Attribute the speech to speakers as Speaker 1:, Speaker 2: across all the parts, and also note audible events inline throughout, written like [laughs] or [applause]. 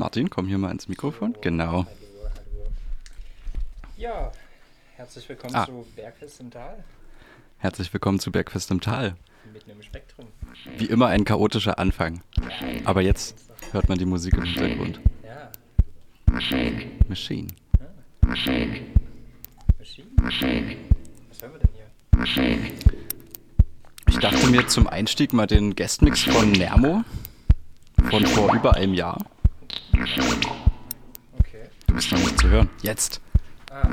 Speaker 1: Martin, komm hier mal ins Mikrofon. Genau.
Speaker 2: Hallo, hallo. Ja, herzlich willkommen
Speaker 1: Ah.
Speaker 2: zu Bergfest im Tal
Speaker 1: Herzlich willkommen zu Bergfest im Tal.
Speaker 2: mitten im Spektrum.
Speaker 1: Wie immer ein chaotischer Anfang. Aber jetzt hört man die Musik im Hintergrund.
Speaker 2: Ja,
Speaker 1: Machine.
Speaker 2: Maschinen. Was hören wir denn hier?
Speaker 1: Ich dachte mir zum Einstieg mal den Guestmix von Nermo von vor über einem Jahr. Bist noch nicht zu hören. Jetzt.
Speaker 2: Ah,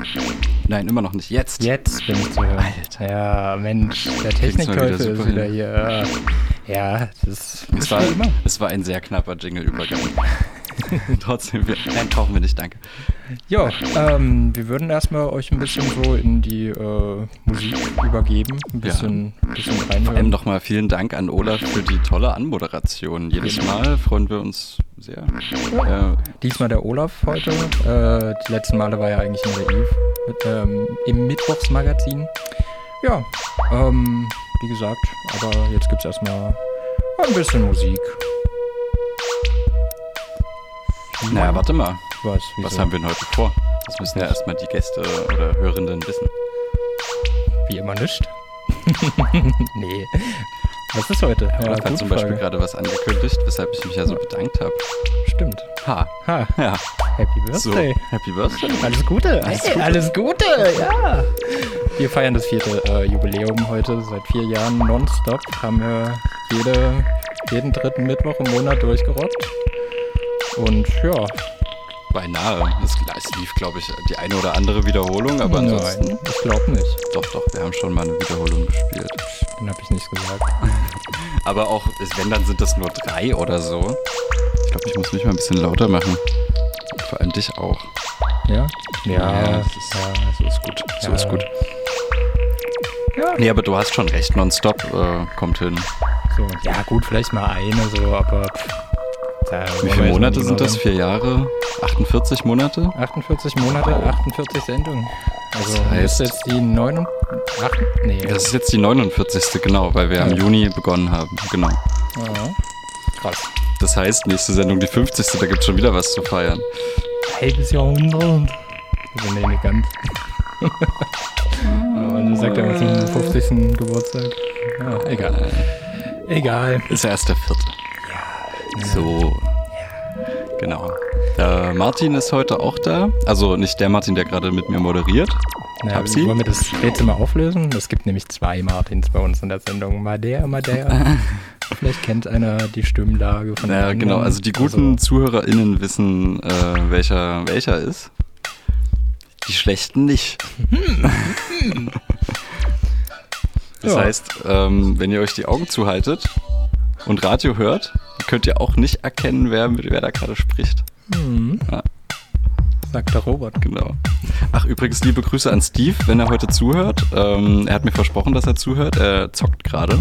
Speaker 1: Nein, immer noch nicht. Jetzt.
Speaker 2: jetzt bin ich zu hören.
Speaker 1: Alter.
Speaker 2: Ja, Mensch, der Technikteufel ist wieder
Speaker 1: hin.
Speaker 2: hier. Ja, das
Speaker 1: Es
Speaker 2: ist
Speaker 1: war,
Speaker 2: immer.
Speaker 1: es war ein sehr knapper Jingle-Übergang. [laughs] Trotzdem, wir, nein, brauchen wir nicht, danke.
Speaker 2: Ja, ähm, wir würden erstmal euch ein bisschen so in die äh, Musik übergeben, ein bisschen, bisschen
Speaker 1: Vor
Speaker 2: reinhören.
Speaker 1: allem nochmal vielen Dank an Olaf für die tolle Anmoderation. Jedes Mal freuen wir uns sehr. Äh,
Speaker 2: Diesmal der Olaf heute. Äh, die letzten Male war ja eigentlich nur der Eve mit, ähm, im Mittwochsmagazin. Ja, ähm, wie gesagt, aber jetzt gibt es erstmal ein bisschen Musik.
Speaker 1: Naja, warte mal.
Speaker 2: Was, wieso?
Speaker 1: Was haben wir denn heute vor? Das müssen ja erstmal die Gäste oder Hörenden wissen.
Speaker 2: Wie immer nicht. [laughs] nee. Was ist heute?
Speaker 1: Olaf hat
Speaker 2: gute
Speaker 1: zum Beispiel
Speaker 2: Frage.
Speaker 1: gerade was angekündigt, weshalb ich mich ja so bedankt habe.
Speaker 2: Stimmt.
Speaker 1: Ha.
Speaker 2: Ha,
Speaker 1: Ja.
Speaker 2: Happy
Speaker 1: So.
Speaker 2: Birthday.
Speaker 1: Happy Birthday.
Speaker 2: Alles Gute.
Speaker 1: Alles
Speaker 2: hey,
Speaker 1: Gute.
Speaker 2: alles Gute, ja. Wir feiern das vierte äh, Jubiläum heute. Seit vier Jahren nonstop haben wir jede, jeden dritten Mittwoch im Monat durchgerockt. Und ja,
Speaker 1: Beinahe. Es, es lief, glaube ich, die eine oder andere Wiederholung, aber ansonsten.
Speaker 2: nein, ich glaube nicht.
Speaker 1: Doch, doch, wir haben schon mal eine Wiederholung gespielt.
Speaker 2: Dann habe ich nichts gesagt. [laughs]
Speaker 1: Aber auch, wenn, dann sind das nur drei oder so. Ich glaube, ich muss mich mal ein bisschen lauter machen. Vor allem dich auch.
Speaker 2: Ja? Ja,
Speaker 1: Ja,
Speaker 2: ja,
Speaker 1: ist-
Speaker 2: so ist gut.
Speaker 1: So
Speaker 2: ja.
Speaker 1: ist gut.
Speaker 2: Ja.
Speaker 1: Nee, aber du hast schon recht, nonstop äh, kommt hin.
Speaker 2: So, ja, gut, vielleicht mal eine, so, aber. Da
Speaker 1: Wie
Speaker 2: wollen wir
Speaker 1: viele Monate sind das? Vier Jahre? 48 Monate?
Speaker 2: 48 Monate, 48 Sendungen. Also
Speaker 1: Das heißt-
Speaker 2: das ist jetzt die 9 8, nee,
Speaker 1: Das ist jetzt die 49. genau, weil wir im
Speaker 2: Ja.
Speaker 1: Juni begonnen haben. Genau.
Speaker 2: ja. krass.
Speaker 1: Das heißt, nächste Sendung die 50. Da gibt es schon wieder was zu feiern.
Speaker 2: Halbes Jahrhundert. Also nee, nicht ganz. [laughs] Und du sagt er zum 50. Geburtstag. Ja, egal. Egal.
Speaker 1: Ist ja erst der vierte. So. Genau. Der Martin ist heute auch da. Also nicht der Martin, der gerade mit mir moderiert.
Speaker 2: Na,
Speaker 1: Tapsi?
Speaker 2: wollen wir das Rätsel mal auflösen? Es gibt nämlich zwei Martins bei uns in der Sendung. Mal der, mal der. [laughs] Vielleicht kennt einer die Stimmlage von
Speaker 1: Ja,
Speaker 2: dem
Speaker 1: genau.
Speaker 2: anderen.
Speaker 1: Also die guten ZuhörerInnen wissen, äh, welcher welcher ist. Die schlechten nicht. [laughs] Das
Speaker 2: Ja.
Speaker 1: heißt, ähm, wenn ihr euch die Augen zuhaltet und Radio hört, könnt ihr auch nicht erkennen, wer, wer da gerade spricht.
Speaker 2: Mhm.
Speaker 1: Ja.
Speaker 2: Sagt der Robert.
Speaker 1: Genau. Ach, übrigens, liebe Grüße an Steve, wenn er heute zuhört. Ähm, er hat mir versprochen, dass er zuhört. Er zockt gerade.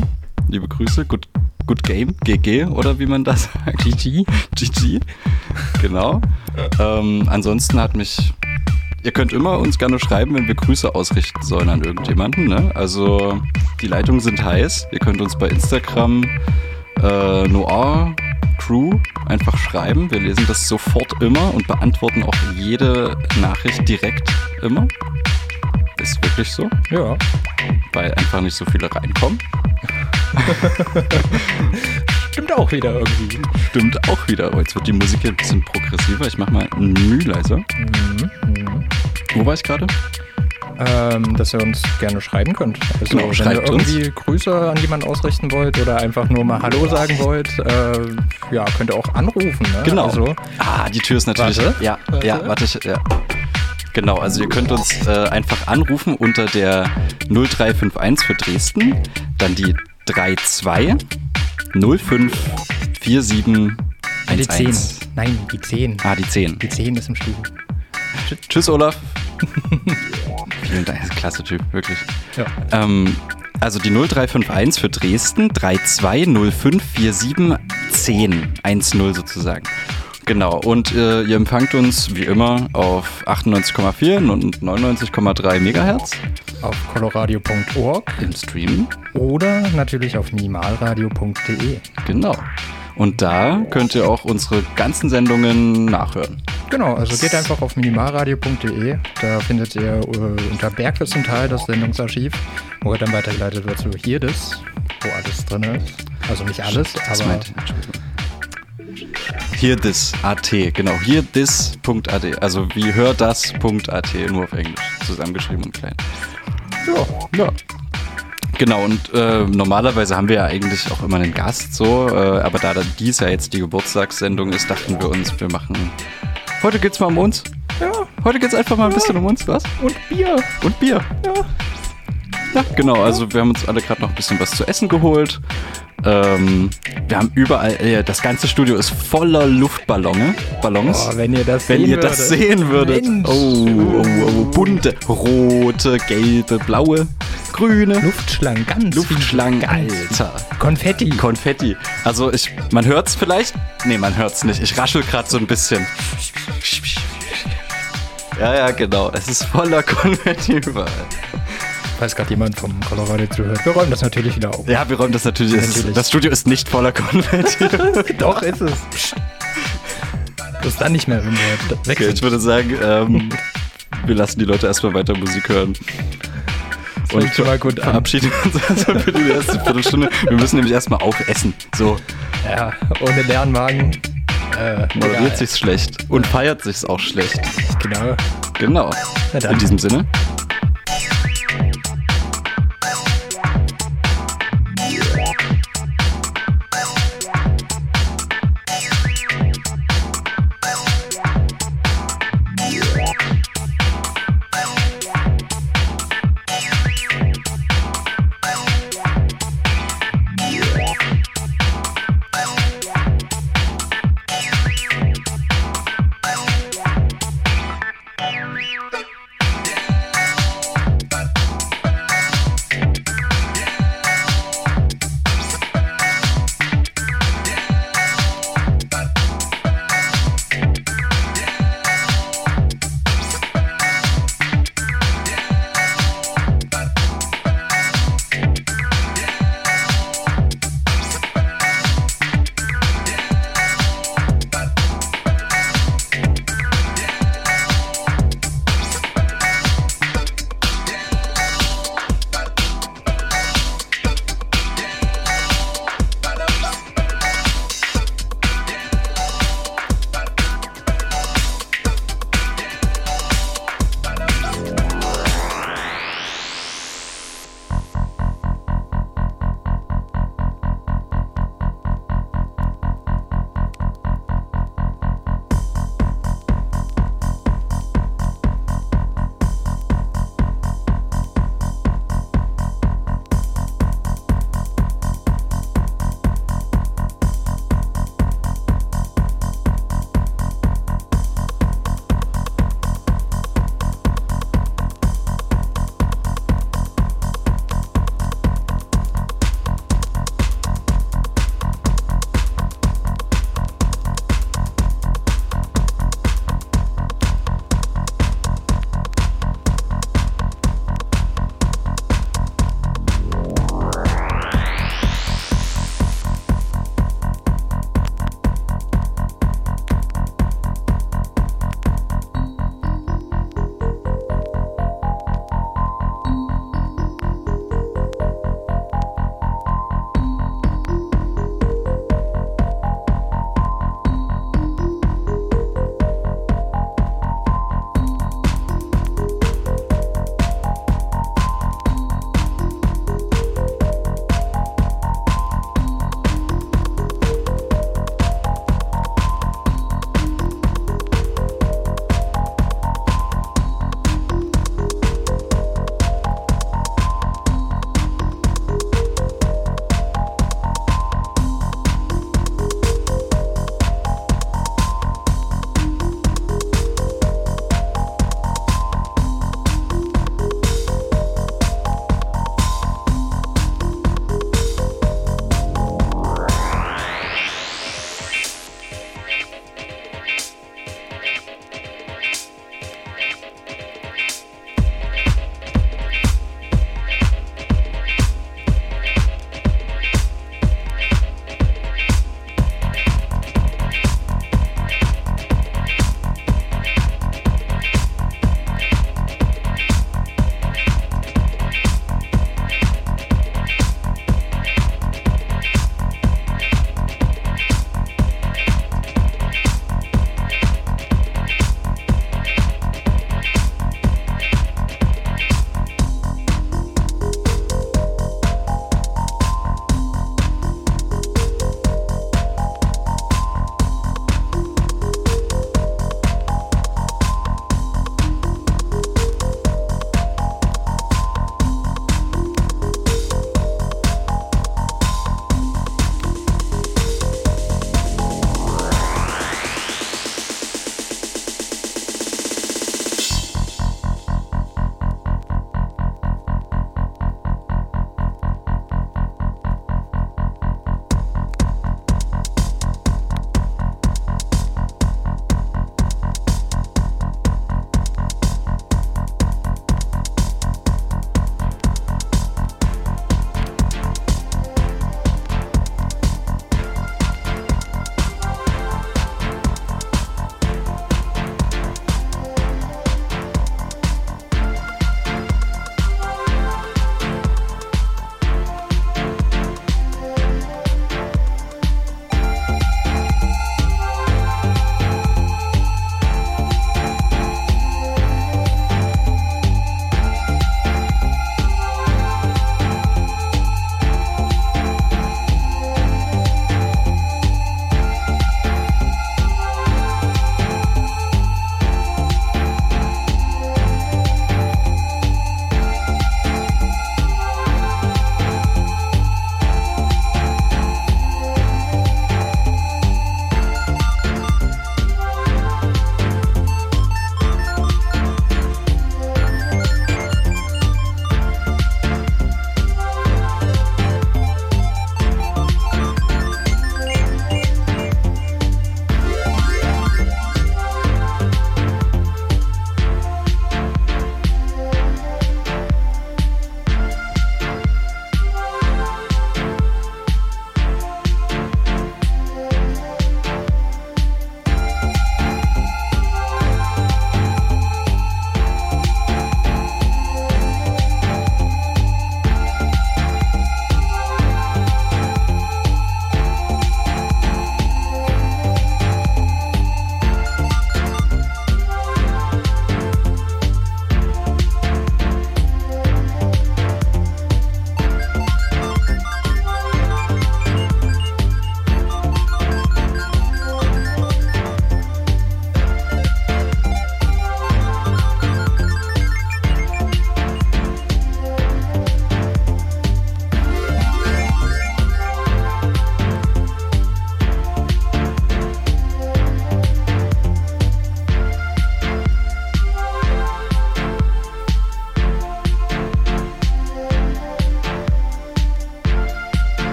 Speaker 1: Liebe Grüße. Good, good Game. GG oder wie man das sagt.
Speaker 2: GG.
Speaker 1: GG. Genau. Ähm, ansonsten hat mich. Ihr könnt immer uns gerne schreiben, wenn wir Grüße ausrichten sollen an irgendjemanden. Ne? Also die Leitungen sind heiß. Ihr könnt uns bei Instagram äh, Noir Crew einfach schreiben. Wir lesen das sofort immer und beantworten auch jede Nachricht direkt immer. Ist wirklich so,
Speaker 2: Ja.
Speaker 1: weil einfach nicht so viele reinkommen. [laughs]
Speaker 2: Stimmt auch wieder irgendwie.
Speaker 1: Stimmt auch wieder. Oh, jetzt wird die Musik hier ein bisschen progressiver. Ich mach mal ein Mühe leiser.
Speaker 2: Mhm. Mhm.
Speaker 1: Wo war ich gerade?
Speaker 2: Ähm, dass ihr uns gerne schreiben könnt. Also,
Speaker 1: Genau,
Speaker 2: wenn
Speaker 1: schreibt
Speaker 2: ihr
Speaker 1: uns.
Speaker 2: irgendwie Grüße an jemanden ausrichten wollt oder einfach nur mal Hallo sagen wollt, äh, ja, könnt ihr auch anrufen. Ne?
Speaker 1: Genau.
Speaker 2: Also,
Speaker 1: Ah, die Tür ist natürlich.
Speaker 2: Warte.
Speaker 1: Ja,
Speaker 2: Warte.
Speaker 1: ja, warte, ich, ja. Genau, also ihr könnt uns äh, einfach anrufen unter der 0351 für Dresden, dann die 32 05 47
Speaker 2: die 10.
Speaker 1: 11.
Speaker 2: Nein, die 10.
Speaker 1: Ah, die 10.
Speaker 2: Die 10 ist im Studio.
Speaker 1: Tsch- Tschüss, Olaf. [laughs] Vielen Dank, klasse Typ, wirklich.
Speaker 2: Ja.
Speaker 1: Ähm, also die 0351 für Dresden, 32054710, 10 sozusagen. Genau, und äh, ihr empfangt uns wie immer auf 98,4 und 99,3 Megahertz
Speaker 2: Auf coloradio.org
Speaker 1: im Stream.
Speaker 2: oder natürlich auf minimalradio.de.
Speaker 1: Genau. Und da könnt ihr auch unsere ganzen Sendungen nachhören.
Speaker 2: Genau, also geht einfach auf minimalradio.de. Da findet ihr äh, unter Bergwissen Teil das Sendungsarchiv, wo er dann weitergeleitet wird zu hier das, wo alles drin ist. Also nicht alles,
Speaker 1: Das
Speaker 2: aber
Speaker 1: Entschuldigung. Hier this AT, genau, hier this.at, also wie hör das.at, nur auf Englisch, zusammengeschrieben und klein.
Speaker 2: ja,
Speaker 1: Ja. Genau, und äh, normalerweise haben wir ja eigentlich auch immer einen Gast so, äh, aber da dies ja jetzt die Geburtstagssendung ist, dachten wir uns, wir machen. Heute geht's mal um uns.
Speaker 2: ja,
Speaker 1: Heute geht's einfach mal ein bisschen um uns, was?
Speaker 2: und Bier.
Speaker 1: Und Bier.
Speaker 2: Ja.
Speaker 1: Ja, genau. Also wir haben uns alle gerade noch ein bisschen was zu essen geholt. Ähm, wir haben überall, äh, das ganze Studio ist voller Luftballone, Ballons.
Speaker 2: Oh, wenn ihr das
Speaker 1: Wenn
Speaker 2: sehen
Speaker 1: ihr das
Speaker 2: würdet.
Speaker 1: sehen würdet.
Speaker 2: Mensch.
Speaker 1: Oh, oh, oh, bunte, rote, gelbe, blaue, grüne.
Speaker 2: Luftschlangen, ganz
Speaker 1: Luftschlangen,
Speaker 2: ganz
Speaker 1: Alter.
Speaker 2: Konfetti.
Speaker 1: Konfetti. Also ich, man hört's vielleicht? Nee, man hört's nicht. Ich raschel gerade so ein bisschen. Ja, ja, genau. Es ist voller Konfetti überall.
Speaker 2: Falls gerade jemand vom Colorado zuhört, wir räumen das natürlich wieder auf.
Speaker 1: Ja, wir räumen das natürlich.
Speaker 2: Natürlich.
Speaker 1: Das Studio ist nicht voller Konfetti. [laughs]
Speaker 2: Doch, ist es. Das dann nicht mehr wird.
Speaker 1: Okay,
Speaker 2: Wechseln.
Speaker 1: ich würde sagen, ähm, wir lassen die Leute erstmal weiter Musik hören.
Speaker 2: fängt schon mal gut an.
Speaker 1: verabschieden uns also für die erste Viertelstunde. Wir müssen nämlich erstmal aufessen. So,
Speaker 2: Ja, ohne leeren Magen. Äh,
Speaker 1: moderiert
Speaker 2: egal.
Speaker 1: sich's schlecht und feiert sich's auch schlecht.
Speaker 2: Genau.
Speaker 1: Genau. In diesem Sinne.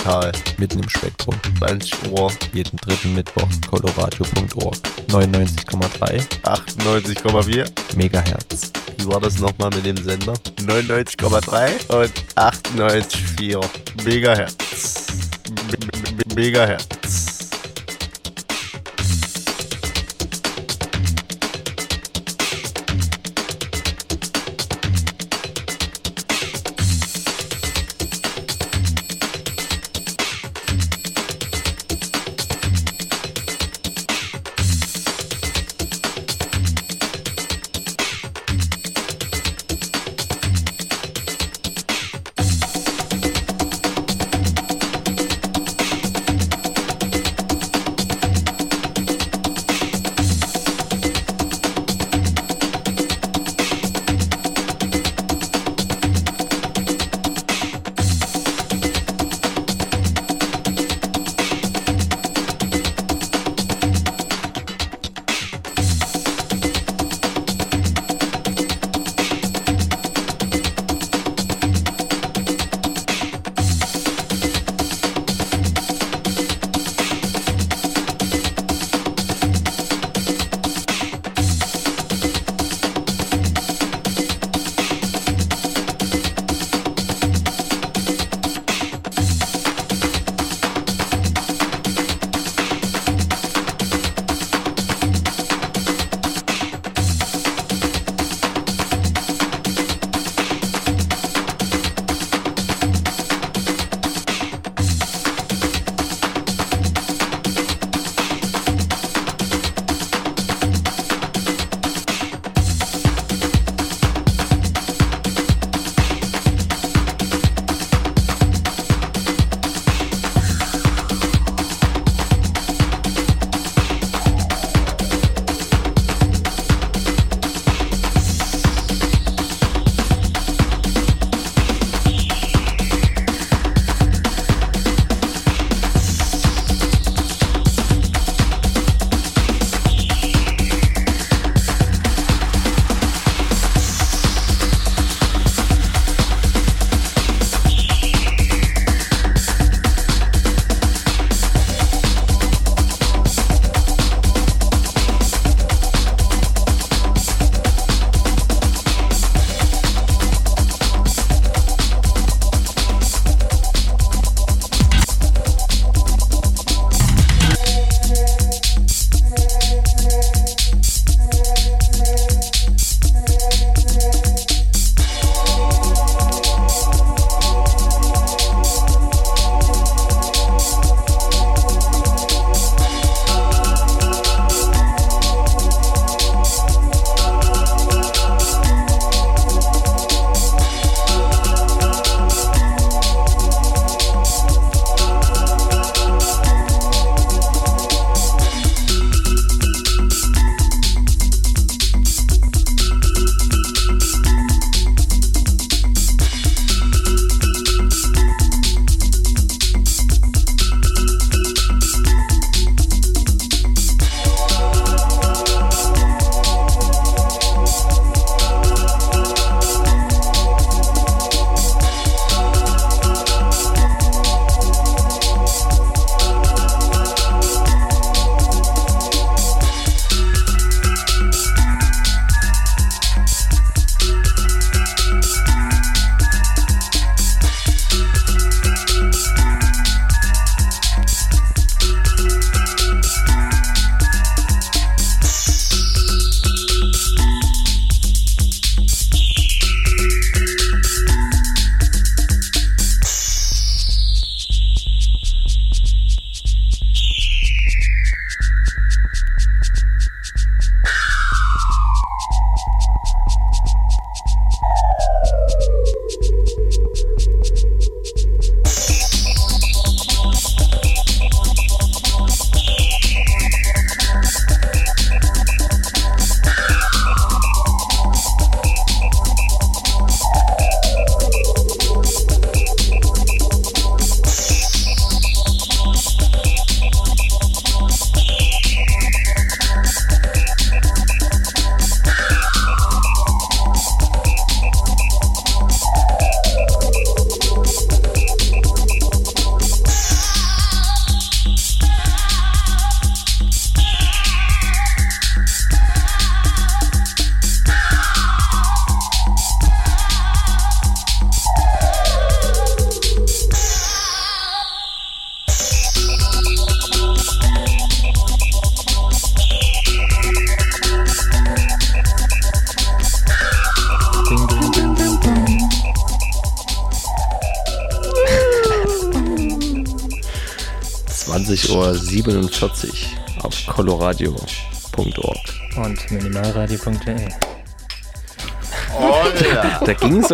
Speaker 3: Festtal.
Speaker 4: Mitten im Spektrum.
Speaker 3: 20 Uhr.
Speaker 4: Jeden dritten Mittwoch. Coloradio.org. 99,3
Speaker 3: 98,4.
Speaker 4: Megahertz.
Speaker 3: Wie war das nochmal mit dem Sender? 99,3 und 98,4 Megahertz. Megahertz.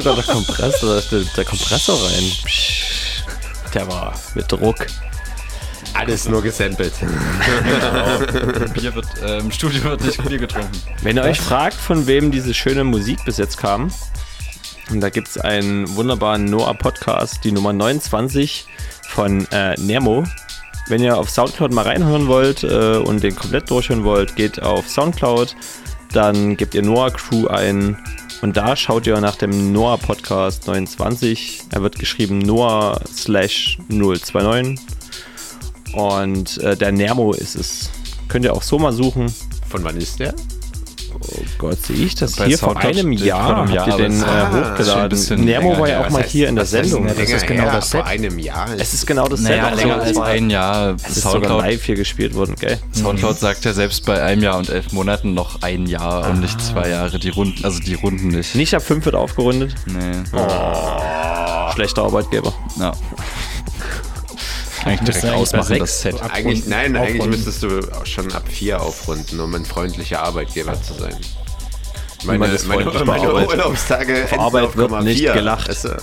Speaker 5: Da der Kompressor, der, der Kompressor rein. Der war mit Druck.
Speaker 6: Alles nur gesampelt. [laughs]
Speaker 1: Bier wird, äh, Im Studio wird nicht Bier getrunken.
Speaker 5: Wenn ihr euch fragt, von wem diese schöne Musik bis jetzt kam, und da gibt es einen wunderbaren Noah-Podcast, die Nummer 29 von äh, Nemo. Wenn ihr auf Soundcloud mal reinhören wollt äh, und den komplett durchhören wollt, geht auf Soundcloud, dann gebt ihr Noah Crew ein und da schaut ihr nach dem Noah Podcast 29. Er wird geschrieben Noah slash 029 und äh, der Nermo ist es. Könnt ihr auch so mal suchen.
Speaker 6: Von wann ist der?
Speaker 5: Oh Gott, sehe ich das
Speaker 1: Bei
Speaker 5: hier vor einem Jahr?
Speaker 1: vor einem
Speaker 5: Habt
Speaker 1: Jahr,
Speaker 5: ihr den äh,
Speaker 6: Ah,
Speaker 1: ist
Speaker 5: hochgeladen? Nermo war ja auch mal hier in der Sendung.
Speaker 2: Das ist genau
Speaker 6: her?
Speaker 2: das Set.
Speaker 6: Vor einem Jahr.
Speaker 5: Es ist genau das
Speaker 1: Naja,
Speaker 5: Set.
Speaker 1: länger als ein Jahr.
Speaker 5: Es ist sogar live hier gespielt worden, gell?
Speaker 1: Soundcloud sagt ja selbst bei einem Jahr und elf Monaten noch ein Jahr und nicht zwei Jahre. Die Runden, also die Runden nicht.
Speaker 5: Nicht ab 5 wird aufgerundet.
Speaker 1: Nee.
Speaker 5: Schlechter Arbeitgeber.
Speaker 1: Ja. Eigentlich direkt
Speaker 2: eigentlich
Speaker 1: ausmachen,
Speaker 2: sechs
Speaker 1: das Set.
Speaker 6: Eigentlich,
Speaker 2: Aufrunden.
Speaker 6: nein, eigentlich
Speaker 2: Aufrunden.
Speaker 6: müsstest du schon ab vier aufrunden, um ein freundlicher Arbeitgeber zu sein. Meine,
Speaker 5: ist
Speaker 6: meine, meine
Speaker 5: Arbeit.
Speaker 6: Urlaubstage
Speaker 5: Arbeit wird
Speaker 6: 0,4.
Speaker 5: nicht gelacht.
Speaker 6: Weißt du, äh,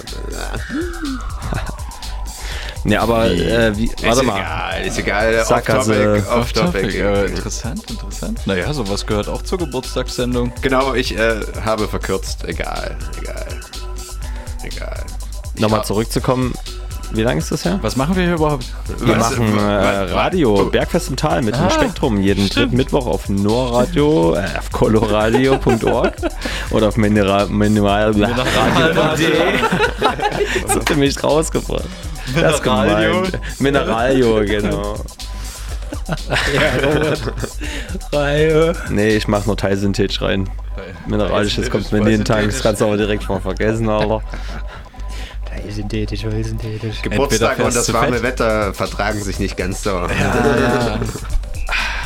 Speaker 5: Ne, aber äh, wie,
Speaker 6: ist
Speaker 5: warte mal.
Speaker 6: egal, ist egal.
Speaker 5: Sackgasse.
Speaker 6: Off-Topic,
Speaker 1: Off-Topic,
Speaker 6: off-Topic.
Speaker 1: äh, interessant, interessant. Naja, sowas gehört auch zur Geburtstagssendung.
Speaker 6: Genau, ich äh, habe verkürzt. Egal, egal. Egal.
Speaker 5: Nochmal zurückzukommen. Wie lange ist das her?
Speaker 1: Was machen wir hier überhaupt?
Speaker 5: Wir
Speaker 6: Was?
Speaker 5: machen äh? Radio Bergfest im Tal mit dem Spektrum jeden dritten Mittwoch auf Norradio, äh, auf coloradio.org [laughs] oder auf Mineral, Mineral. [laughs] Das habt ihr mich rausgebracht. Das gemein. Mineralio, genau. Nee, ich mach nur Teilsynthetisch rein. Mineralisches kommt mir jeden Tag, das kannst du aber direkt mal vergessen, Alter.
Speaker 2: Synthetisch, synthetisch.
Speaker 6: Geburtstag und das warme
Speaker 1: fett.
Speaker 6: Wetter vertragen sich nicht ganz so.
Speaker 1: Ja,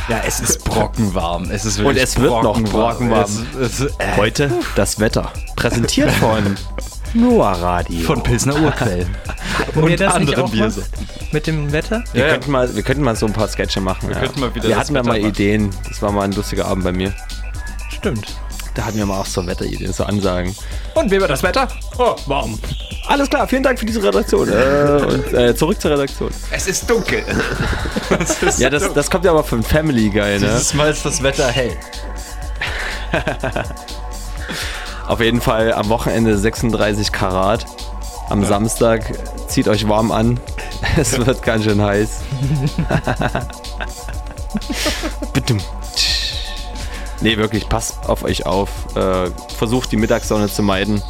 Speaker 1: ja, es ist brockenwarm. Es ist
Speaker 5: Und es wird noch brockenwarm.
Speaker 1: Es, es, äh,
Speaker 5: Heute das Wetter. Präsentiert von [laughs] Noah Radio.
Speaker 1: von Pilsner Urquell. [laughs]
Speaker 2: Und wir das
Speaker 1: anderen Biersorten.
Speaker 2: mit dem Wetter?
Speaker 5: Wir,
Speaker 1: Ja, ja.
Speaker 5: könnten mal, wir könnten mal so ein paar Sketche machen. Wir,
Speaker 1: könnten mal wieder
Speaker 5: wir hatten ja mal
Speaker 1: machen.
Speaker 5: Ideen. Das war mal ein lustiger Abend bei mir.
Speaker 2: Stimmt.
Speaker 5: Da hatten wir mal auch so Wetterideen, so Ansagen.
Speaker 2: Und wie war das Wetter? Oh, warm.
Speaker 5: Alles klar, vielen Dank für diese Redaktion. Äh, und äh, zurück zur Redaktion.
Speaker 6: Es ist dunkel. [laughs]
Speaker 5: Ja, das, das kommt ja aber von Family Guy, ne?
Speaker 1: Dieses Mal ist das Wetter hell. [laughs]
Speaker 5: Auf jeden Fall am Wochenende 36 Karat. Am Samstag zieht euch warm an. [laughs] Es wird ganz schön heiß. Bitte. Nee, wirklich, passt auf euch auf. Äh, versucht die Mittagssonne zu meiden.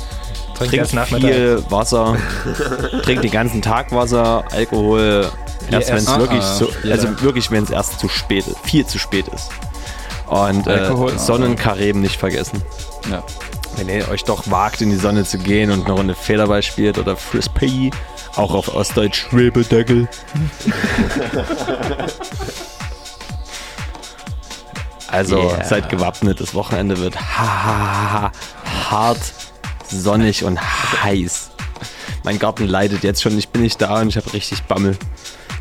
Speaker 2: Trink
Speaker 5: Trinkt
Speaker 2: Nachmittag.
Speaker 5: viel Wasser. [laughs] trinkt den ganzen Tag Wasser. Alkohol. Erst wenn es
Speaker 2: erst-
Speaker 5: wirklich
Speaker 1: Ah,
Speaker 5: so,
Speaker 1: ja.
Speaker 5: also wirklich, wenn es erst zu spät ist, viel zu spät ist. Und äh,
Speaker 1: Alkohol, ah.
Speaker 5: Sonnenkareben nicht vergessen.
Speaker 1: Ja.
Speaker 5: Wenn ihr euch doch wagt, in die Sonne zu gehen und eine Runde Federball spielt oder Frisbee, auch auf Ostdeutsch Schwebedeckel. [laughs] Also
Speaker 1: Yeah.
Speaker 5: seid gewappnet, das Wochenende wird ha, ha, ha, hart, sonnig und heiß. Mein Garten leidet jetzt schon, ich bin nicht da und ich habe richtig Bammel.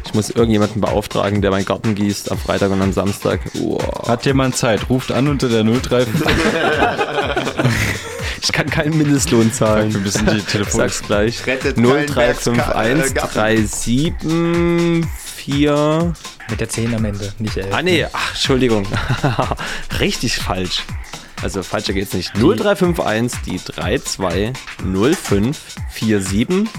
Speaker 5: Ich muss irgendjemanden beauftragen, der meinen Garten gießt am Freitag und am Samstag. Uah.
Speaker 1: Hat jemand Zeit? Ruft an unter der 03. [laughs]
Speaker 5: Ich kann keinen Mindestlohn zahlen.
Speaker 1: Wir müssen die Telefon.
Speaker 5: Sag's gleich.
Speaker 6: Rettet
Speaker 5: 0351 374
Speaker 2: Mit der 10 am Ende, nicht 11.
Speaker 5: Ah nee, ach, Entschuldigung. [laughs] Richtig falsch. Also falscher geht's nicht. 0351 die 320547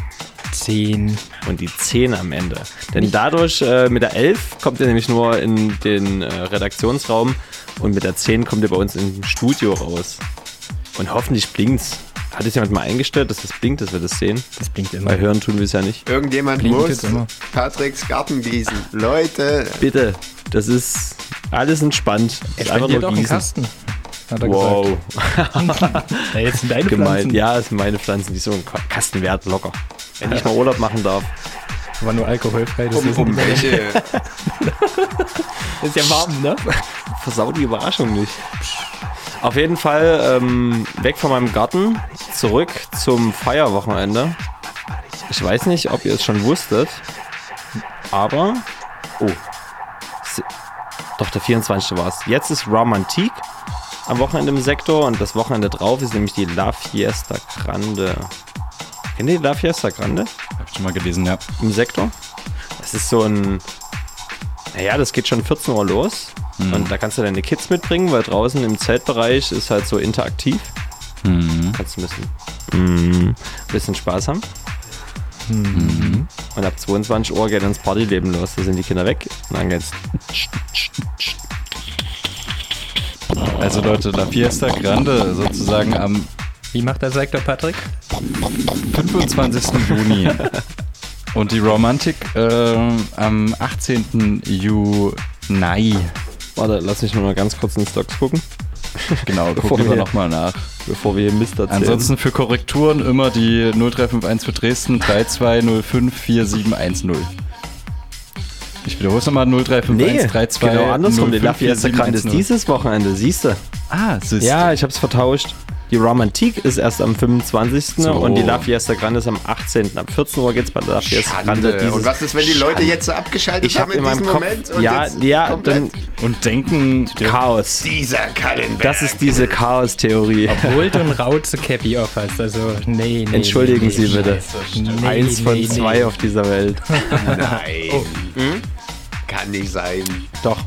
Speaker 2: 10.
Speaker 5: und die 10 am Ende. Denn dadurch, äh, mit der 11 kommt ihr nämlich nur in den äh, Redaktionsraum und mit der 10 kommt ihr bei uns im Studio raus. Und hoffentlich blinkt's. Hat es jemand mal eingestellt, dass das blinkt, dass wir das sehen?
Speaker 2: Das blinkt immer.
Speaker 5: Bei Hören tun wir es ja nicht.
Speaker 6: Irgendjemand
Speaker 2: Blinkt
Speaker 6: muss
Speaker 2: jetzt immer.
Speaker 6: Patricks Garten gießen. Leute,
Speaker 5: Bitte, das ist alles entspannt.
Speaker 2: Er
Speaker 5: Ist einfach nur
Speaker 2: doch einen
Speaker 5: gießen.
Speaker 2: Kasten. Hat er
Speaker 5: Wow,
Speaker 2: gesagt. [laughs] Ja, jetzt sind deine
Speaker 5: gemeint.
Speaker 2: Pflanzen.
Speaker 5: Ja, das sind meine Pflanzen, die so einen Ka- Kastenwert locker. Wenn ich mal Urlaub machen darf.
Speaker 2: Aber nur alkoholfrei. Das
Speaker 6: um,
Speaker 2: ist,
Speaker 6: um welche [laughs]
Speaker 2: ist ja warm, ne?
Speaker 5: Versau die Überraschung nicht. Auf jeden Fall ähm, weg von meinem Garten, zurück zum Feierwochenende. Ich weiß nicht, ob ihr es schon wusstet, aber Oh. Doch, der 24. war es. Jetzt ist Romantik am Wochenende im Sektor und das Wochenende drauf ist nämlich die La Fiesta Grande. Kennt ihr die La Fiesta Grande
Speaker 1: Hab ich schon mal gelesen, ja.
Speaker 5: im Sektor? Das ist so ein. Naja, das geht schon 14 Uhr los. Und da kannst du deine Kids mitbringen, weil draußen im Zeltbereich ist halt so interaktiv. Kannst du ein bisschen, mm, bisschen Spaß haben. Und ab 22 Uhr geht dann das Partyleben los. Da sind die Kinder weg. Und dann geht's.
Speaker 1: Also Leute, La Fiesta Grande sozusagen am
Speaker 2: Wie macht der Sektor, Patrick?
Speaker 1: 25. Juni. Und die Romantik ähm, am 18. Juni.
Speaker 5: Warte, lass mich nur mal ganz kurz in die Stocks gucken,
Speaker 1: Genau, [laughs]
Speaker 5: Bevor
Speaker 1: gucken wir nochmal nach.
Speaker 5: bevor wir hier Mist erzählen.
Speaker 1: Ansonsten für Korrekturen immer die 0351 für Dresden 32054710. Ich wiederhole es nochmal 0351
Speaker 5: Nee,
Speaker 1: 32
Speaker 5: genau andersrum. Die La Fiesta Grande ist
Speaker 1: 4710.
Speaker 5: dieses Wochenende, siehst du?
Speaker 1: Ah, siehst du.
Speaker 5: Ja, ich hab's vertauscht. Die Romantik ist erst am 25.
Speaker 1: So.
Speaker 5: und die La Fiesta Grande ist am 18. Ab 14 Uhr geht's bei der La Fiesta Grande.
Speaker 6: Schande. Und was ist, wenn die Leute jetzt so abgeschaltet
Speaker 5: ich
Speaker 6: haben
Speaker 5: habe in
Speaker 6: in
Speaker 5: meinem
Speaker 6: diesem
Speaker 5: Kopf,
Speaker 6: Moment? und
Speaker 5: ja, ja, dann
Speaker 1: Und denken,
Speaker 5: Chaos.
Speaker 6: dieser Kallenberg.
Speaker 5: Das ist diese Chaos-Theorie.
Speaker 2: Obwohl du ein Rauze Cappy auf hast. Also, nee, nee.
Speaker 5: Entschuldigen
Speaker 2: nee,
Speaker 5: Sie
Speaker 2: nee.
Speaker 5: bitte.
Speaker 2: Nee,
Speaker 5: Eins von
Speaker 2: nee,
Speaker 5: zwei auf dieser Welt.
Speaker 6: Nein.
Speaker 5: Oh.
Speaker 6: Hm? Kann nicht sein.
Speaker 5: Doch.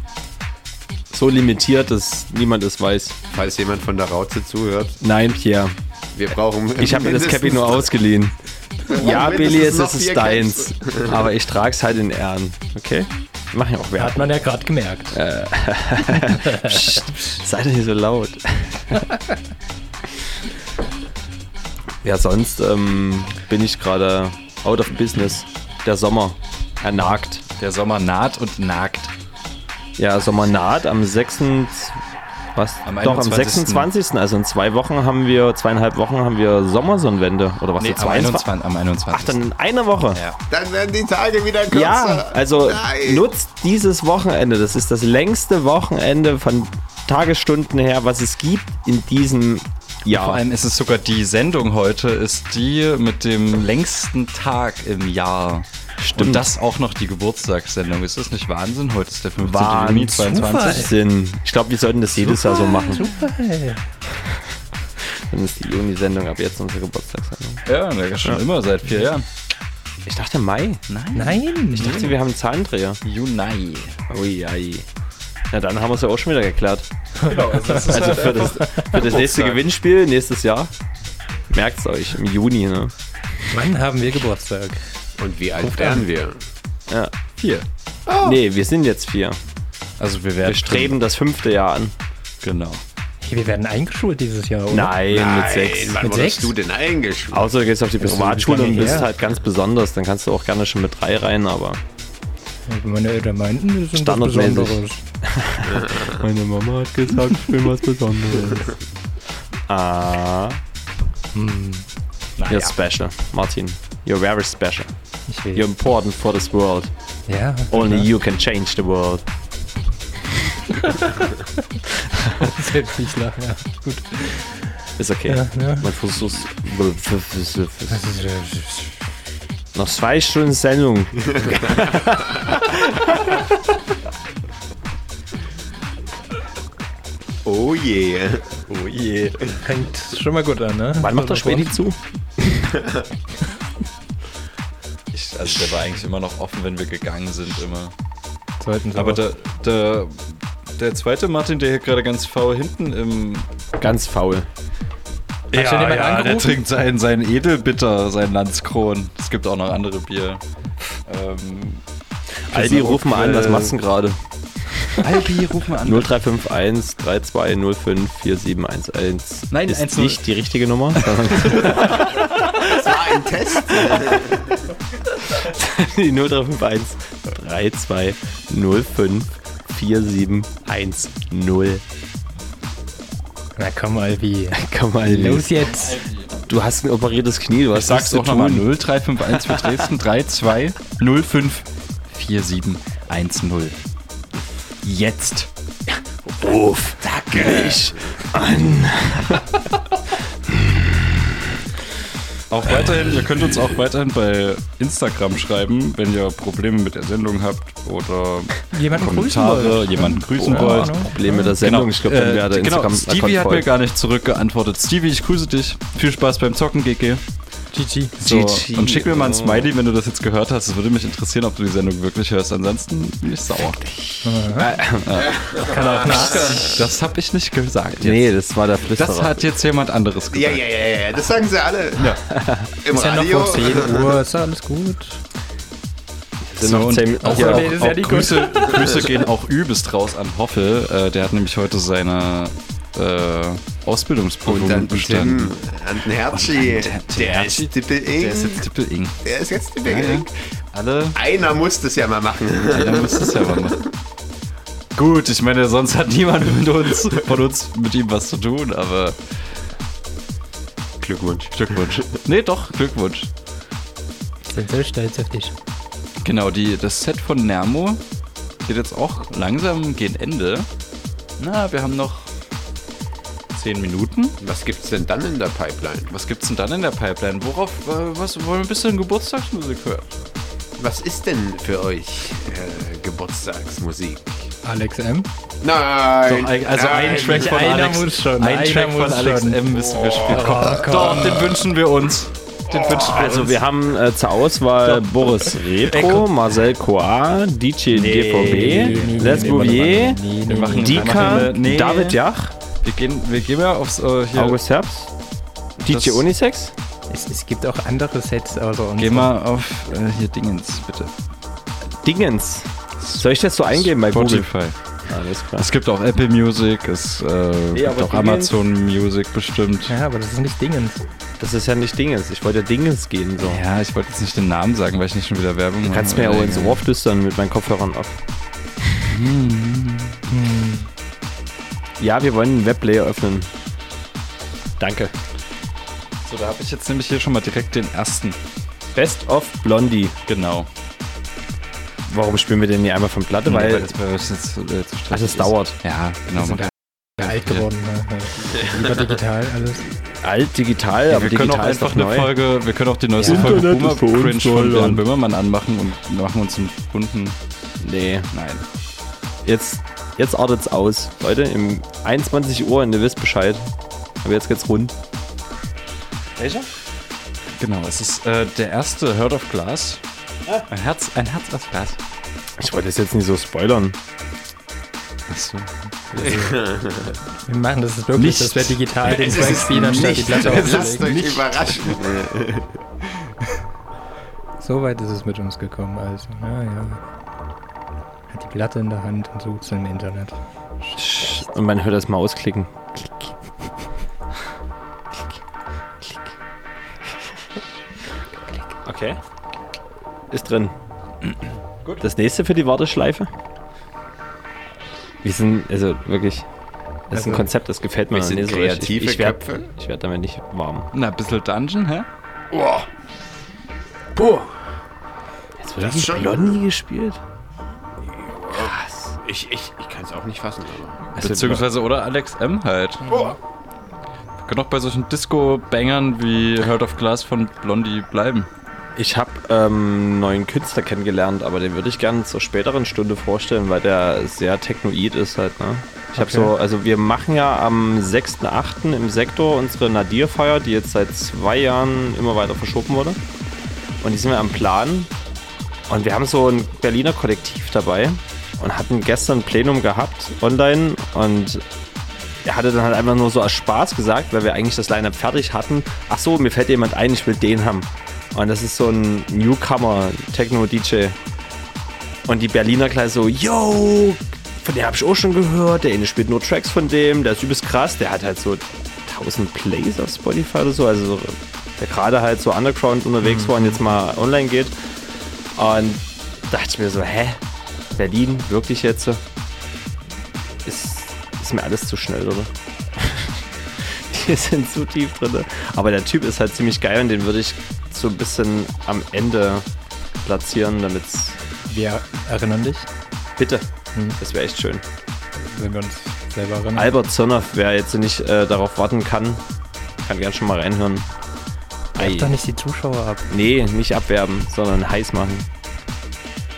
Speaker 5: So limitiert, dass niemand es weiß.
Speaker 6: Falls jemand von der Rauze zuhört,
Speaker 5: Nein, Pierre.
Speaker 6: wir brauchen.
Speaker 5: Ich habe mir das Cappy nur ausgeliehen. [laughs] Ja, Billy, es ist
Speaker 6: vier
Speaker 5: deins. Aber ich trag's halt in Ehren. Okay? Wir machen ja auch
Speaker 2: Hat
Speaker 5: Werbung.
Speaker 2: man ja gerade gemerkt. [laughs]
Speaker 5: Psst, Sei doch nicht so laut. [laughs] ja, sonst ähm, bin ich gerade out of business. Der Sommer. Er nagt.
Speaker 1: der Sommer naht und nagt.
Speaker 5: Ja, Sommer naht am 6. Was?
Speaker 1: Am
Speaker 5: Doch, am
Speaker 1: 21..
Speaker 5: 26. Also in zwei Wochen haben wir, zweieinhalb Wochen haben wir Sommersonnenwende. Oder was?
Speaker 1: Nee, am
Speaker 5: 22?
Speaker 1: 21. Am 21.
Speaker 5: Ach, dann in einer Woche.
Speaker 1: Ja.
Speaker 6: Dann werden die Tage wieder kürzer.
Speaker 5: Ja, also
Speaker 6: Nein.
Speaker 5: nutzt dieses Wochenende. Das ist das längste Wochenende von Tagesstunden her, was es gibt in diesem Jahr.
Speaker 1: Vor allem ist es sogar die Sendung heute, ist die mit dem längsten Tag im Jahr.
Speaker 5: Stimmt.
Speaker 1: Und das auch noch die Geburtstagssendung. Ist das nicht Wahnsinn? Heute ist der 15.
Speaker 5: Wahnsinn.
Speaker 1: Juni 22.
Speaker 5: Sinn. Ich glaube, wir sollten das jedes Jahr so machen.
Speaker 2: Zufall.
Speaker 5: Dann ist die Juni-Sendung ab jetzt unsere Geburtstagssendung.
Speaker 1: Ja, ist schon immer seit vier Jahren.
Speaker 5: Ich dachte Mai.
Speaker 2: Nein.
Speaker 5: Ich dachte, wir haben einen Zahlendreher.
Speaker 1: Juni.
Speaker 5: Ui, ai. Na, dann haben wir es ja auch schon wieder geklärt.
Speaker 1: Genau, also
Speaker 5: Also für das, für das nächste Gewinnspiel nächstes Jahr. Merkt's euch, im Juni, ne?
Speaker 2: Wann haben wir Geburtstag?
Speaker 6: Und wie alt werden wir?
Speaker 5: Ja.
Speaker 1: vier.
Speaker 5: Nee, wir sind jetzt vier.
Speaker 1: Also wir werden
Speaker 5: Wir streben das fünfte Jahr an.
Speaker 1: Genau.
Speaker 2: Hey, wir werden eingeschult dieses Jahr, oder?
Speaker 5: Nein, mit sechs.
Speaker 6: Wann
Speaker 2: Mit
Speaker 6: wurdest
Speaker 2: sechs?
Speaker 6: du denn eingeschult?
Speaker 5: Außer du gehst auf die Privatschule und bist
Speaker 2: her.
Speaker 5: halt ganz besonders. Dann kannst du auch gerne schon mit drei rein, aber.
Speaker 2: Meine Eltern meinten, das ist was. Besonderes. [laughs]
Speaker 5: Meine Mama hat gesagt, ich bin was Besonderes. ah. You're special, Martin. You're very special. You're important for this world.
Speaker 2: Ja.
Speaker 5: Only you can change the world. [laughs]
Speaker 2: Selbst nicht lachen, ja. Gut.
Speaker 5: Ist okay.
Speaker 2: Ja, ja.
Speaker 5: Man versucht Noch zwei Stunden Sendung. [laughs]
Speaker 6: Oh je.
Speaker 1: Oh je.
Speaker 2: Fängt schon mal gut an, ne?
Speaker 5: Wann macht der Späti zu? [laughs]
Speaker 1: Ich, also der war eigentlich immer noch offen, wenn wir gegangen sind, immer.
Speaker 2: Sie
Speaker 1: Aber der, der, der zweite Martin, der hier gerade ganz faul hinten im.
Speaker 5: Ganz faul.
Speaker 2: Hat schon jemand
Speaker 1: der
Speaker 2: angerufen?
Speaker 1: trinkt sein, sein Edelbitter, sein Landskron. Es gibt auch noch andere Bier. Ähm,
Speaker 5: Aldi, ruf mal an, was machst du denn gerade?
Speaker 1: Albi, ruf mal an.
Speaker 5: 0351 3205 4711.
Speaker 1: Nein,
Speaker 5: ist
Speaker 1: 10.
Speaker 5: nicht die richtige Nummer. [laughs]
Speaker 6: Das war ein Test. [laughs] [laughs]
Speaker 5: die 0351 3205 4710.
Speaker 2: Na komm, Albi. [laughs]
Speaker 5: Komm mal,
Speaker 2: Los jetzt.
Speaker 5: Du hast ein operiertes Knie, du hast
Speaker 1: Ich sag's auch nochmal.
Speaker 5: tun.
Speaker 1: 0351 für [laughs] Dresden 3205 4710. Jetzt.
Speaker 5: Ruf mich an.
Speaker 1: Auch weiterhin, ihr könnt uns auch weiterhin bei Instagram schreiben, wenn ihr Probleme mit der Sendung habt oder
Speaker 2: Jemanden grüßen
Speaker 1: Kommentare,
Speaker 2: wollt.
Speaker 1: jemanden grüßen
Speaker 2: Ja,
Speaker 1: wollt.
Speaker 2: ne?
Speaker 5: Problem mit der Sendung. Ich glaube, dann
Speaker 1: Äh,
Speaker 5: wäre der
Speaker 1: genau,
Speaker 5: Instagram
Speaker 1: Stevie hat mir gar nicht zurückgeantwortet. Stevie, ich grüße dich. Viel Spaß beim Zocken, GG.
Speaker 2: GG.
Speaker 1: So,
Speaker 5: GG,
Speaker 1: und schick mir mal ein
Speaker 5: oh.
Speaker 1: Smiley, wenn du das jetzt gehört hast. Es würde mich interessieren, ob du die Sendung wirklich hörst. Ansonsten bin ich sauer.
Speaker 2: Kann auch nach.
Speaker 1: Das habe ich nicht gesagt. Jetzt.
Speaker 5: Nee, das war der Flüsterer.
Speaker 1: das hat jetzt jemand anderes
Speaker 6: Ja,
Speaker 1: gesagt.
Speaker 6: ja, ja, ja, das sagen sie alle. [laughs] Im
Speaker 2: Ist ja noch
Speaker 6: Radio.
Speaker 2: vor 10 [laughs] Uhr, ist ja alles gut.
Speaker 5: sind
Speaker 1: So, auch,
Speaker 2: ist ja
Speaker 1: auch
Speaker 2: nicht
Speaker 1: Grüße, Grüße [laughs] gehen auch übelst raus an Hoffel. Äh, der hat nämlich heute seine äh, Ausbildungsprüfung
Speaker 6: Und dann
Speaker 1: bestanden.
Speaker 6: Tim, an Herzi. Der ist Tippel
Speaker 1: Der ist jetzt Tippel-Ing.
Speaker 6: Der ist jetzt Tippel
Speaker 1: Ja, ja. Alle,
Speaker 6: Einer muss das ja mal machen.
Speaker 1: jeder muss das ja mal machen. Gut, ich meine, sonst hat niemand mit uns, von uns mit ihm was zu tun, aber
Speaker 6: Glückwunsch.
Speaker 1: Glückwunsch. Nee, doch, Glückwunsch.
Speaker 2: Ich bin so stolz auf dich.
Speaker 1: Genau, die, das Set von Nermo geht jetzt auch langsam gegen Ende. Na, wir haben noch 10 Minuten.
Speaker 6: Was gibt's denn dann in der Pipeline?
Speaker 1: Was gibt's denn dann in der Pipeline? Worauf, äh, was, wollen wir ein bisschen Geburtstagsmusik hören?
Speaker 6: Was ist denn für euch äh, Geburtstagsmusik?
Speaker 2: Alex M.
Speaker 6: Nein!
Speaker 1: also ein
Speaker 6: nein,
Speaker 1: Track von
Speaker 2: einer
Speaker 1: Alex,
Speaker 2: muss schon,
Speaker 1: ein
Speaker 2: einer
Speaker 1: Track von Alex
Speaker 2: schon.
Speaker 1: M müssen wir spielen. Komm,
Speaker 2: Oh, komm.
Speaker 1: Doch, den wünschen wir uns. Den wünschen wir
Speaker 5: Also
Speaker 1: uns.
Speaker 5: wir haben äh, zur Auswahl Boris Retro, Marcel Coa, DJ DVB,
Speaker 2: nee, nee,
Speaker 5: Les
Speaker 2: nee,
Speaker 5: Bouvier,
Speaker 2: nee, nee, nee.
Speaker 5: Dika,
Speaker 1: nee.
Speaker 5: David Jach,
Speaker 1: wir, gehen, wir gehen mal aufs äh, hier.
Speaker 5: August Herbst, DJ
Speaker 1: Das-
Speaker 5: Unisex,
Speaker 2: Es, es gibt auch andere Sets außer uns.
Speaker 1: Geh mal auf äh, hier Dingens, bitte.
Speaker 5: Dingens. Soll ich das so eingeben bei Google?
Speaker 1: Spotify.
Speaker 5: Alles klar.
Speaker 1: Es gibt auch Apple Music, es äh, gibt
Speaker 5: aber
Speaker 1: auch
Speaker 5: Dingens-
Speaker 1: Amazon Music bestimmt.
Speaker 2: Ja, aber das ist nicht Dingens.
Speaker 5: Das ist ja nicht Dingens. Ich wollte Dingens gehen. So.
Speaker 1: Ja, ich wollte jetzt nicht den Namen sagen, weil ich nicht schon wieder Werbung
Speaker 5: Du kannst mir ja auch ins Ohr flüstern mit meinen Kopfhörern auf. Ja, wir wollen einen Webplayer öffnen. Danke.
Speaker 1: So, da habe ich jetzt nämlich hier schon mal direkt den ersten.
Speaker 5: Best of Blondie.
Speaker 1: Genau.
Speaker 5: Warum spielen wir denn nie einmal von Platte?
Speaker 1: Weil,
Speaker 5: Weil
Speaker 1: das bei euch jetzt äh, zu stressig
Speaker 5: also es
Speaker 1: ist.
Speaker 5: dauert.
Speaker 1: Ja, genau.
Speaker 2: Wir ja alt geworden. Ne? [laughs] Lieber digital alles.
Speaker 5: Alt, digital,
Speaker 1: Ja,
Speaker 5: aber
Speaker 1: wir können auch
Speaker 5: digital ist
Speaker 1: einfach
Speaker 5: doch
Speaker 1: eine
Speaker 5: neu.
Speaker 1: Folge, wir können auch die neueste
Speaker 2: Ja.
Speaker 1: Folge Boomer
Speaker 5: uns
Speaker 1: Cringe von. Jan Böhmermann anmachen und machen uns einen bunten.
Speaker 5: Nee,
Speaker 1: Nein.
Speaker 5: jetzt, jetzt artet's aus. Leute, im 21 Uhr und ihr wisst Bescheid. Aber jetzt geht's rund. Welcher?
Speaker 1: Genau, es ist äh, der erste Heard of Glass. Ein Herz, ein Herz aus Glas.
Speaker 5: Ich wollte es jetzt nicht so spoilern.
Speaker 1: Achso. [laughs]
Speaker 2: Wir machen das ist wirklich,
Speaker 1: Nicht.
Speaker 2: dass wir digital den
Speaker 6: ist
Speaker 2: spielen, anstatt die
Speaker 6: nicht.
Speaker 2: Platte
Speaker 6: Lasst
Speaker 2: aufzulegen.
Speaker 6: euch überraschen. [laughs]
Speaker 2: So weit ist es mit uns gekommen, also. Ja, ja. Platte in der Hand und sucht sie im Internet.
Speaker 5: Und man hört das mal ausklicken. Okay. Ist drin. Gut. Das nächste für die Warteschleife. Wir sind, also wirklich, das ist ein
Speaker 2: Also,
Speaker 5: Konzept, das gefällt mir
Speaker 6: wir sind
Speaker 5: nicht so
Speaker 6: kreative
Speaker 5: ich, ich werd,
Speaker 6: Köpfe.
Speaker 5: Ich werde damit nicht warm.
Speaker 1: Na, ein bisschen Dungeon, hä?
Speaker 6: Boah. Boah.
Speaker 5: Jetzt
Speaker 6: wird wirklich
Speaker 5: Blondie gespielt?
Speaker 6: Ich, ich, ich kann es auch nicht fassen. Aber.
Speaker 5: Also,
Speaker 1: Beziehungsweise oder Alex M halt.
Speaker 6: Boah.
Speaker 1: Wir können auch bei solchen Disco-Bangern wie Heard of Glass von Blondie bleiben.
Speaker 5: Ich habe ähm, einen neuen Künstler kennengelernt, aber den würde ich gerne zur späteren Stunde vorstellen, weil der sehr technoid ist halt. Ne? Ich habe
Speaker 2: Okay.
Speaker 5: so, also wir machen ja am 6.8. im Sektor unsere Nadir-Feier, die jetzt seit zwei Jahren immer weiter verschoben wurde. Und die sind wir am Plan. Und wir haben so ein Berliner Kollektiv dabei und hatten gestern ein Plenum gehabt online und er hatte dann halt einfach nur so aus Spaß gesagt, weil wir eigentlich das Line-Up fertig hatten. Ach so, mir fällt jemand ein, ich will den haben. Und das ist so ein Newcomer, Techno-DJ. Und die Berliner gleich so, yo, von dem habe ich auch schon gehört. Der eine spielt nur Tracks von dem, der ist übelst krass. Der hat halt so 1000 Plays auf Spotify oder so. Also so, der gerade halt so Underground unterwegs war und jetzt mal online geht. Und dachte ich mir so, hä? Berlin, wirklich jetzt? Ist, ist mir alles zu schnell, oder? [laughs] Wir sind zu tief drin. Aber der Typ ist halt ziemlich geil und den würde ich so ein bisschen am Ende platzieren, damit
Speaker 2: Wir erinnern dich,
Speaker 5: Bitte.
Speaker 2: Hm.
Speaker 5: Das wäre echt schön.
Speaker 2: wenn wir uns selber erinnern.
Speaker 5: Albert Zonoff, wer jetzt nicht äh, darauf warten kann, kann gern schon mal reinhören.
Speaker 2: Werf doch nicht die Zuschauer ab.
Speaker 5: Nee, nicht abwerben, sondern heiß machen.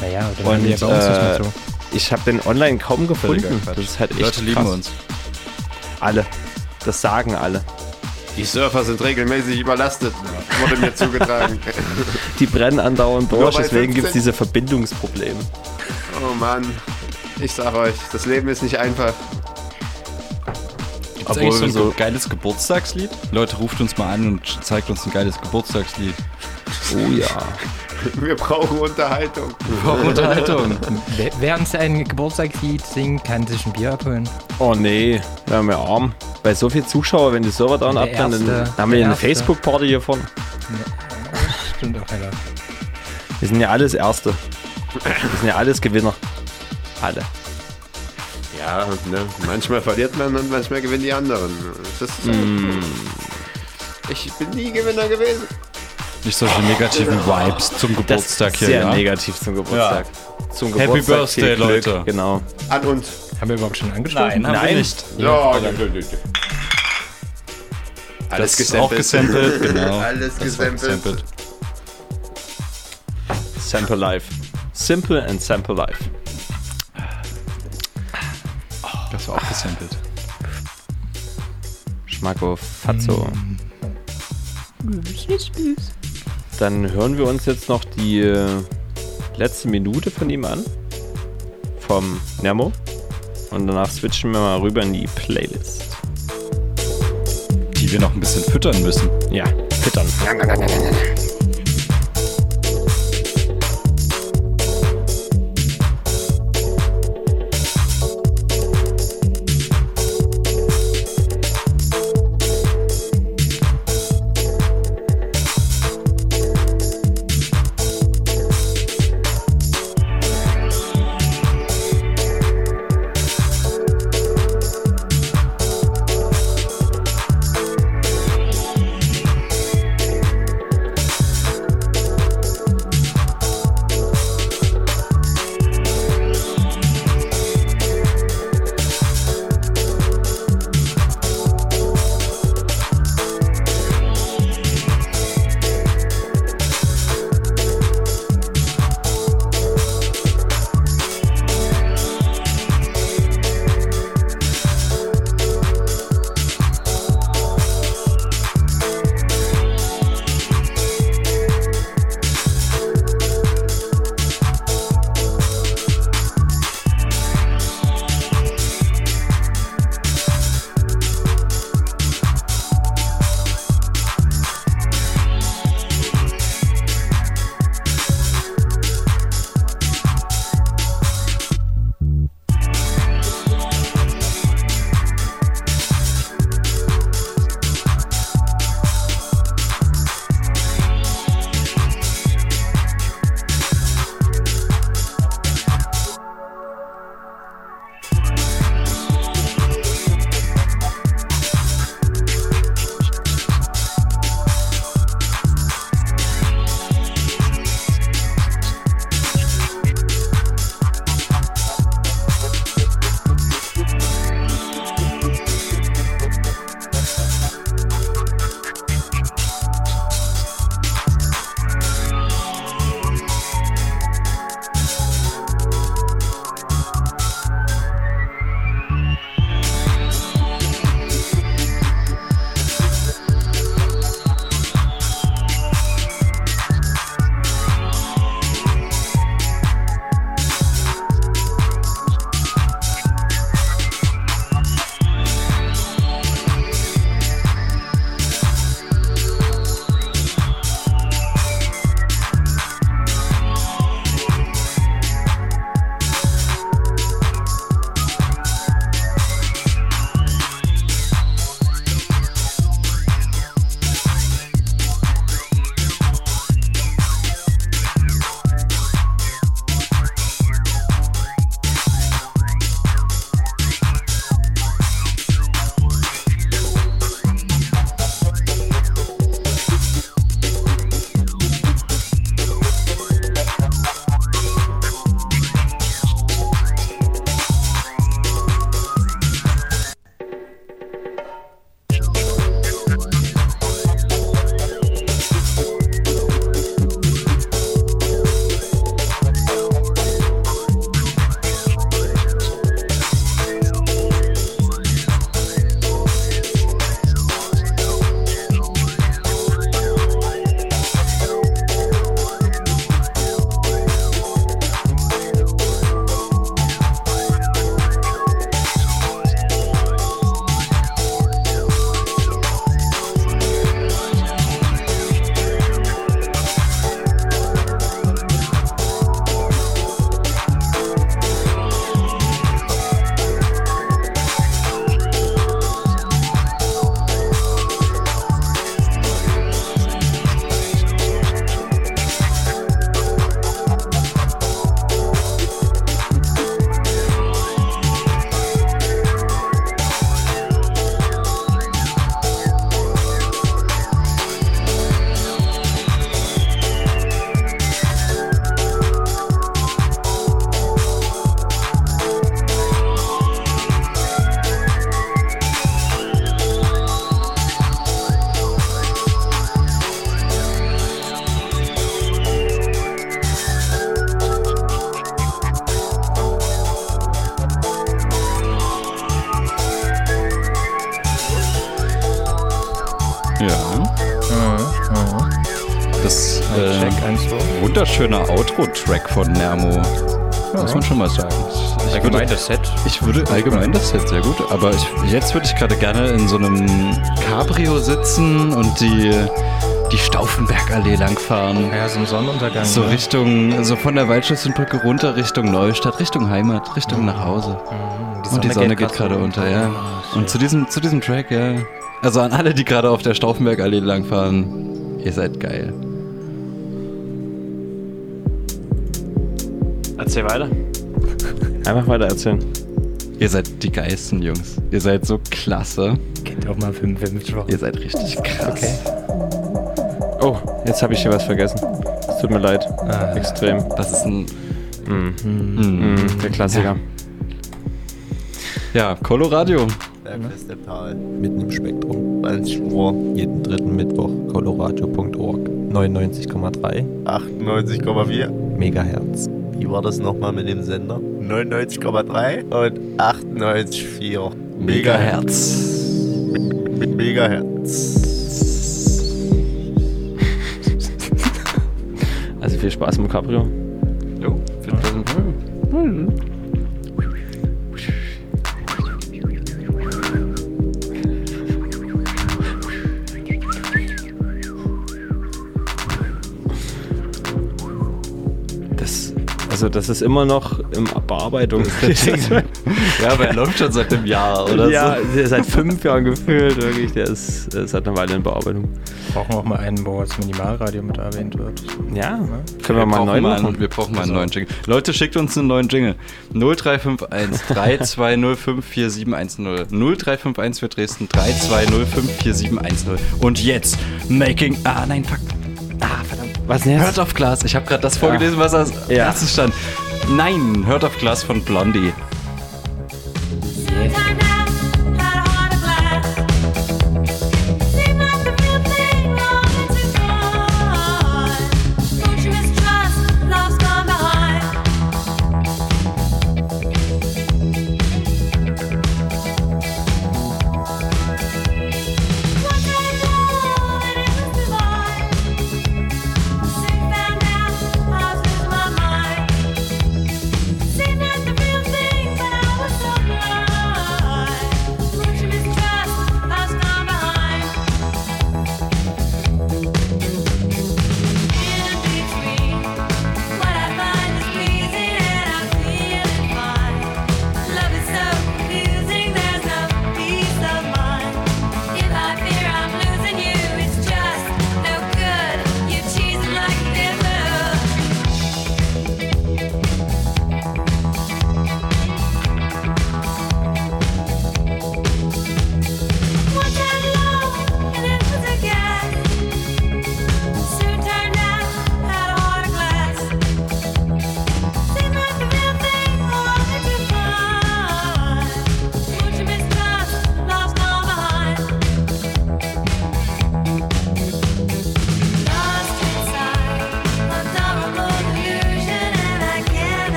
Speaker 2: Naja, dann
Speaker 5: Und,
Speaker 2: ja bei uns
Speaker 5: äh,
Speaker 2: so.
Speaker 5: Ich habe den online kaum gefunden. Das ist halt echt
Speaker 1: Leute lieben
Speaker 5: krass.
Speaker 1: uns.
Speaker 5: Alle. Das sagen alle.
Speaker 6: Die Surfer sind regelmäßig überlastet, wurde mir zugetragen. [laughs]
Speaker 5: Die brennen andauernd durch, deswegen gibt es
Speaker 6: 15.
Speaker 5: diese Verbindungsprobleme.
Speaker 6: Oh Mann, ich sag euch, das Leben ist nicht einfach.
Speaker 1: Gibt's
Speaker 5: Obwohl
Speaker 1: eigentlich so ein
Speaker 5: so-
Speaker 1: geiles Geburtstagslied? Leute, ruft uns mal an und zeigt uns ein geiles Geburtstagslied.
Speaker 5: Oh ja. [laughs] [laughs]
Speaker 6: Wir brauchen Unterhaltung.
Speaker 1: Unterhaltung. [laughs]
Speaker 2: Wer, wer uns ein Geburtstagslied singt, kann sich ein Bier abholen.
Speaker 5: Oh nee, wir haben ja arm. Bei so viel Zuschauer, wenn die Server down
Speaker 2: Der
Speaker 5: abbrennen, dann haben wir eine. Facebook-Party hier vorne.
Speaker 2: Stimmt auch keiner.
Speaker 5: Wir sind ja alles Erste. Wir sind ja alles Gewinner. Alle.
Speaker 6: Ja, ne, manchmal verliert man und manchmal gewinnen die anderen. Das ist
Speaker 5: Mm.
Speaker 6: Ich bin nie Gewinner gewesen.
Speaker 1: Nicht solche negativen [laughs] Vibes zum
Speaker 5: Das
Speaker 1: Geburtstag
Speaker 5: ist
Speaker 1: hier.
Speaker 5: sehr
Speaker 1: ja?
Speaker 5: negativ zum Geburtstag. Zum
Speaker 1: Happy
Speaker 5: Geburtstag
Speaker 1: Birthday,
Speaker 5: viel Glück.
Speaker 1: Leute.
Speaker 5: Genau.
Speaker 6: An uns.
Speaker 2: Haben wir überhaupt schon angestoßen?
Speaker 1: Nein, haben wir
Speaker 5: Nein.
Speaker 1: nicht.
Speaker 6: Ja, nö. Alles
Speaker 1: Das ist auch gesampelt, [laughs] genau.
Speaker 6: Alles
Speaker 1: Das
Speaker 6: gesampelt.
Speaker 1: gesampelt.
Speaker 5: Sample Life. Simple and Sample Life.
Speaker 1: Das war auch gesampelt.
Speaker 5: Schmacko Fatzo. Dann hören wir uns jetzt noch die äh, letzte Minute von ihm an. Vom Nemo. Und danach switchen wir mal rüber in die Playlist.
Speaker 1: Die wir noch ein bisschen füttern müssen.
Speaker 5: Ja, füttern.
Speaker 1: Wunderschöner Outro-Track von Nermo. Muss man schon mal sagen. Ich
Speaker 2: Allgemein
Speaker 1: würde,
Speaker 2: das Set.
Speaker 1: ich würde allgemein das jetzt sehr gut, aber ich, jetzt würde ich gerade gerne in so einem Cabrio sitzen und die, die Stauffenbergallee langfahren.
Speaker 2: Ja, so ein Sonnenuntergang.
Speaker 1: So
Speaker 2: ne?
Speaker 1: Richtung, so von der Waldschlösschenbrücke runter Richtung Neustadt, Richtung Heimat, Richtung nach Hause.
Speaker 2: Mhm,
Speaker 1: Und die Sonne geht gerade unter, ja.
Speaker 2: Ah,
Speaker 1: Und zu diesem, zu diesem Track, ja. Also an alle, die gerade auf der Stauffenbergallee langfahren, ihr seid geil.
Speaker 5: Erzähl weiter. Einfach weiter erzählen.
Speaker 1: Ihr seid die geilsten Jungs. Ihr seid so klasse.
Speaker 2: Kennt auch mal fünf Mittwoch.
Speaker 1: Ihr seid richtig krass.
Speaker 2: Okay.
Speaker 5: Oh, jetzt habe ich hier was vergessen. Es tut mir leid.
Speaker 2: Ah.
Speaker 5: Extrem.
Speaker 1: Das ist ein.
Speaker 5: Mm.
Speaker 1: Mm.
Speaker 5: Mm, der Klassiker.
Speaker 1: Ja, Coloradio.
Speaker 3: Im Tal. Mitten im Spektrum. 20 Uhr. Jeden dritten Mittwoch. Coloradio.org. 99,3 98,4 Megahertz. Wie war das nochmal mit dem Sender? 99,3 und 98,4
Speaker 1: Megahertz.
Speaker 3: Me- Megahertz.
Speaker 5: Also viel Spaß im Cabrio. Das ist immer noch im Bearbeitung. [laughs]
Speaker 1: Ja, aber er läuft schon seit einem Jahr oder
Speaker 5: ja,
Speaker 1: so.
Speaker 5: der ist seit fünf Jahren gefühlt, wirklich. Der ist, der ist seit einer Weile in Bearbeitung.
Speaker 2: Brauchen wir auch mal einen, wo das Minimalradio mit erwähnt wird.
Speaker 5: Ja, können wir mal
Speaker 1: brauchen
Speaker 5: neu
Speaker 1: mal
Speaker 5: machen.
Speaker 1: einen, wir brauchen mal einen neuen Jingle. Leute, schickt uns einen neuen Jingle. 0351 3205 4710. 0351 für Dresden 3205 4710. Und jetzt Making. Ah, nein, fuck.
Speaker 5: Was denn
Speaker 1: Hört auf Glas. Ich habe gerade das vorgelesen, was als
Speaker 5: Ja.
Speaker 1: erstes stand. Nein, hört auf Glas von Blondie.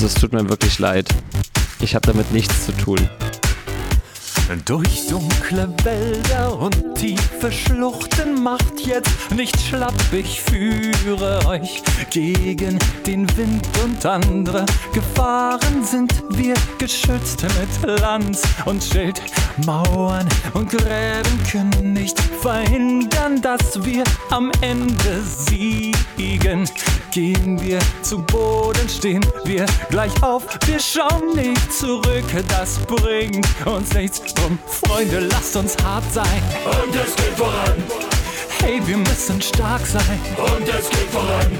Speaker 5: Also es tut mir wirklich leid. Ich habe damit nichts zu tun.
Speaker 7: Durch dunkle Wälder und tiefe Schluchten macht jetzt nicht schlapp, ich führe euch gegen den Wind und andere Gefahren sind wir geschützt mit Lanz und Schild. Mauern und Gräben können nicht verhindern, dass wir am Ende siegen. Gehen wir zu Boden, stehen wir gleich auf, wir schauen nicht zurück, das bringt uns nichts drum. Freunde, lasst uns hart sein.
Speaker 8: Und es geht voran.
Speaker 7: Hey, wir müssen stark sein.
Speaker 8: Und es geht voran.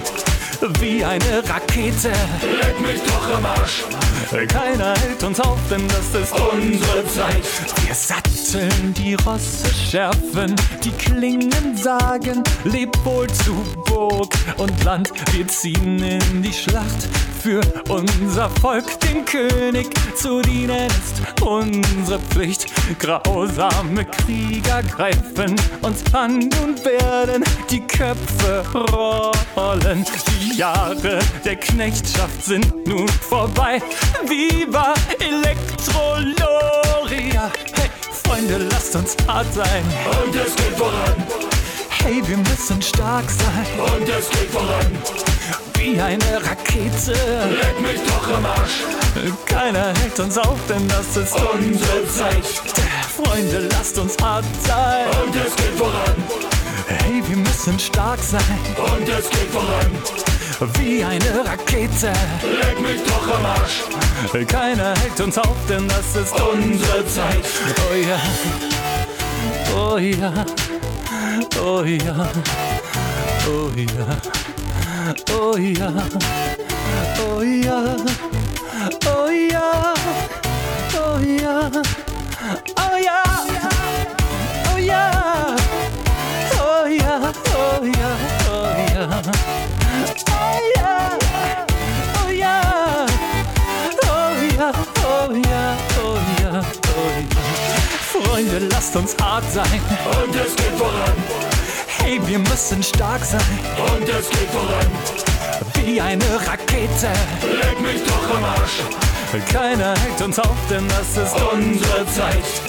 Speaker 7: Wie eine Rakete.
Speaker 8: Leck mich doch am Arsch.
Speaker 7: Keiner hält uns auf, denn das ist unsere Zeit. Wir satteln die Rosse, schärfen die Klingen, sagen, leb wohl zu Burg und Land. Wir ziehen in die Schlacht für unser Volk, den König zu dienen ist unsere Pflicht. Grausame Krieger greifen uns an und werden die Köpfe rollen. Die Jahre der Knechtschaft sind nun vorbei. Viva Elektroloria! Hey, Freunde, lasst uns hart sein.
Speaker 8: Und es geht voran.
Speaker 7: Hey, wir müssen stark sein.
Speaker 8: Und es geht voran.
Speaker 7: Wie eine Rakete.
Speaker 8: Leck mich doch am Arsch.
Speaker 7: Keiner hält uns auf, denn das ist
Speaker 8: Unsere Zeit.
Speaker 7: Freunde, lasst uns hart sein.
Speaker 8: Und es geht voran.
Speaker 7: Hey, wir müssen stark sein.
Speaker 8: Und es geht voran.
Speaker 7: Wie eine Rakete.
Speaker 8: Leck mich doch am Arsch.
Speaker 7: Keiner hält uns auf, denn das ist
Speaker 8: Unsere Zeit.
Speaker 7: Oh ja. Oh ja. Oh ja. Oh ja. Oh ja. Oh ja. Oh ja. Oh ja. Oh ja. Oh ja. Oh ja. Oh ja. Oh ja. Freunde, lasst uns hart sein.
Speaker 8: Und es geht voran.
Speaker 7: Hey, wir müssen stark sein.
Speaker 8: Und es geht voran.
Speaker 7: Wie eine Rakete.
Speaker 8: Leck mich doch am Arsch.
Speaker 7: Keiner hält uns auf, denn das ist
Speaker 8: Unsere Zeit.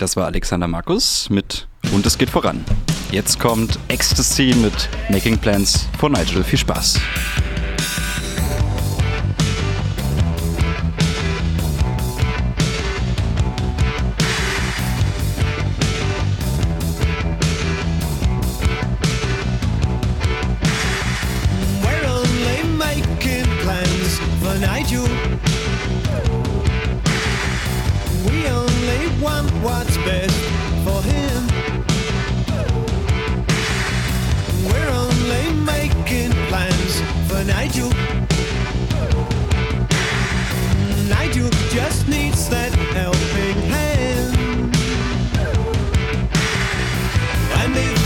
Speaker 1: Das war Alexander Markus mit Und es geht voran. Jetzt kommt Ecstasy mit Making Plans von Nigel. Viel Spaß.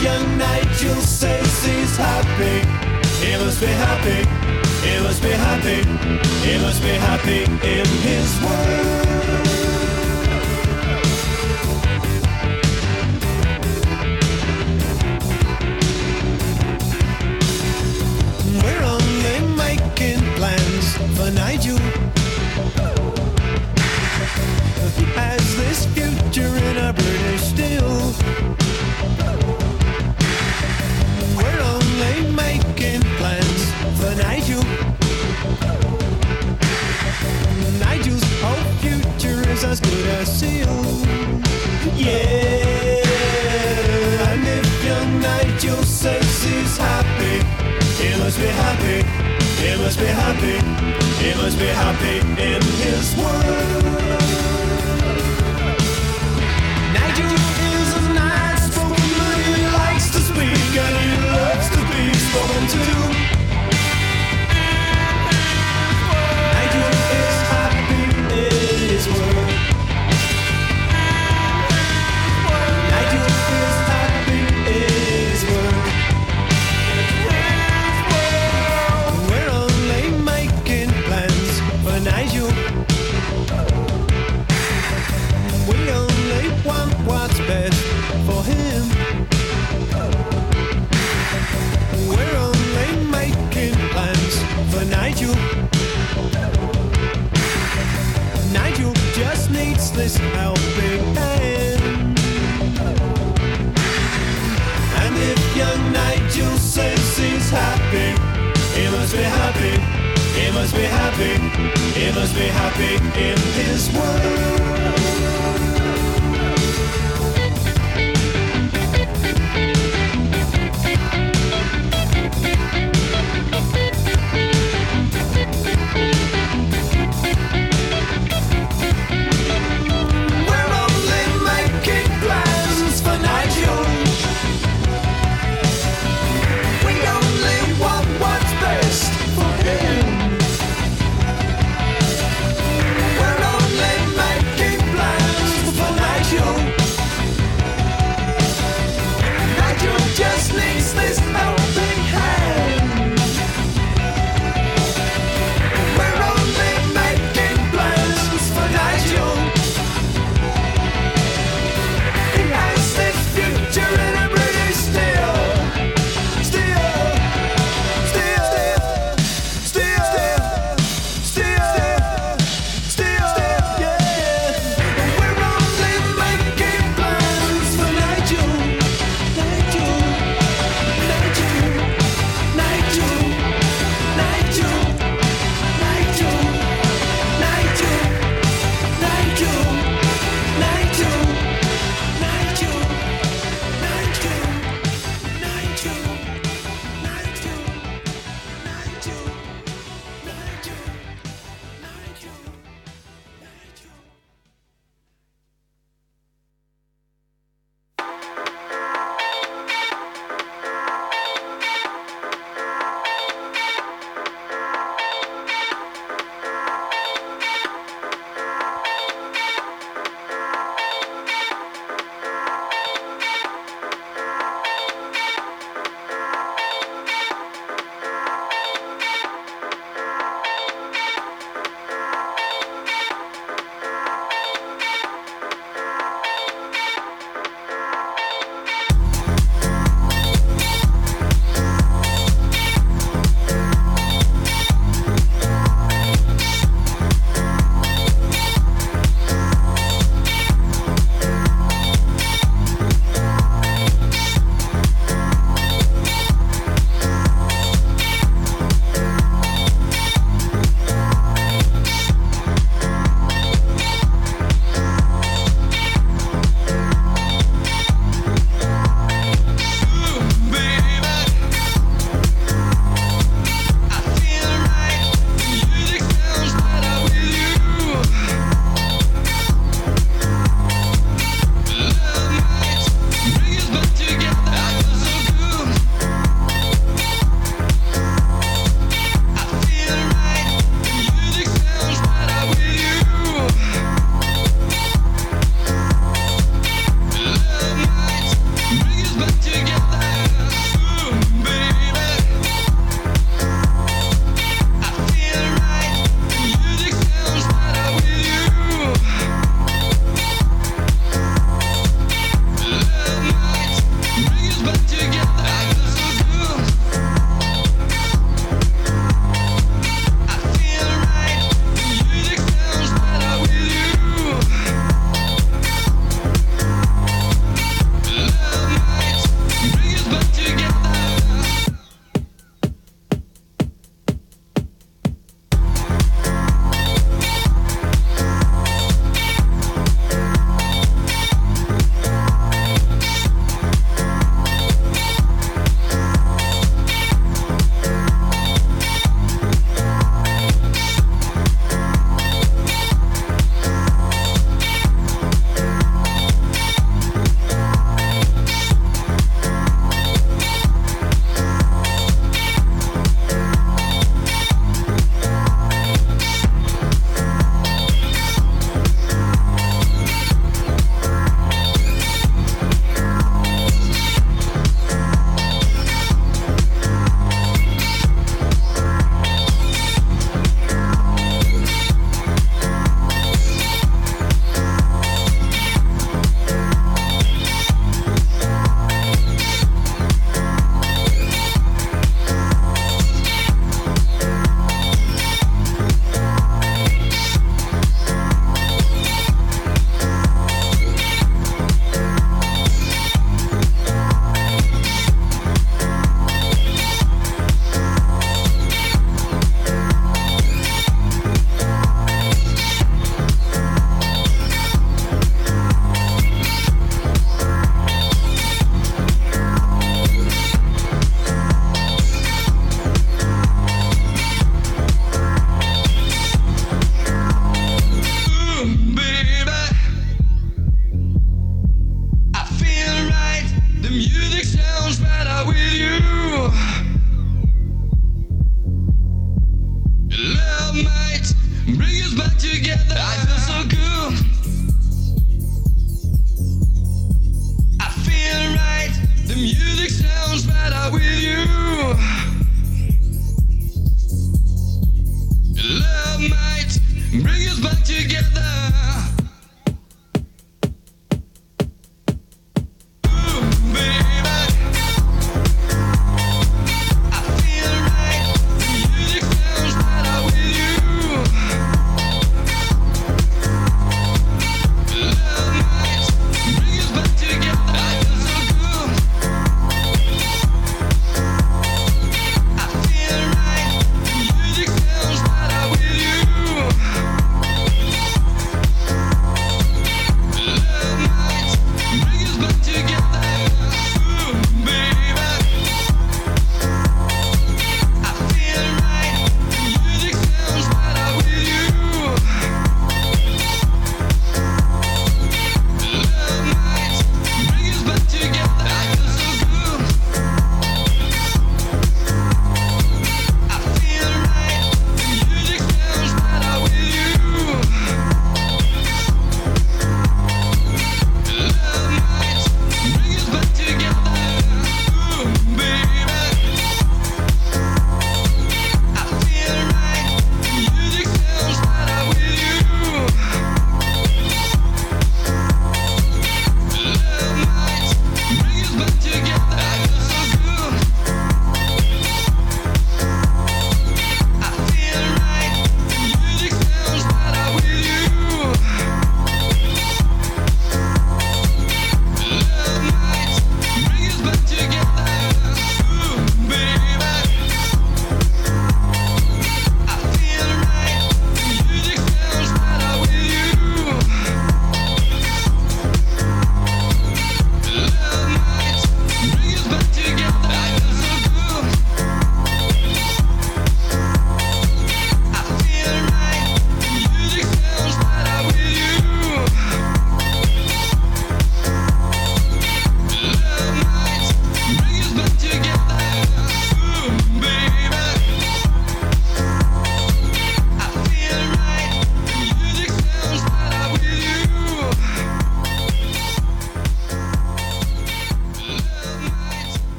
Speaker 9: Young Nigel says he's happy, he must be happy, he must be happy, he must be happy in his world. We're only making plans for Nigel. Has this future in a British still. Nigel's whole future is as good as sealed. Yeah, and if young Nigel says he's happy, he must be happy. He must be happy. He must be happy in his world. must be happy, he must be happy in his world.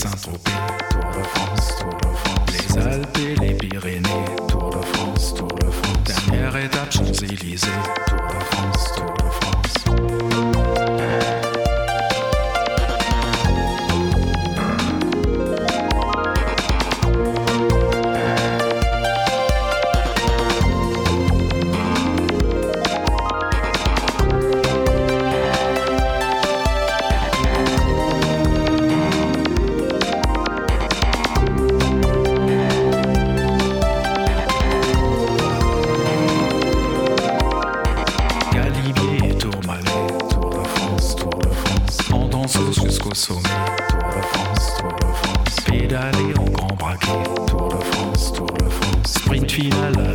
Speaker 10: Saint-Tropez, Tour de France, Tour de France, les Alpes et les Pyrénées, Tour de France, Tour de France, dernière étape Champs-Élysées, Tour de France, Tour final.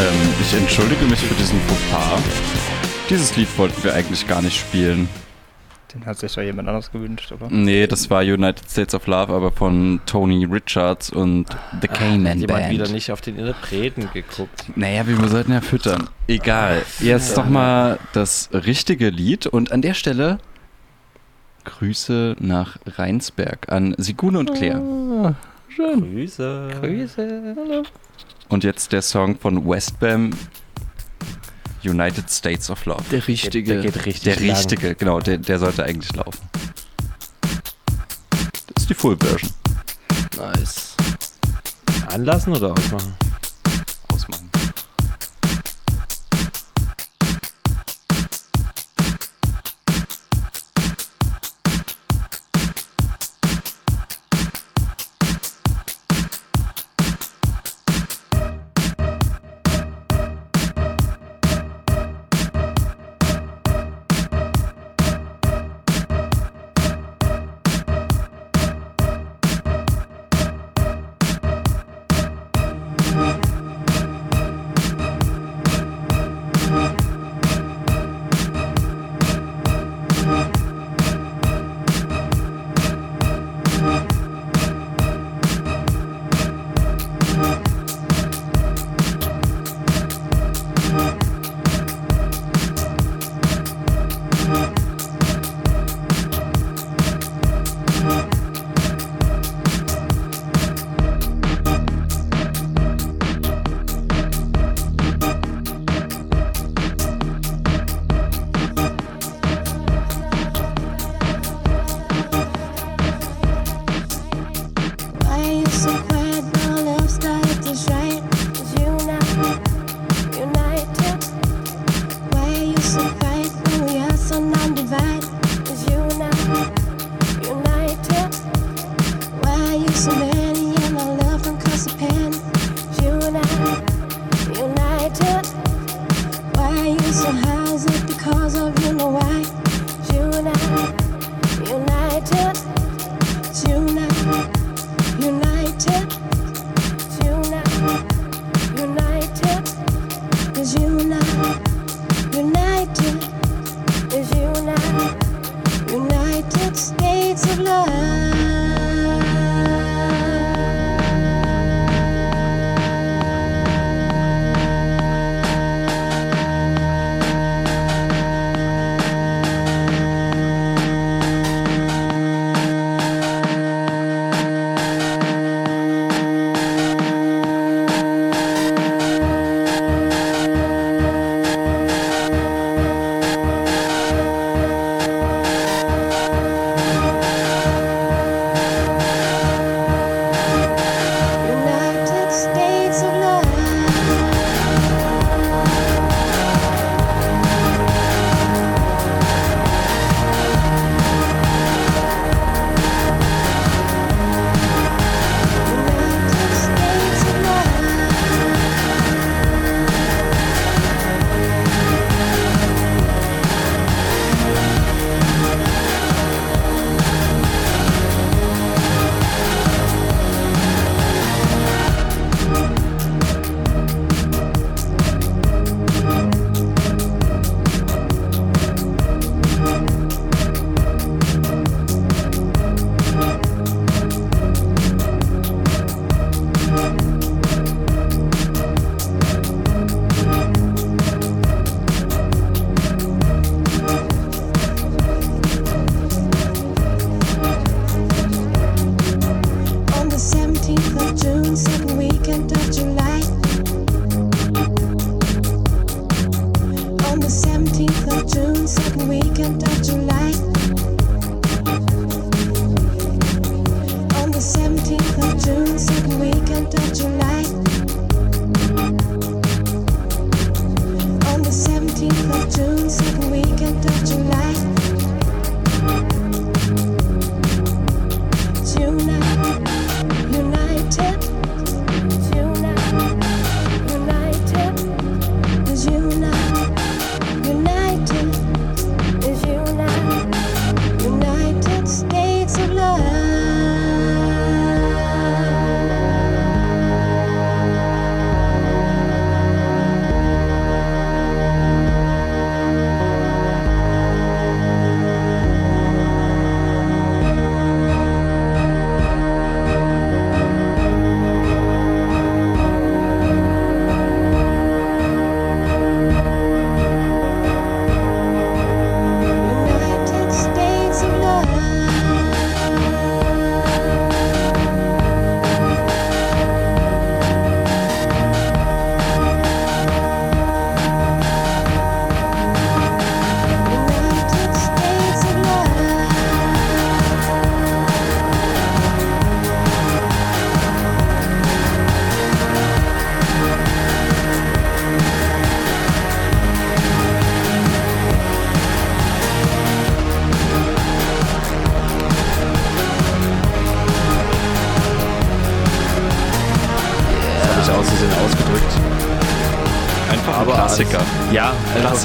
Speaker 1: Ähm, ich entschuldige mich für diesen Fauxpas. Dieses Lied wollten wir eigentlich gar nicht spielen.
Speaker 2: Den hat sich doch jemand anderes gewünscht, oder?
Speaker 11: Nee, das war United States of Love, aber von Tony Richards und The
Speaker 5: Ah,
Speaker 11: K-Man
Speaker 5: hat jemand
Speaker 11: Band.
Speaker 5: wieder nicht auf den Interpreten geguckt.
Speaker 11: Naja, wir sollten ja füttern. Egal. Jetzt doch mal das richtige Lied und an der Stelle Grüße nach Rheinsberg an Sigune und Claire.
Speaker 2: schön.
Speaker 5: Grüße.
Speaker 2: Grüße. Hallo.
Speaker 11: Und jetzt der Song von Westbam United States of Love. Der richtige.
Speaker 5: der geht richtig
Speaker 11: Der
Speaker 5: lang.
Speaker 11: richtige, genau, der, der sollte eigentlich laufen. Das ist die Full Version.
Speaker 5: Nice. Anlassen oder ausmachen?
Speaker 11: Ausmachen.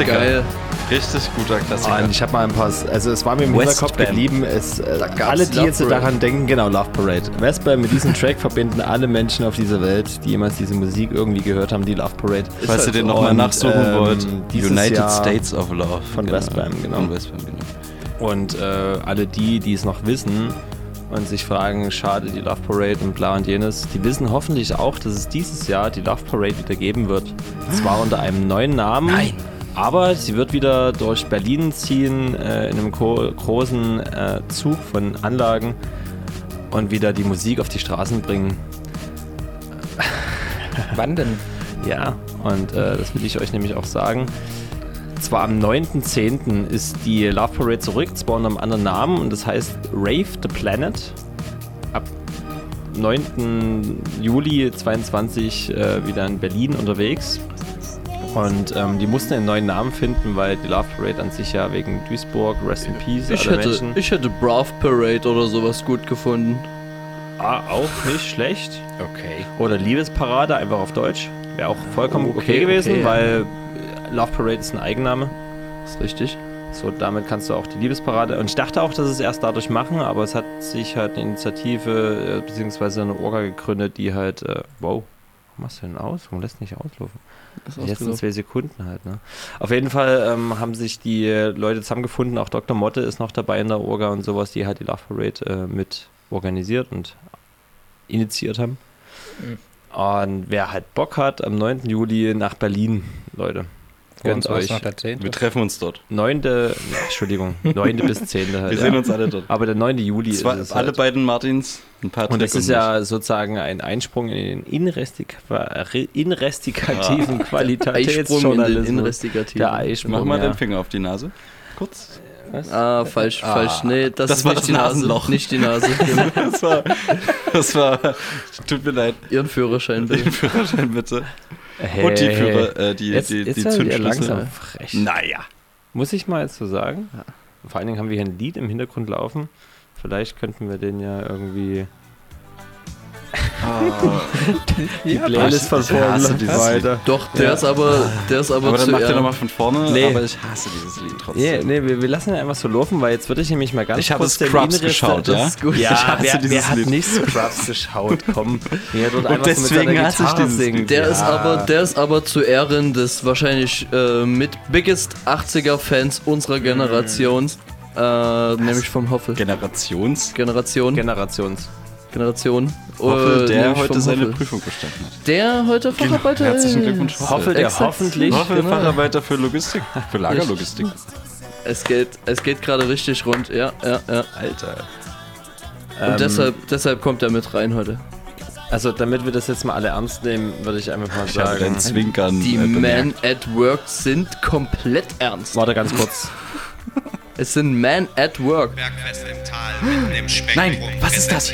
Speaker 1: Klassiker.
Speaker 5: geil.
Speaker 1: Richtig guter Klassiker.
Speaker 5: Und ich habe mal ein paar, also es war mir im
Speaker 1: West
Speaker 5: Hinterkopf
Speaker 1: Bam.
Speaker 5: geblieben, es, äh, alle, die
Speaker 3: Love
Speaker 5: jetzt
Speaker 3: Parade.
Speaker 5: daran denken, genau, Love Parade. Westbam mit diesem Track verbinden alle Menschen auf dieser Welt, die jemals diese Musik irgendwie gehört haben, die Love Parade.
Speaker 1: Falls ihr den nochmal
Speaker 5: Und,
Speaker 1: nachsuchen
Speaker 5: ähm,
Speaker 1: wollt, United
Speaker 5: Jahr
Speaker 1: States of Love.
Speaker 5: von Westbam, genau.
Speaker 1: Von Westbam, genau.
Speaker 5: Und äh, alle die, die es noch wissen und sich fragen, schade, die Love Parade und bla und jenes, die wissen hoffentlich auch, dass es dieses Jahr die Love Parade wieder geben wird. Zwar [gasps] unter einem neuen Namen.
Speaker 1: Nein.
Speaker 5: Aber sie wird wieder durch Berlin ziehen, äh, in einem gro großen äh, Zug von Anlagen und wieder die Musik auf die Straßen bringen. [laughs]
Speaker 2: Wann denn?
Speaker 5: Ja, und äh, das will ich euch nämlich auch sagen. Zwar am 9.10. ist die Love Parade zurück, zwar unter einem anderen Namen und das heißt Rave the Planet. Ab 9. Juli 22 äh, wieder in Berlin unterwegs. Und ähm, die mussten einen neuen Namen finden, weil die Love Parade an sich ja wegen Duisburg, Rest in Peace,
Speaker 12: Ich
Speaker 5: alle
Speaker 12: hätte,
Speaker 5: Menschen.
Speaker 12: ich hätte Brav Parade oder sowas gut gefunden.
Speaker 5: Ah, auch nicht schlecht.
Speaker 2: Okay.
Speaker 5: Oder Liebesparade, einfach auf Deutsch. Wäre auch vollkommen okay,
Speaker 12: Okay,
Speaker 5: gewesen,
Speaker 12: okay, ja.
Speaker 5: weil Love Parade ist ein Eigenname.
Speaker 12: Ist richtig.
Speaker 5: So, damit kannst du auch die Liebesparade. Und ich dachte auch, dass es erst dadurch machen, aber es hat sich halt eine Initiative äh, beziehungsweise eine Orga gegründet, die halt, äh, wow, warum machst du denn aus? Warum lässt du nicht auslaufen? Die letzten zwei Sekunden halt, ne? Auf jeden Fall ähm, haben sich die Leute zusammengefunden, auch Dr. Motte ist noch dabei in der Orga und sowas, die halt die Love Parade äh, mit organisiert und initiiert haben. Und wer halt Bock hat, am 9. Juli nach Berlin, Leute. Gönnt euch.
Speaker 2: noch der 10..
Speaker 1: Wir treffen uns dort.
Speaker 5: 9. Ja, Entschuldigung, [laughs] 9. bis 10. Halt,
Speaker 1: Wir
Speaker 5: ja.
Speaker 1: sehen uns alle dort.
Speaker 5: Aber der 9. Juli
Speaker 1: Zwei,
Speaker 5: ist es
Speaker 1: alle
Speaker 5: halt.
Speaker 1: beiden Martins, ein Patrick
Speaker 5: Und das ist
Speaker 1: ich.
Speaker 5: ja sozusagen ein Einsprung in den inrestik inrestigativen
Speaker 12: Einsprung in
Speaker 5: Qualitätsjournalismus.
Speaker 12: den Investigativen.
Speaker 5: Der Eisprung,
Speaker 1: Mach mal
Speaker 5: ja.
Speaker 1: den Finger auf die Nase. Kurz.
Speaker 12: Ah, falsch, falsch. Nee, das,
Speaker 1: Das
Speaker 12: ist
Speaker 1: war
Speaker 12: nicht
Speaker 1: das
Speaker 12: die Nase.
Speaker 1: Nasenloch.
Speaker 12: Nicht die Nase. [laughs]
Speaker 1: Das war, das war, tut mir leid.
Speaker 12: Ihren Führerschein bitte.
Speaker 1: Führerschein bitte.
Speaker 5: Hey,
Speaker 1: Und die. Führer, äh, die,
Speaker 5: Jetzt-
Speaker 1: die,
Speaker 5: jetzt
Speaker 1: die
Speaker 5: ihr
Speaker 1: Zündschlüssel.
Speaker 5: frech.
Speaker 1: Naja.
Speaker 5: Muss ich mal jetzt so sagen? Vor allen Dingen haben wir hier ein Lied im Hintergrund laufen. Vielleicht könnten wir den ja irgendwie. Die Playlist von
Speaker 1: ich hasse
Speaker 5: vorne
Speaker 1: dieses
Speaker 5: weiter.
Speaker 12: Doch, der ist aber, der ist aber,
Speaker 1: Aber dann
Speaker 12: zu
Speaker 1: macht ihr
Speaker 12: ehren.
Speaker 1: nochmal von vorne,
Speaker 5: Nee.
Speaker 1: aber ich hasse dieses Lied trotzdem.
Speaker 5: Nee, nee, wir, wir lassen ihn einfach so laufen, weil jetzt würde ich nämlich mal ganz
Speaker 1: Ich habe
Speaker 5: kurz den
Speaker 1: Scrubs geschaut,
Speaker 5: das
Speaker 1: ja?
Speaker 5: ist gut.
Speaker 1: Ich
Speaker 5: Ja, [laughs]
Speaker 1: hasse
Speaker 5: wer,
Speaker 1: dieses
Speaker 5: wer hat
Speaker 1: Lied.
Speaker 5: nicht Scrubs geschaut? Komm. [laughs]
Speaker 1: Und
Speaker 5: so
Speaker 1: deswegen
Speaker 5: seiner
Speaker 1: hasse ich dieses. Lied.
Speaker 12: Der
Speaker 5: ja.
Speaker 12: ist aber, der ist aber zu Ehren des wahrscheinlich äh, mit biggest 80er Fans unserer Generation, äh, nämlich vom Hoffel.
Speaker 1: Generations.
Speaker 12: Generation.
Speaker 5: Generations.
Speaker 12: Generation.
Speaker 1: Hoffel,
Speaker 12: äh,
Speaker 1: der heute seine. Prüfung bestanden hat.
Speaker 12: Der heute Facharbeiter
Speaker 1: Herzlichen
Speaker 12: ist.
Speaker 1: Glückwunsch,
Speaker 5: Hoffel, der
Speaker 12: Exakt.
Speaker 5: hoffentlich.
Speaker 1: Hoffel,
Speaker 12: genau.
Speaker 1: Facharbeiter für Logistik. Für Lagerlogistik. [laughs]
Speaker 12: Es geht, es geht gerade richtig rund, ja, ja, ja.
Speaker 1: Alter.
Speaker 12: Und
Speaker 5: Ähm,
Speaker 12: deshalb, deshalb kommt er mit rein heute.
Speaker 5: Also, damit wir das jetzt mal alle ernst nehmen, würde ich einfach mal
Speaker 1: Ich habe
Speaker 5: sagen.
Speaker 1: dein Zwinkern.
Speaker 12: Die
Speaker 1: äh,
Speaker 12: Men at Work sind komplett ernst.
Speaker 5: Warte ganz kurz.
Speaker 12: Es sind Men at Work.
Speaker 13: Bergfest im Tal mitten im Spektrum
Speaker 1: Nein, was ist das?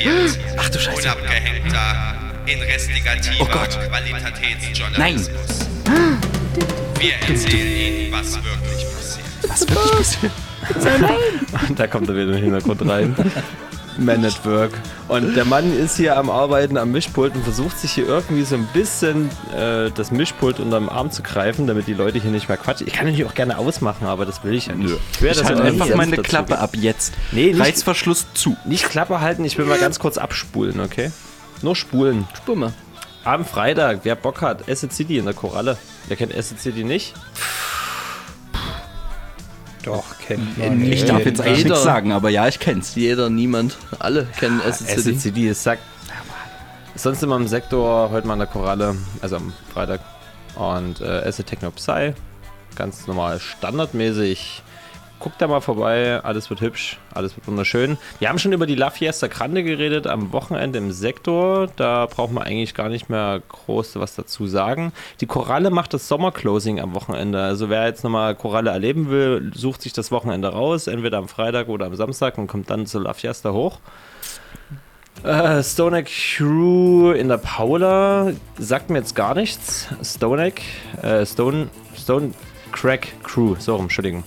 Speaker 1: Ach du Scheiße.
Speaker 13: Unabgehängter, investigativer
Speaker 1: Oh Gott.
Speaker 13: Qualitätsjournalismus. Wir erzählen Ihnen, was wirklich passiert.
Speaker 1: Was wirklich passiert?
Speaker 5: Und [laughs] da kommt er wieder im Hintergrund rein. Man at Work. Und der Mann ist hier am Arbeiten am Mischpult und versucht sich hier irgendwie so ein bisschen äh, das Mischpult unterm Arm zu greifen, damit die Leute hier nicht mehr quatschen. Ich kann natürlich auch gerne ausmachen, aber das will ich ja nicht.
Speaker 1: Nö.
Speaker 5: Ich werde
Speaker 1: Ich
Speaker 5: das
Speaker 1: halte einfach meine Klappe ab jetzt.
Speaker 5: Nee, nicht,
Speaker 1: Reißverschluss zu.
Speaker 5: nicht Klappe halten, ich will mal ganz kurz abspulen, okay? Nur spulen.
Speaker 12: Spur mal.
Speaker 5: Am Freitag, wer Bock hat, Acid City in der Koralle. Wer kennt Acid City nicht?
Speaker 2: Doch, kennt man.
Speaker 1: Ich darf jetzt eigentlich
Speaker 12: Jeder.
Speaker 1: nichts sagen, aber ja, ich kenn's.
Speaker 12: Jeder, niemand. Alle kennen Acid
Speaker 5: Acid
Speaker 12: City.
Speaker 5: City ist Sack. Sonst immer im Sektor, heute mal in der Koralle, also am Freitag. Und äh, Acid Techno Psy, ganz normal standardmäßig. Guckt da mal vorbei, alles wird hübsch, alles wird wunderschön. Wir haben schon über die La Fiesta Grande geredet am Wochenende im Sektor. Da braucht man eigentlich gar nicht mehr groß was dazu sagen. Die Koralle macht das Sommerclosing am Wochenende. Also wer jetzt nochmal Koralle erleben will, sucht sich das Wochenende raus, entweder am Freitag oder am Samstag und kommt dann zur La Fiesta hoch. Äh, Stoneck Crew in der Paula sagt mir jetzt gar nichts. Stoneck, äh, Stone, Stone Crack Crew, so rum, Entschuldigung.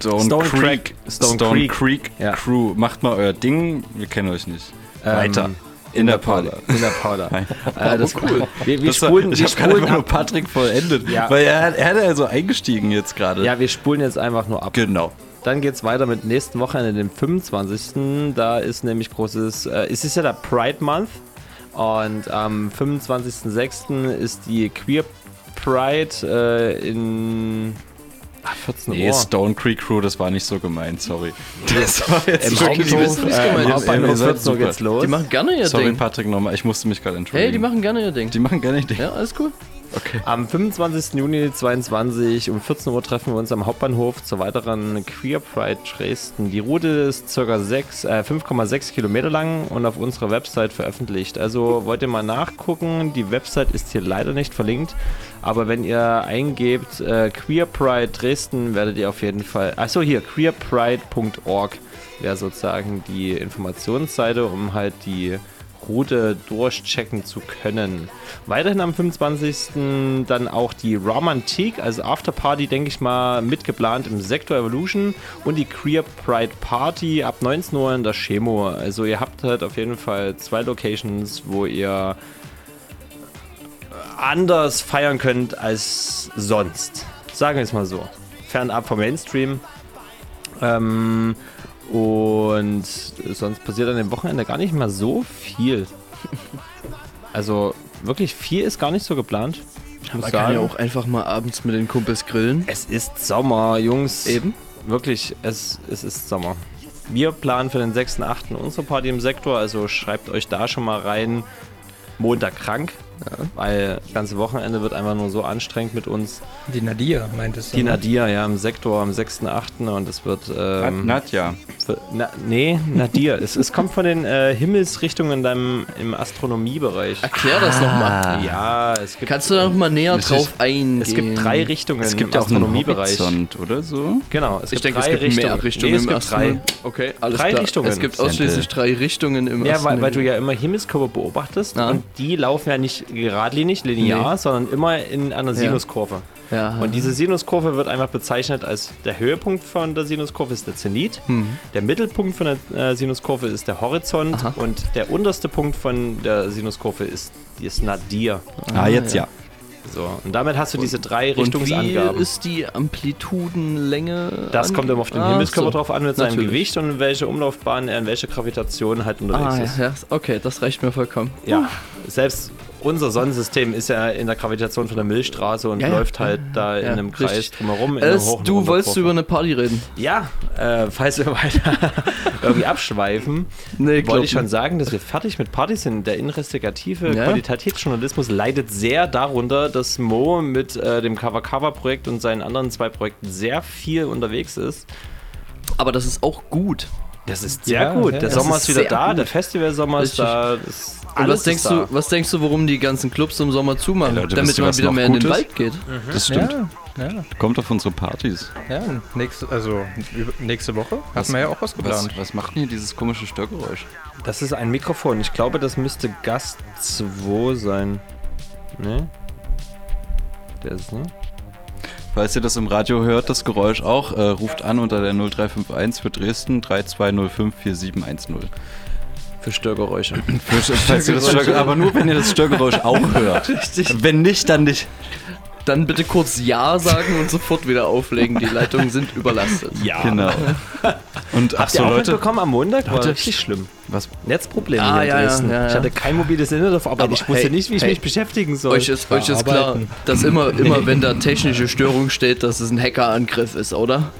Speaker 1: Stone,
Speaker 5: Stone
Speaker 1: Creek.
Speaker 5: Crack-
Speaker 1: Stone,
Speaker 5: Stone
Speaker 1: Creek,
Speaker 5: Creek. Ja.
Speaker 1: Crew. Macht mal euer Ding. Wir kennen euch nicht.
Speaker 5: Ähm,
Speaker 1: Weiter. In der Paula.
Speaker 5: In der Paula. [laughs] Äh, das
Speaker 1: Oh, cool.
Speaker 5: Wir, wir
Speaker 1: Das war-
Speaker 5: spulen,
Speaker 1: ich
Speaker 5: wir
Speaker 1: habe gerade nur. Patrick vollendet,
Speaker 5: Ja.
Speaker 1: weil er, er hat also eingestiegen jetzt gerade.
Speaker 5: Ja, wir spulen jetzt einfach nur ab.
Speaker 1: Genau.
Speaker 5: Dann geht's weiter mit nächsten Wochenende, dem 25. Da ist nämlich großes, äh, es ist ja der Pride Month und am 25.06. ist die Queer Pride äh, in ach, 14
Speaker 1: Nee,
Speaker 5: Uhr.
Speaker 1: Stone Creek Crew, das war nicht so gemeint, sorry. [laughs] Das war jetzt
Speaker 5: Im
Speaker 1: wirklich
Speaker 5: Hauptbahnhof,
Speaker 1: nicht
Speaker 5: äh, im
Speaker 1: gemeint.
Speaker 5: Hauptbahnhof
Speaker 1: Ihr seid
Speaker 5: 14 Uhr geht's los.
Speaker 12: Die machen gerne ihr
Speaker 1: Sorry,
Speaker 12: Ding.
Speaker 1: Patrick, nochmal. Ich musste mich gerade entschuldigen.
Speaker 12: Hey, die machen gerne ihr Ding.
Speaker 1: Die machen gerne ihr Ding.
Speaker 12: Ja, alles cool.
Speaker 1: Okay.
Speaker 5: Am 25. Juni 22 um 14 Uhr treffen wir uns am Hauptbahnhof zur weiteren Queer Pride Dresden. Die Route ist ca. 6, äh, 5,6 Kilometer lang und auf unserer Website veröffentlicht. Also wollt ihr mal nachgucken. Die Website ist hier leider nicht verlinkt. Aber wenn ihr eingebt äh, Queer Pride Dresden, werdet ihr auf jeden Fall. Achso, hier, queerpride.org wäre sozusagen die Informationsseite, um halt die Route durchchecken zu können. Weiterhin am 25. dann auch die Romantik, also Afterparty, denke ich mal, mitgeplant im Sektor Evolution und die Queer Pride Party ab 19 Uhr in der Chemo. Also ihr habt halt auf jeden Fall zwei Locations, wo ihr anders feiern könnt als sonst. Sagen wir es mal so. Fernab vom Mainstream. Ähm, und sonst passiert an dem Wochenende gar nicht mehr so viel. Also wirklich viel ist gar nicht so geplant. Ich muss
Speaker 12: Man kann
Speaker 5: sagen,
Speaker 12: ja auch einfach mal abends mit den Kumpels grillen.
Speaker 5: es ist Sommer, Jungs.
Speaker 12: Eben.
Speaker 5: Wirklich, es, es ist Sommer. Wir planen für den 6.8. unsere Party im Sektor, also schreibt euch da schon mal rein. Montag krank, weil das ganze Wochenende wird einfach nur so anstrengend mit uns.
Speaker 2: Die Nadia meintest du?
Speaker 5: Die
Speaker 2: ne?
Speaker 5: Nadia, ja, im Sektor am 6.8. und es wird. Ähm,
Speaker 1: Nadja.
Speaker 5: für- Na, nee, Nadia. es, es kommt von den äh, Himmelsrichtungen in deinem, im Astronomiebereich.
Speaker 12: Erklär das nochmal.
Speaker 5: Ja, es gibt.
Speaker 12: Kannst du da nochmal näher
Speaker 1: Es
Speaker 12: drauf
Speaker 1: ist-
Speaker 12: eingehen?
Speaker 5: es gibt drei Richtungen
Speaker 1: Es gibt
Speaker 5: im
Speaker 1: ja
Speaker 5: Astronomiebereich.
Speaker 1: Horizont, oder so?
Speaker 5: Genau, es
Speaker 12: Ich
Speaker 5: gibt
Speaker 12: denke, es
Speaker 5: drei
Speaker 12: gibt
Speaker 5: Richtungen.
Speaker 12: mehr Richtungen
Speaker 5: Nee, es
Speaker 12: im
Speaker 5: gibt drei.
Speaker 12: Okay, alles
Speaker 5: Drei
Speaker 12: klar.
Speaker 5: Richtungen.
Speaker 12: Es gibt ausschließlich drei Richtungen im
Speaker 5: Ja, weil, weil du ja immer Himmelskörper beobachtest
Speaker 12: Ja.
Speaker 5: und die laufen ja nicht geradlinig, linear,
Speaker 12: Nee.
Speaker 5: sondern immer in einer Sinuskurve.
Speaker 12: Ja.
Speaker 5: Und diese Sinuskurve wird einfach bezeichnet als der Höhepunkt von der Sinuskurve ist der Zenit,
Speaker 12: Mhm.
Speaker 5: der Mittelpunkt von der äh, Sinuskurve ist der Horizont
Speaker 12: Aha.
Speaker 5: und der unterste Punkt von der Sinuskurve ist das Nadir.
Speaker 1: Ah, jetzt ja.
Speaker 5: So, und damit hast du diese drei
Speaker 12: Und wie
Speaker 5: Richtungsangaben.
Speaker 12: ist die Amplitudenlänge?
Speaker 5: Das kommt immer auf den
Speaker 12: Ah,
Speaker 5: Himmelskörper
Speaker 12: so.
Speaker 5: drauf an, mit seinem
Speaker 12: Natürlich.
Speaker 5: Gewicht und in welche Umlaufbahn er in welche Gravitation halt unterwegs
Speaker 12: Ah,
Speaker 5: ist.
Speaker 12: ja, ja, okay, das reicht mir vollkommen.
Speaker 5: Ja, selbst unser Sonnensystem ist ja in der Gravitation von der Milchstraße und
Speaker 12: Ja,
Speaker 5: läuft halt da in einem Kreis
Speaker 12: richtig.
Speaker 5: drumherum. Und
Speaker 12: du wolltest über eine Party reden.
Speaker 5: Ja, äh, falls wir [laughs] weiter irgendwie abschweifen,
Speaker 12: Nee,
Speaker 5: wollte ich schon sagen, dass wir fertig mit Partys sind. Der investigative. Qualitätsjournalismus leidet sehr darunter, dass Mo mit äh, dem Cover Cover Projekt und seinen anderen zwei Projekten sehr viel unterwegs ist.
Speaker 12: Aber das ist auch gut.
Speaker 5: Das ist sehr
Speaker 2: Ja,
Speaker 5: gut. Der Sommer
Speaker 12: ist
Speaker 5: ist wieder da,
Speaker 12: gut.
Speaker 5: der Festivalsommer ist da. Das
Speaker 12: Und was denkst,
Speaker 5: da.
Speaker 12: du, was denkst du, warum die ganzen Clubs im Sommer zumachen?
Speaker 1: Ey, Leute,
Speaker 12: Damit man
Speaker 1: was
Speaker 12: wieder mehr in den
Speaker 1: ist?
Speaker 12: Wald geht.
Speaker 1: Das stimmt.
Speaker 2: Ja, ja,
Speaker 1: Kommt auf unsere Partys.
Speaker 2: ja. Nächste, also nächste Woche
Speaker 1: Was-
Speaker 2: hatten wir ja auch was
Speaker 1: Was,
Speaker 2: geplant.
Speaker 1: was macht denn hier dieses komische Störgeräusch?
Speaker 5: Das ist ein Mikrofon. Ich glaube, das müsste Gast 2 sein. Ne? Der ist, ne?
Speaker 1: Falls ihr das im Radio hört, das Geräusch auch, äh, ruft an unter der 0351 für Dresden 3205 4710.
Speaker 5: Für Störgeräusche. [clears throat]
Speaker 1: Für, falls ihr das Stör, aber nur, wenn ihr das Störgeräusch [laughs] auch hört.
Speaker 12: Richtig.
Speaker 1: Wenn nicht, dann nicht.
Speaker 12: Dann bitte kurz Ja sagen und sofort wieder auflegen. Die Leitungen sind überlastet.
Speaker 5: Ja.
Speaker 1: Genau. Und ach
Speaker 5: Habt ihr
Speaker 1: so,
Speaker 5: auch
Speaker 1: Leute.
Speaker 5: mitbekommen am Montag? War
Speaker 1: Leute.
Speaker 5: richtig schlimm.
Speaker 1: Was?
Speaker 5: Netzprobleme
Speaker 12: Ah,
Speaker 5: hier
Speaker 12: ja, ja,
Speaker 5: Dresden.
Speaker 12: ja, ja.
Speaker 5: Ich hatte kein mobiles Internet auf Arbeit.
Speaker 12: Aber
Speaker 5: ich wusste
Speaker 12: hey,
Speaker 5: nicht, wie ich
Speaker 12: hey,
Speaker 5: mich beschäftigen soll.
Speaker 12: Euch ist, euch ist klar, dass immer, immer [laughs] wenn da technische Störung steht, dass es ein Hackerangriff ist, oder?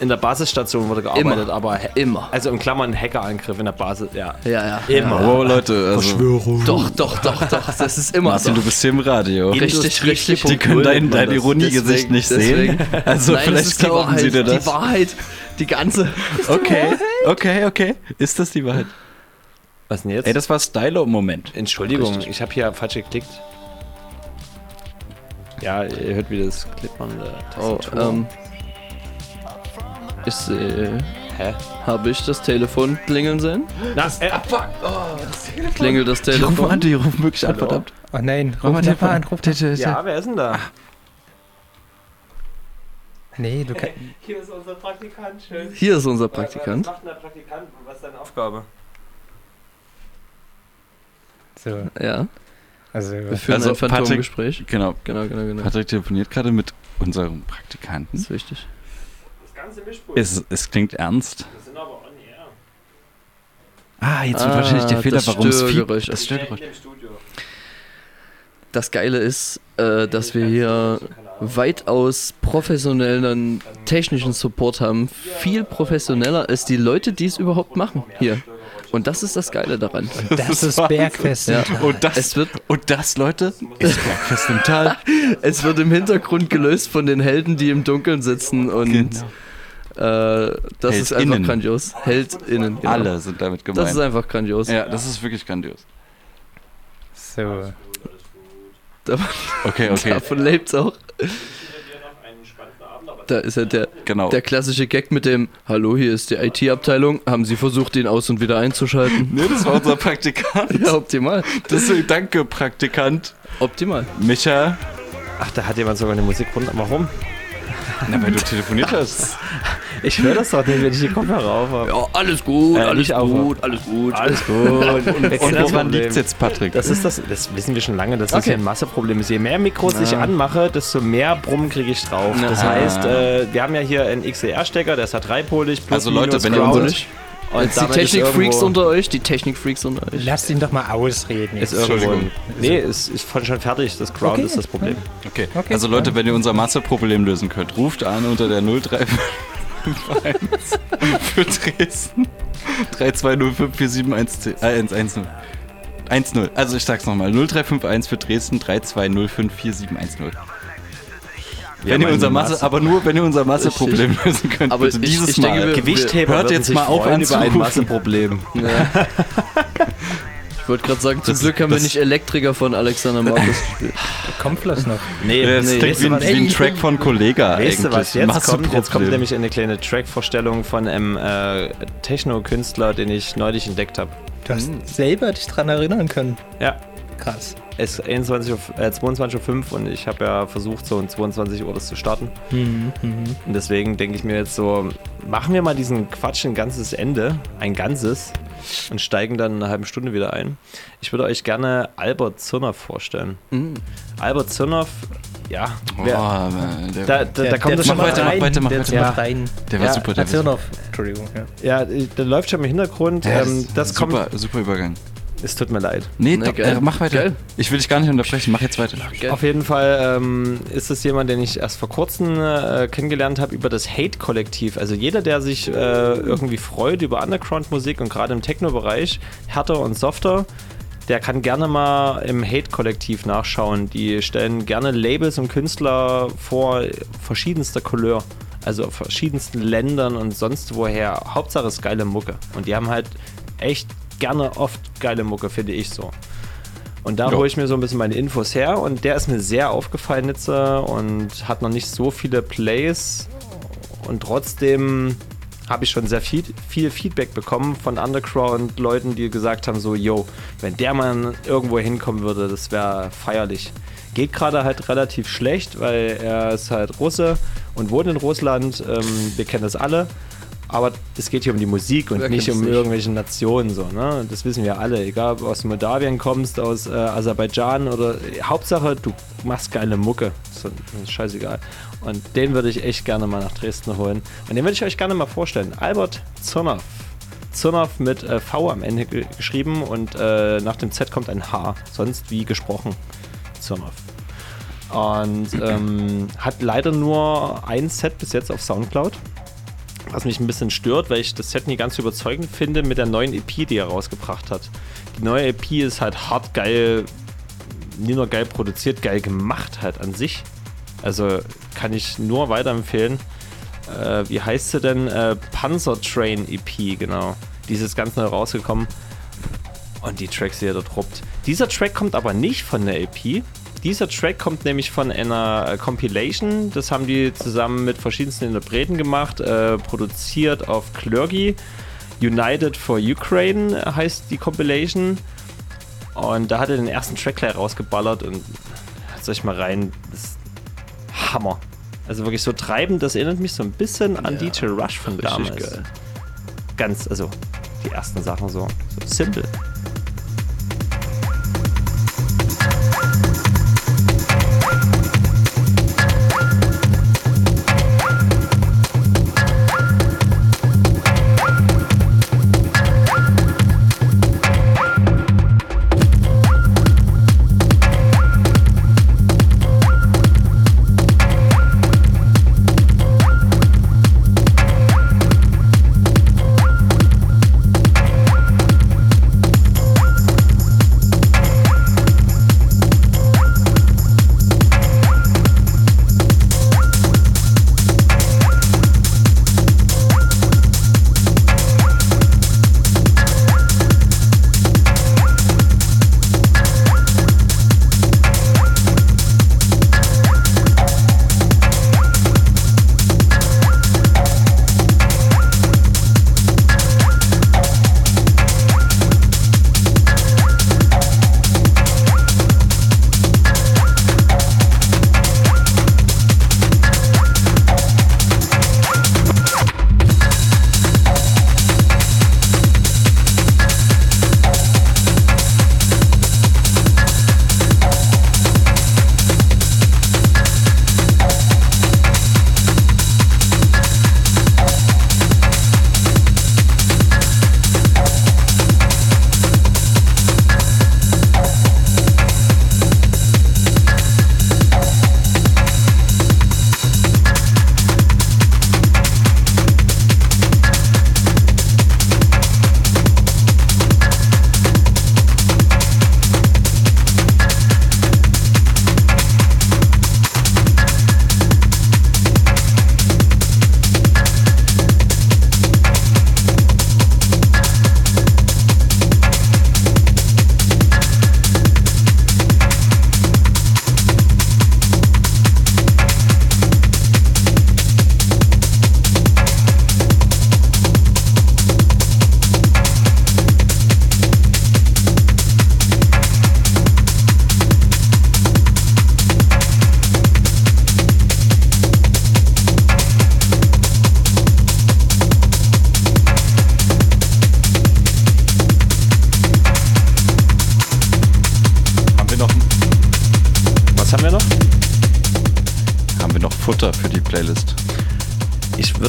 Speaker 5: In der Basisstation wurde gearbeitet,
Speaker 12: Immer.
Speaker 5: aber
Speaker 12: Immer.
Speaker 5: also in Klammern Hackerangriff in der Basis, ja.
Speaker 12: Ja, ja.
Speaker 5: Immer.
Speaker 1: Wow, Leute, also.
Speaker 12: Doch, doch, doch, doch. Das ist immer
Speaker 1: Martin,
Speaker 12: so.
Speaker 1: du bist hier im Radio.
Speaker 12: Richtig, richtig.
Speaker 1: Die können dein, dein. Ironiegesicht
Speaker 12: Deswegen-
Speaker 1: nicht sehen.
Speaker 12: deswegen.
Speaker 1: Also
Speaker 12: Nein, das
Speaker 1: vielleicht
Speaker 12: ist die
Speaker 1: glauben
Speaker 12: Wahrheit.
Speaker 1: sie dir das.
Speaker 12: Die Wahrheit. Die ganze. [laughs]
Speaker 1: Okay, okay, okay. Ist das die Wahrheit?
Speaker 5: Was denn jetzt?
Speaker 1: Ey, das war Stylo-Moment.
Speaker 5: Entschuldigung,
Speaker 1: Richtig.
Speaker 5: ich habe hier falsch geklickt. Ja, ihr hört wieder das Klippern der
Speaker 12: Oh,
Speaker 5: Tastatur.
Speaker 12: ähm. Ist, äh,
Speaker 5: Hä?
Speaker 12: habe ich das Telefon klingeln sehen?
Speaker 5: Na, äh,
Speaker 12: Klingelt das
Speaker 1: Die rufen
Speaker 12: Telefon?
Speaker 1: an, die rufen wirklich an, verdammt.
Speaker 2: Oh nein,
Speaker 1: mal
Speaker 2: ruf
Speaker 1: den
Speaker 2: den an, ruf den
Speaker 5: ja, wer ist denn da?
Speaker 2: Nee, du kannst. [laughs]
Speaker 5: Hier ist unser Praktikant, schön.
Speaker 12: Hier ist unser Praktikant.
Speaker 5: Was macht denn der Praktikant? Was ist deine Aufgabe?
Speaker 2: So.
Speaker 12: Ja.
Speaker 2: Also,
Speaker 12: Wir führen
Speaker 1: Also
Speaker 12: ein Phantomgespräch.
Speaker 1: Genau.
Speaker 12: Genau, genau, genau.
Speaker 1: Patrick telefoniert gerade mit unserem Praktikanten.
Speaker 12: Das ist wichtig.
Speaker 1: Es, es klingt ernst.
Speaker 5: Wir sind aber on air.
Speaker 1: Ah, jetzt wird wahrscheinlich der Fehler,
Speaker 12: das
Speaker 1: warum es
Speaker 12: Störgeräusch.
Speaker 1: Das Störgeräusch.
Speaker 12: Das Geile ist, äh, dass wir hier weitaus professionellen technischen Support haben. Viel professioneller als die Leute, die es überhaupt machen hier. Und das ist das Geile daran.
Speaker 2: Das ist Bergfest im
Speaker 12: Ja.
Speaker 2: Tal.
Speaker 1: Und das,
Speaker 12: Es wird,
Speaker 1: und das, Leute, ist Bergfest im Tal. [laughs]
Speaker 12: es wird im Hintergrund gelöst von den Helden, die im Dunkeln sitzen und
Speaker 1: Genau.
Speaker 12: Äh, das ist einfach
Speaker 1: HeldInnen.
Speaker 12: grandios. HeldInnen. Genau.
Speaker 1: Alle sind damit gemeint.
Speaker 12: Das ist einfach grandios.
Speaker 1: ja, das ist wirklich grandios.
Speaker 2: So.
Speaker 1: Okay, [laughs] okay.
Speaker 12: Davon lebt's auch. Da ist ja der,
Speaker 1: Genau.
Speaker 12: der klassische Gag mit dem Hallo, hier ist die IT-Abteilung. Haben Sie versucht, ihn aus und wieder einzuschalten?
Speaker 1: Nee, das war unser Praktikant.
Speaker 12: Ja, optimal.
Speaker 1: Deswegen danke, Praktikant.
Speaker 12: Optimal.
Speaker 1: Micha.
Speaker 5: Ach, da hat jemand sogar eine Musik runter. Warum?
Speaker 1: Na, weil du telefoniert hast. [laughs]
Speaker 5: Ich höre das doch nicht, wenn ich die Kopfhörer auf habe.
Speaker 12: Ja, alles gut,
Speaker 5: Äh,
Speaker 12: alles
Speaker 5: nicht auf-
Speaker 12: gut, alles gut.
Speaker 5: Alles gut. [laughs]
Speaker 1: Und woran liegt's jetzt, Patrick?
Speaker 5: Das ist das, das wissen wir schon lange, dass das
Speaker 12: Okay.
Speaker 5: hier ein Masseproblem ist. Je mehr Mikros ich anmache, desto mehr Brummen kriege ich drauf. Das
Speaker 1: Ah.
Speaker 5: heißt, äh, wir haben ja hier einen XLR-Stecker, der ist halt dreipolig. plus,
Speaker 1: Also Leute,
Speaker 5: minus,
Speaker 1: wenn ihr
Speaker 5: ground. Und
Speaker 12: Jetzt die Technik-Freaks unter euch, die Technik-Freaks unter euch.
Speaker 2: Lasst ihn doch mal ausreden.
Speaker 5: Ist
Speaker 2: jetzt.
Speaker 5: irgendwo. Nee, ist, ist von schon fertig. Das Ground
Speaker 2: Okay.
Speaker 5: ist das Problem.
Speaker 1: Okay.
Speaker 2: Okay.
Speaker 1: Also Leute, wenn ihr unser Masseproblem lösen könnt, ruft an unter der 0351 für Dresden 32054710 äh, 110. 10. Also ich sag's nochmal, 0351 für Dresden 32054710. Wenn ihr unser Masse,
Speaker 5: Masse-
Speaker 1: aber nur wenn ihr unser Masseproblem lösen könnt,
Speaker 12: Aber
Speaker 1: bitte
Speaker 12: ich-
Speaker 1: dieses
Speaker 12: ich denke,
Speaker 1: Mal.
Speaker 12: wir-
Speaker 5: Gewichtheber
Speaker 1: Hört jetzt mal auf
Speaker 5: freuen über ein. Masseproblem. [laughs]
Speaker 12: Ja. Ich wollte gerade sagen, zum
Speaker 1: Das-
Speaker 12: Glück haben wir nicht Elektriker von Alexander Markus [laughs] gespielt.
Speaker 2: Kommt bloß noch.
Speaker 5: Nee,
Speaker 1: Das
Speaker 5: nee,
Speaker 1: klingt wie,
Speaker 5: was?
Speaker 1: wie ein Track von Kollega
Speaker 5: Weißt du,
Speaker 1: eigentlich.
Speaker 5: was jetzt kommt? Jetzt kommt nämlich eine kleine Track-Vorstellung von einem äh, Techno-Künstler, den ich neulich entdeckt habe.
Speaker 2: Du hast selber dich dran erinnern können.
Speaker 5: Ja,
Speaker 2: Krass.
Speaker 5: Es ist 21 Uhr, äh, 22.05 Uhr und ich habe ja versucht, so um 22 Uhr das zu starten.
Speaker 2: Mhm, mhm.
Speaker 5: Und deswegen denke ich mir jetzt so, machen wir mal diesen Quatsch ein ganzes Ende, ein ganzes, und steigen dann in einer halben Stunde wieder ein. Ich würde euch gerne Albert Zirnoff vorstellen.
Speaker 12: Mhm.
Speaker 5: Albert Zirnoff, ja, wer,
Speaker 1: Boah, der,
Speaker 5: da, da, da kommt
Speaker 2: der
Speaker 5: das schon
Speaker 1: weiter, mach
Speaker 2: rein,
Speaker 1: weiter, mach
Speaker 2: der
Speaker 1: weiter.
Speaker 5: Ja.
Speaker 2: rein.
Speaker 1: der war
Speaker 5: Ja,
Speaker 1: super. Der war.
Speaker 2: Entschuldigung. Ja.
Speaker 5: ja, da läuft schon im Hintergrund.
Speaker 1: Ja,
Speaker 5: ähm, das kommt,
Speaker 1: super, super Übergang.
Speaker 5: Es tut mir leid.
Speaker 1: Nee,
Speaker 12: Na,
Speaker 1: doch, äh, mach weiter.
Speaker 12: Geil.
Speaker 1: Ich will dich gar nicht unterbrechen, mach jetzt weiter.
Speaker 12: Geil.
Speaker 5: Auf jeden Fall ähm, ist es jemand, den ich erst vor kurzem äh, kennengelernt habe über das Hate-Kollektiv. Also jeder, der sich äh, irgendwie freut über Underground-Musik und gerade im Techno-Bereich, härter und softer, der kann gerne mal im Hate-Kollektiv nachschauen. Die stellen gerne Labels und Künstler vor verschiedenster Couleur. Also aus verschiedensten Ländern und sonst woher. Hauptsache ist geile Mucke. Und die haben halt echt gerne oft geile Mucke, finde ich so. Und da hole ich mir so ein bisschen meine Infos her und der ist mir sehr aufgefallen jetzt und hat noch nicht so viele Plays und trotzdem habe ich schon sehr viel, viel Feedback bekommen von Underground-Leuten, die gesagt haben so, yo, wenn der mal irgendwo hinkommen würde, das wäre feierlich. Geht gerade halt relativ schlecht, weil er ist halt Russe und wohnt in Russland. Ähm, wir kennen das alle. Aber es geht hier um die Musik und
Speaker 12: Wer
Speaker 5: nicht um
Speaker 12: nicht?
Speaker 5: irgendwelche Nationen so, ne? Das wissen wir alle, egal ob du aus Moldawien kommst, aus äh, Aserbaidschan oder Hauptsache du machst geile Mucke. Das ist scheißegal. Und den würde ich echt gerne mal nach Dresden holen. Und den würde ich euch gerne mal vorstellen. Albert Zirnoff. Zirnoff mit äh, V am Ende ge geschrieben und äh, nach dem Z kommt ein H. Sonst wie gesprochen. Zirnoff. Und ähm, hat leider nur ein Set bis jetzt auf Soundcloud. Was mich ein bisschen stört, weil ich das Set nie ganz überzeugend finde mit der neuen EP, die er rausgebracht hat. Die neue EP ist halt hart geil, nicht nur geil produziert, geil gemacht halt an sich. Also kann ich nur weiterempfehlen. Äh, wie heißt sie denn? Äh, Panzer Train EP, genau. Die ist jetzt ganz neu rausgekommen. Und die Tracks, die er dort ruppt. Dieser Track kommt aber nicht von der EP. Dieser Track kommt nämlich von einer äh, Compilation. Das haben die zusammen mit verschiedensten Interpreten gemacht, äh, produziert auf Clergy. United for Ukraine heißt die Compilation. Und da hat er den ersten Track gleich rausgeballert und hört euch mal rein. Das ist Hammer. Also wirklich so treibend, das erinnert mich so ein bisschen an DJ Rush von damals.
Speaker 12: geil.
Speaker 5: Ganz, also die ersten Sachen so, so simpel.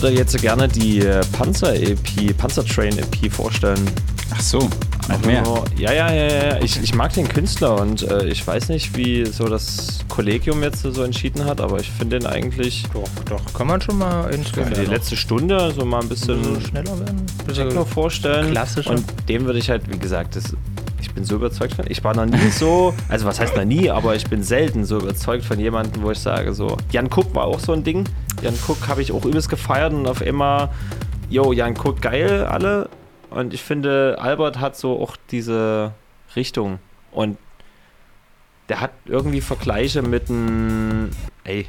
Speaker 5: Würde jetzt gerne die äh, Panzer-EP, Panzertrain-EP vorstellen.
Speaker 1: Ach so, noch
Speaker 5: Einfach
Speaker 1: mehr.
Speaker 5: nur- Ja, ja, ja, ja. Ich, ich mag den Künstler und äh, ich weiß nicht, wie so das Kollegium jetzt so entschieden hat, aber ich finde den eigentlich.
Speaker 2: Doch, doch. Kann man schon mal ins
Speaker 5: die letzte Stunde so mal ein bisschen
Speaker 2: bisschen schneller werden.
Speaker 5: Techno vorstellen.
Speaker 2: klassischer.
Speaker 5: Und dem würde ich halt, wie gesagt, das, ich bin so überzeugt von. Ich war noch nie so, also was heißt noch nie, aber ich bin selten so überzeugt von jemandem, wo ich sage so. Jan Cook war auch so ein Ding. Jan Cook habe ich auch übelst gefeiert und auf immer, yo, Jan Cook geil, alle. Und ich finde, Albert hat so auch diese Richtung. Und der hat irgendwie Vergleiche mit einem. Ey,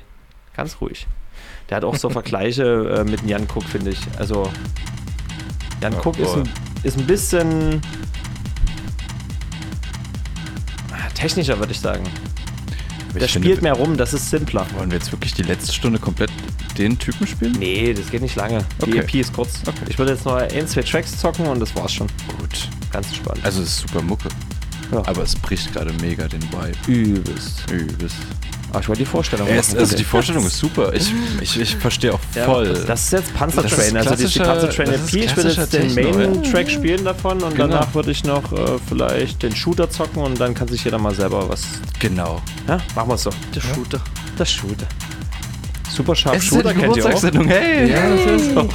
Speaker 5: ganz ruhig. Der hat auch so [laughs] Vergleiche äh, mit einem Jan Cook, finde ich. Also, Jan Cook ist ein, ist ein bisschen ah, technischer, würde ich sagen. Der
Speaker 1: Ich finde,
Speaker 5: spielt mehr rum, das ist simpler.
Speaker 1: Wollen wir jetzt wirklich die letzte Stunde komplett den Typen spielen?
Speaker 5: Nee, das geht nicht lange. Die
Speaker 1: Okay.
Speaker 5: EP ist kurz. Ich würde jetzt noch ein, zwei Tracks zocken und das war's schon.
Speaker 1: Gut.
Speaker 5: Ganz entspannt.
Speaker 1: Also es ist super Mucke. Aber es bricht gerade mega den Vibe.
Speaker 5: Übelst.
Speaker 1: Übelst.
Speaker 5: Aber ich wollte die Vorstellung
Speaker 1: Es,
Speaker 5: machen,
Speaker 1: also die Vorstellung ist super. Ich, [laughs] ich, ich verstehe auch
Speaker 5: Ja,
Speaker 1: voll.
Speaker 5: das- das ist jetzt Panzer
Speaker 1: Das ist
Speaker 5: Train, also die Panzer Train EP. Ich würde
Speaker 1: klassischer
Speaker 5: jetzt den
Speaker 1: ja.
Speaker 5: Main-Track spielen davon und
Speaker 1: Genau.
Speaker 5: danach würde ich noch äh, vielleicht den Shooter zocken und dann kann sich jeder mal selber was.
Speaker 1: Genau.
Speaker 5: Ja, machen wir es so.
Speaker 12: Der Shooter.
Speaker 5: Der Shooter. Super
Speaker 1: ja
Speaker 5: Shooter
Speaker 1: die
Speaker 5: kennt ihr auch.
Speaker 1: Hey,
Speaker 5: ja, das ist auch.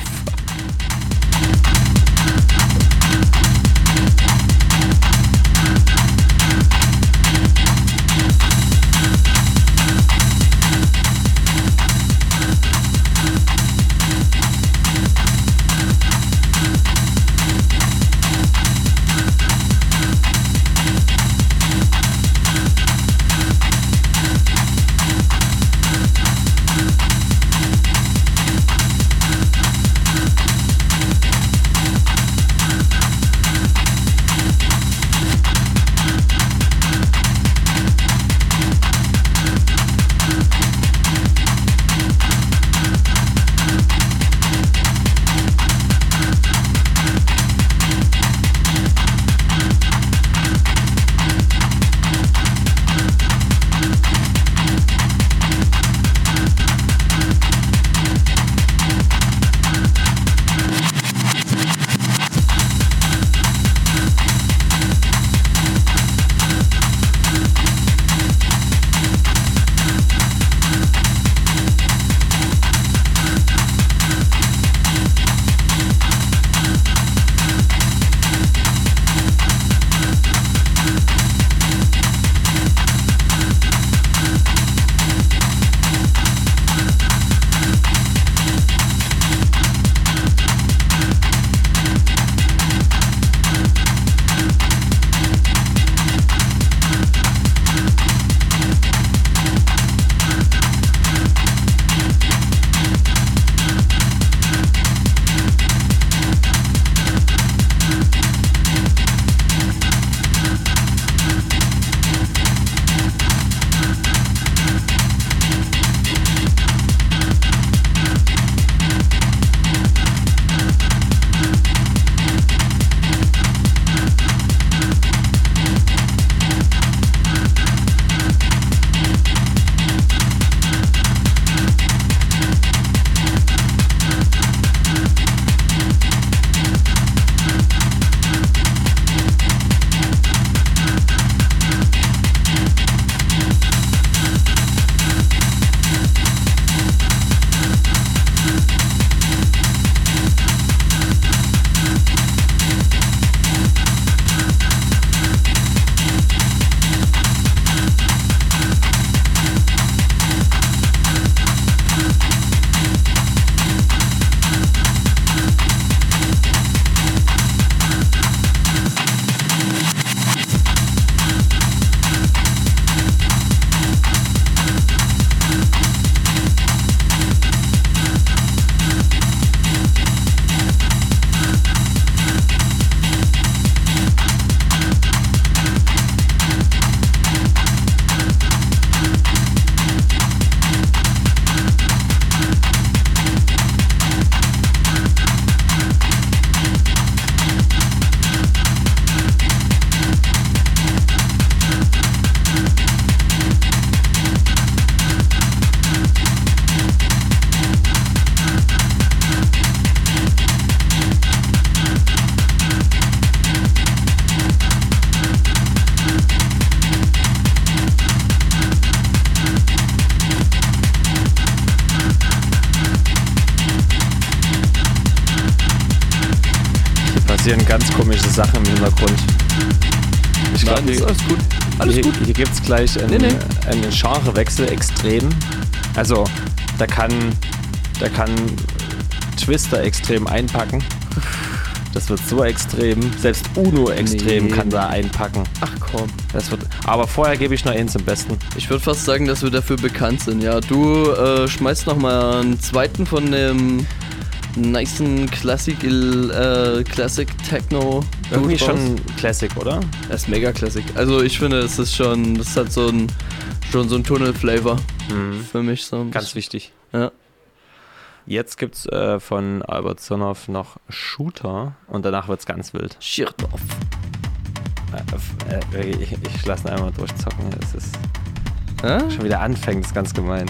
Speaker 5: Sachen im Hintergrund. Ich glaube,
Speaker 12: ist alles gut. Alles
Speaker 5: hier,
Speaker 12: gut.
Speaker 5: Hier gibt es gleich einen,
Speaker 12: Nee, nee.
Speaker 5: einen Genrewechsel extrem. Also, da kann, da kann Twister extrem einpacken. Das wird so extrem. Selbst Uno extrem
Speaker 12: Nee.
Speaker 5: kann da einpacken.
Speaker 12: Ach komm.
Speaker 5: Das wird, aber vorher gebe ich noch einen zum Besten.
Speaker 12: Ich würde fast sagen, dass wir dafür bekannt sind. Ja, du äh, schmeißt noch mal einen zweiten von dem nicen Classic, äh, Classic Techno.
Speaker 5: Irgendwie
Speaker 12: raus.
Speaker 5: schon Classic, oder?
Speaker 12: Das ist mega Classic. Also ich finde, es ist schon, das hat so ein, schon so ein Tunnel-Flavor für mich. So
Speaker 5: Mhm. Ganz wichtig.
Speaker 12: Ja.
Speaker 5: Jetzt gibt es äh, von Albert Sonoff noch Shooter und danach wird es ganz wild.
Speaker 12: Schirthoff.
Speaker 5: Äh, äh, ich ich lasse ihn einmal durchzocken. Es ist
Speaker 12: Hä?
Speaker 5: schon wieder anfängt, ist ganz gemein.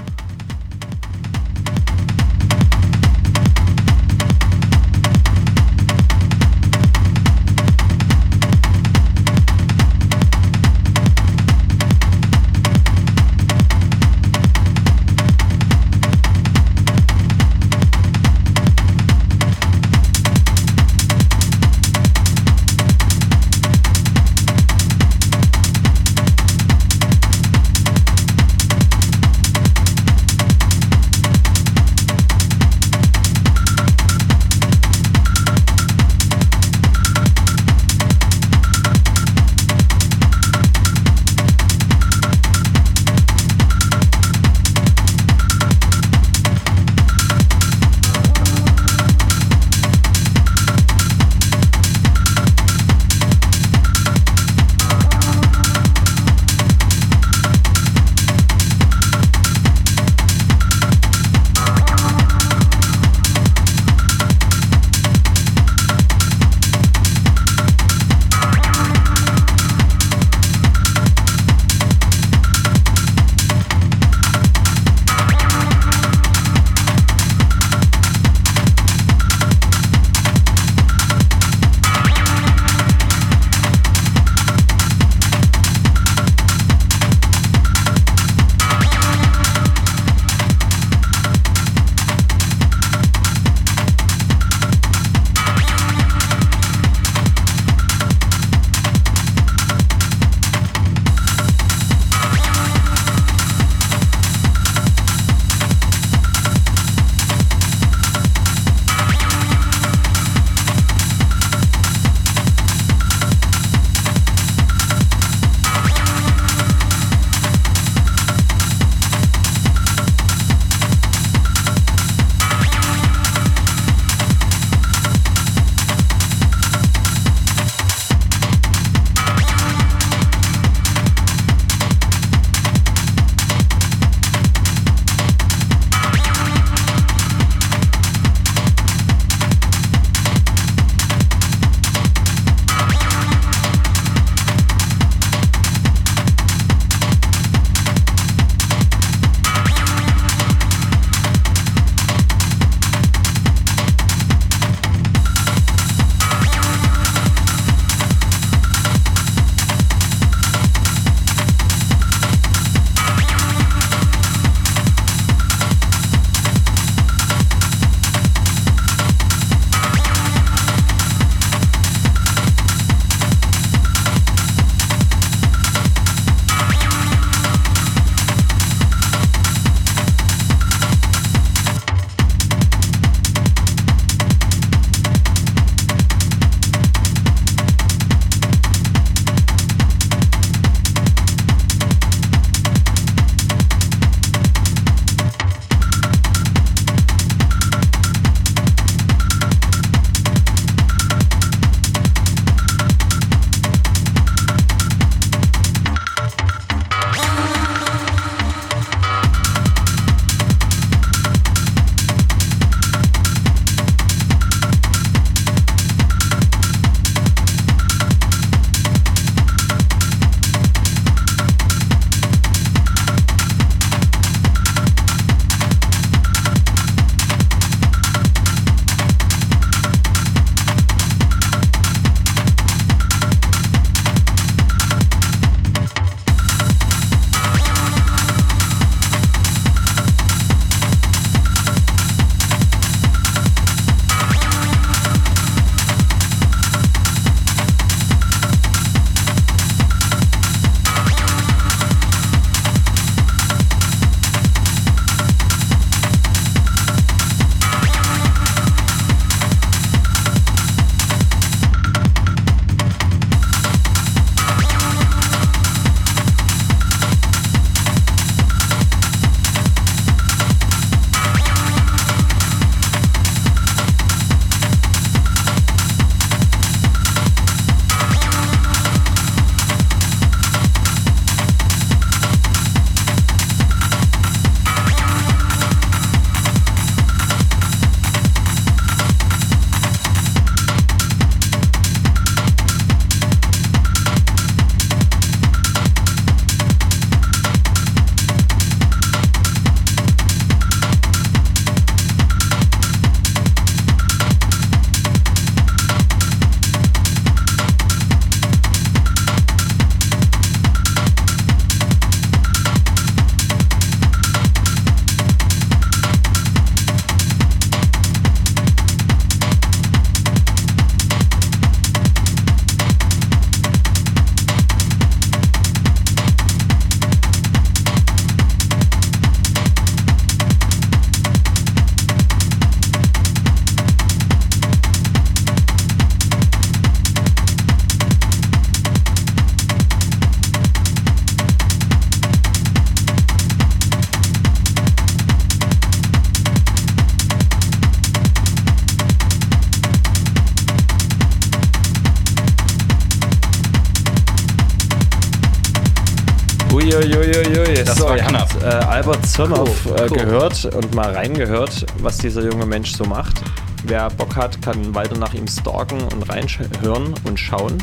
Speaker 5: Zirnoff
Speaker 12: Cool,
Speaker 5: äh,
Speaker 12: cool.
Speaker 5: gehört und mal reingehört, was dieser junge Mensch so macht. Wer Bock hat, kann weiter nach ihm stalken und reinhören und schauen.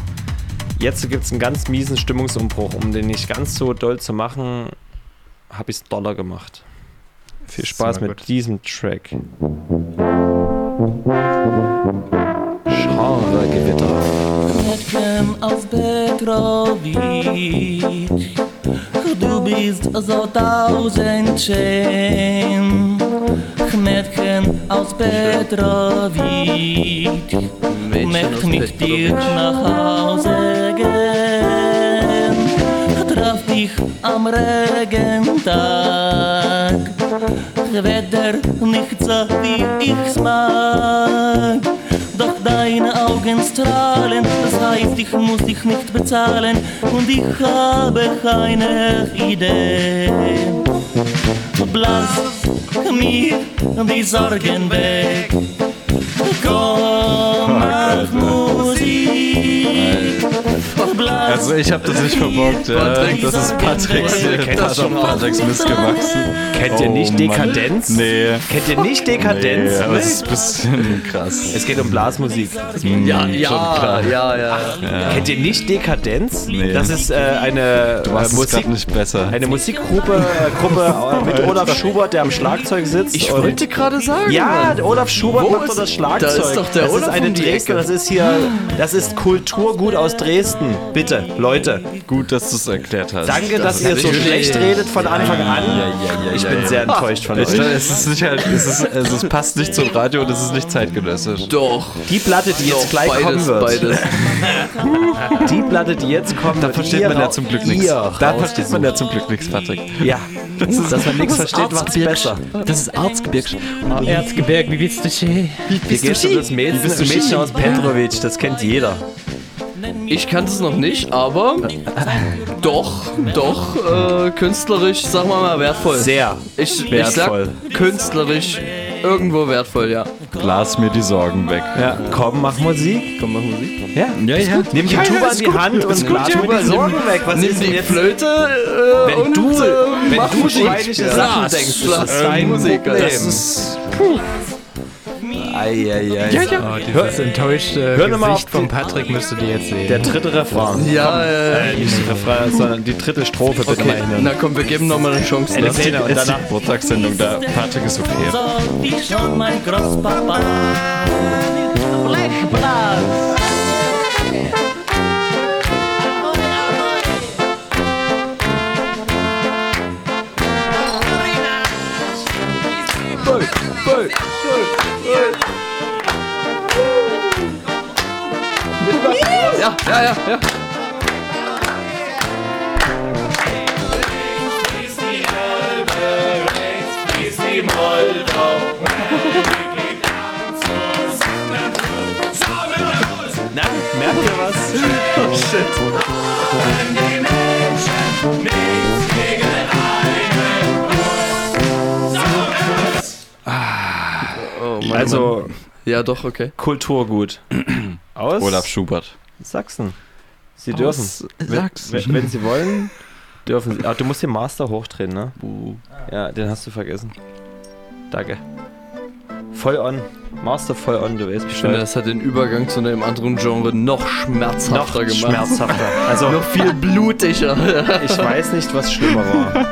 Speaker 5: Jetzt gibt es einen ganz miesen Stimmungsumbruch. Um den nicht ganz so doll zu machen, habe ich es Dollar gemacht. Viel Spaß mit
Speaker 2: gut.
Speaker 5: diesem Track. Genregewitter.
Speaker 8: Aus Petrowitsch, du bist so tausend schön. Mädchen aus Petrowitsch, möcht mit dir nach Hause gehen. Traf dich am Regentag, Wetter nicht so wie ich's mag. Deine Augen strahlen, das heißt, ich muss dich nicht bezahlen und ich habe keine Idee. Blass mir die Sorgen weg, komm, mach Musik. Blass
Speaker 1: Also ich habe das nicht verbockt. Ja. Das ist Patricks,
Speaker 12: Patrick,
Speaker 1: das ist Patricks Mist gewachsen.
Speaker 5: Kennt ihr
Speaker 1: Oh,
Speaker 5: nicht
Speaker 1: Mann.
Speaker 5: Dekadenz?
Speaker 1: Nee.
Speaker 5: Kennt ihr nicht Dekadenz?
Speaker 1: Nee, aber es ist ein bisschen krass.
Speaker 5: Es geht um Blasmusik.
Speaker 12: Ja,
Speaker 1: Hm,
Speaker 12: ja,
Speaker 1: schon klar.
Speaker 12: ja, ja.
Speaker 5: Kennt ihr nicht Dekadenz?
Speaker 1: Nee.
Speaker 5: Das ist äh, eine
Speaker 1: Du
Speaker 5: äh, Musik,
Speaker 1: nicht besser.
Speaker 5: eine Musikgruppe äh, Gruppe äh, mit [laughs] Olaf Schubert, der am Schlagzeug sitzt.
Speaker 12: Ich wollte gerade sagen.
Speaker 5: Ja, Olaf Schubert
Speaker 12: Wo
Speaker 5: macht doch das Schlagzeug.
Speaker 12: Da ist doch der
Speaker 5: das
Speaker 12: Olaf
Speaker 5: ist eine Dresden, das ist hier, das ist Kulturgut aus Dresden. Bitte, Leute.
Speaker 1: Gut, dass du es erklärt hast.
Speaker 5: Danke, dass ihr so schlecht redet von Anfang an. Ich bin sehr enttäuscht von euch.
Speaker 1: es ist nicht halt, es, ist, also es passt nicht zum Radio und es ist nicht zeitgenössisch.
Speaker 12: Doch.
Speaker 5: Die Platte, die jetzt gleich
Speaker 12: beides,
Speaker 5: kommen wird.
Speaker 12: beides. [laughs]
Speaker 5: Die Platte, die jetzt kommt,
Speaker 1: Da versteht man ja zum Glück nichts. Da versteht man ja zum Glück nichts, Patrick.
Speaker 5: Ja, dass man nichts versteht, macht's besser.
Speaker 2: Das ist Erzgebirg. Erzgebirg, wie bist du schön? Wie
Speaker 5: geht um das Mädchen,
Speaker 1: bist du
Speaker 5: Mädchen
Speaker 1: Ski?
Speaker 5: aus Petrovic, das kennt jeder.
Speaker 12: Ich kannte es noch nicht, aber doch, doch, äh, künstlerisch, sagen wir mal, wertvoll.
Speaker 5: Sehr.
Speaker 12: Ich,
Speaker 5: wertvoll.
Speaker 12: ich sag künstlerisch irgendwo wertvoll, ja.
Speaker 1: Blas mir die Sorgen weg.
Speaker 5: Ja, komm, mach Musik.
Speaker 12: Komm, machen Musik.
Speaker 5: Ja,
Speaker 1: Ja, ja.
Speaker 5: Nimm die
Speaker 1: Ja,
Speaker 5: Tuba in die
Speaker 1: gut.
Speaker 5: Hand und blas mir die Sorgen weg. Was
Speaker 12: Nimm die
Speaker 5: jetzt?
Speaker 12: Flöte äh,
Speaker 5: Wenn
Speaker 12: und
Speaker 5: du,
Speaker 12: äh,
Speaker 5: wenn
Speaker 12: mach
Speaker 5: du
Speaker 12: Musik.
Speaker 5: Sachen
Speaker 12: Blas,
Speaker 5: denkst, das
Speaker 12: Blas,
Speaker 5: ist dein
Speaker 12: Musik.
Speaker 5: Das ist... Eieiei.
Speaker 2: Ja, ja. Oh, dieses enttäuschte
Speaker 5: hör
Speaker 2: Gesicht
Speaker 5: auf
Speaker 2: von Patrick müsstet ihr jetzt sehen.
Speaker 5: Der dritte Refrain.
Speaker 12: Ja, äh,
Speaker 5: Äh, nicht der Refrain, sondern die dritte Strophe bitte
Speaker 12: okay.
Speaker 5: mal hinhören.
Speaker 12: Na komm, wir geben nochmal eine Chance.
Speaker 5: Eine
Speaker 12: Ne?
Speaker 5: Szene und danach...
Speaker 1: Geburtstagssendung, da Patrick ist okay.
Speaker 8: so wie schon mein Großpapa.
Speaker 12: Ja, ja, ja, ja.
Speaker 5: Na, merkt ihr was? [laughs] Oh shit.
Speaker 12: Oh, Mann,
Speaker 5: Also,
Speaker 12: Mann. Ja, doch, okay.
Speaker 5: Kulturgut. Aus
Speaker 1: Olaf Schubert.
Speaker 5: Sachsen. Sie dürfen.
Speaker 1: Aus Sachsen.
Speaker 5: Wenn, wenn Sie wollen, dürfen Sie. Ah, du musst den Master hochdrehen, ne? Ja, den hast du vergessen. Danke. Voll on. Master voll on, du weißt
Speaker 12: Ich finde,
Speaker 5: Bescheid.
Speaker 12: das hat den Übergang zu einem anderen Genre noch schmerzhafter
Speaker 5: Noch
Speaker 12: gemacht.
Speaker 5: schmerzhafter. Also, [laughs]
Speaker 12: noch viel blutiger. [laughs]
Speaker 5: ich weiß nicht, was schlimmer war.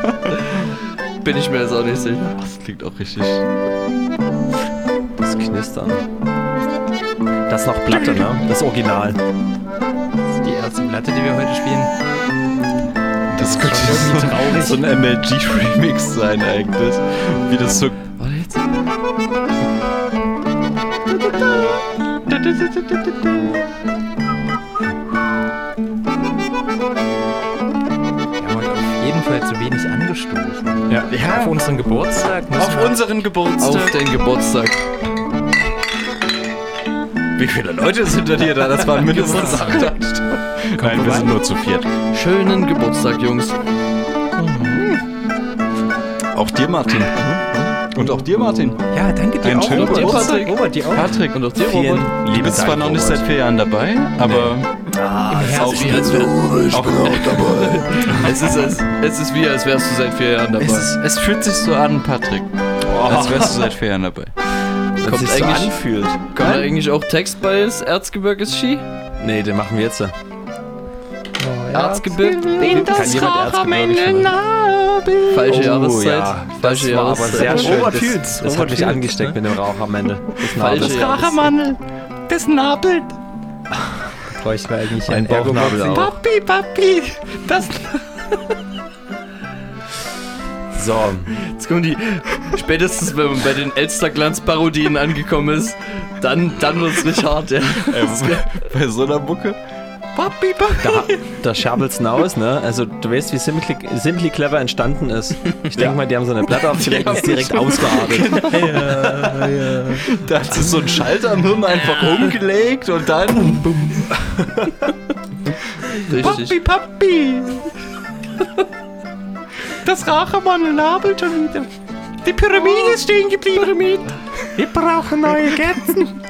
Speaker 12: Bin ich mir jetzt auch nicht sicher.
Speaker 1: Das klingt auch richtig.
Speaker 5: Das Knistern. Das ist noch Platte, ne? Das Original.
Speaker 2: Das ist die erste Platte, die wir heute spielen.
Speaker 1: Das könnte
Speaker 2: irgendwie
Speaker 1: so,
Speaker 2: traurig.
Speaker 1: so ein MLG-Remix sein eigentlich. Wie das so...
Speaker 12: Warte jetzt.
Speaker 2: Wir haben heute auf jeden Fall zu wenig angestoßen.
Speaker 5: Ja.
Speaker 2: Auf unseren Geburtstag
Speaker 1: Auf unseren Geburtstag.
Speaker 12: Auf den Geburtstag.
Speaker 1: Wie viele Leute sind denn hier da? Das waren mindestens acht. Nein, wir sind nur zu viert.
Speaker 12: Schönen Geburtstag, Jungs.
Speaker 1: Auch dir, Martin. Und auch dir, Martin.
Speaker 2: Ja, danke dir
Speaker 1: Einen
Speaker 2: auch.
Speaker 1: schönen
Speaker 12: Und dir,
Speaker 1: Geburtstag.
Speaker 12: Patrick.
Speaker 5: Robert, die auch.
Speaker 1: Patrick.
Speaker 12: Und auch dir,
Speaker 5: Vielen
Speaker 12: Robert.
Speaker 1: Du bist zwar noch nicht seit vier Jahren dabei, aber
Speaker 12: Ah, es wie, als wär,
Speaker 2: Ich bin auch
Speaker 12: dabei. es, ist, als, es ist wie, als wärst du seit vier Jahren dabei.
Speaker 1: Es, ist, es fühlt sich so an, Patrick. Als wärst du seit vier Jahren dabei.
Speaker 12: Kommt
Speaker 5: sich so
Speaker 12: eigentlich,
Speaker 5: anfühlt.
Speaker 12: kommt da eigentlich auch Text bei das Erzgebirges Ski?
Speaker 5: Nee, den machen wir jetzt.
Speaker 12: Erzgebirge?
Speaker 5: Kann jemand Erzgebirge?
Speaker 12: Falsche
Speaker 5: Oh,
Speaker 12: Jahreszeit.
Speaker 5: ja.
Speaker 12: Falsche
Speaker 5: Das war aber
Speaker 12: Jahreszeit.
Speaker 5: sehr schön.
Speaker 12: Robert
Speaker 5: Das, das hat mich
Speaker 12: fühlt's,
Speaker 5: angesteckt
Speaker 12: ne?
Speaker 5: mit dem Rauch am Ende. [laughs] Das
Speaker 12: Falsche. Jahreszeit.
Speaker 14: Rachermannel, das nabelt.
Speaker 2: Bräuchten wir eigentlich
Speaker 5: Ein
Speaker 2: ein
Speaker 5: Bauchnabel auch.
Speaker 14: Papi, Papi, das. [laughs]
Speaker 5: So,
Speaker 12: Jetzt kommen die, spätestens wenn man bei den Elsterglanz-Parodien angekommen ist, dann, dann wird's richtig hart, ja.
Speaker 1: Bei so einer Mucke?
Speaker 14: Papi, Papi.
Speaker 5: da, da scherbelt's aus, ne? Also, du weißt, wie Simply, Simply Clever entstanden ist. Ich denke mal, die haben so eine Platte aufgelegt und es direkt ausgearbeitet. [laughs]
Speaker 1: Da hat sich so ein Schalter im Hirn einfach umgelegt und dann.
Speaker 12: Richtig.
Speaker 14: Papi, Papi. Das Rachermannel nabelt schon wieder. Die Pyramide ist stehen geblieben. Pyramide. Wir brauchen neue Kerzen.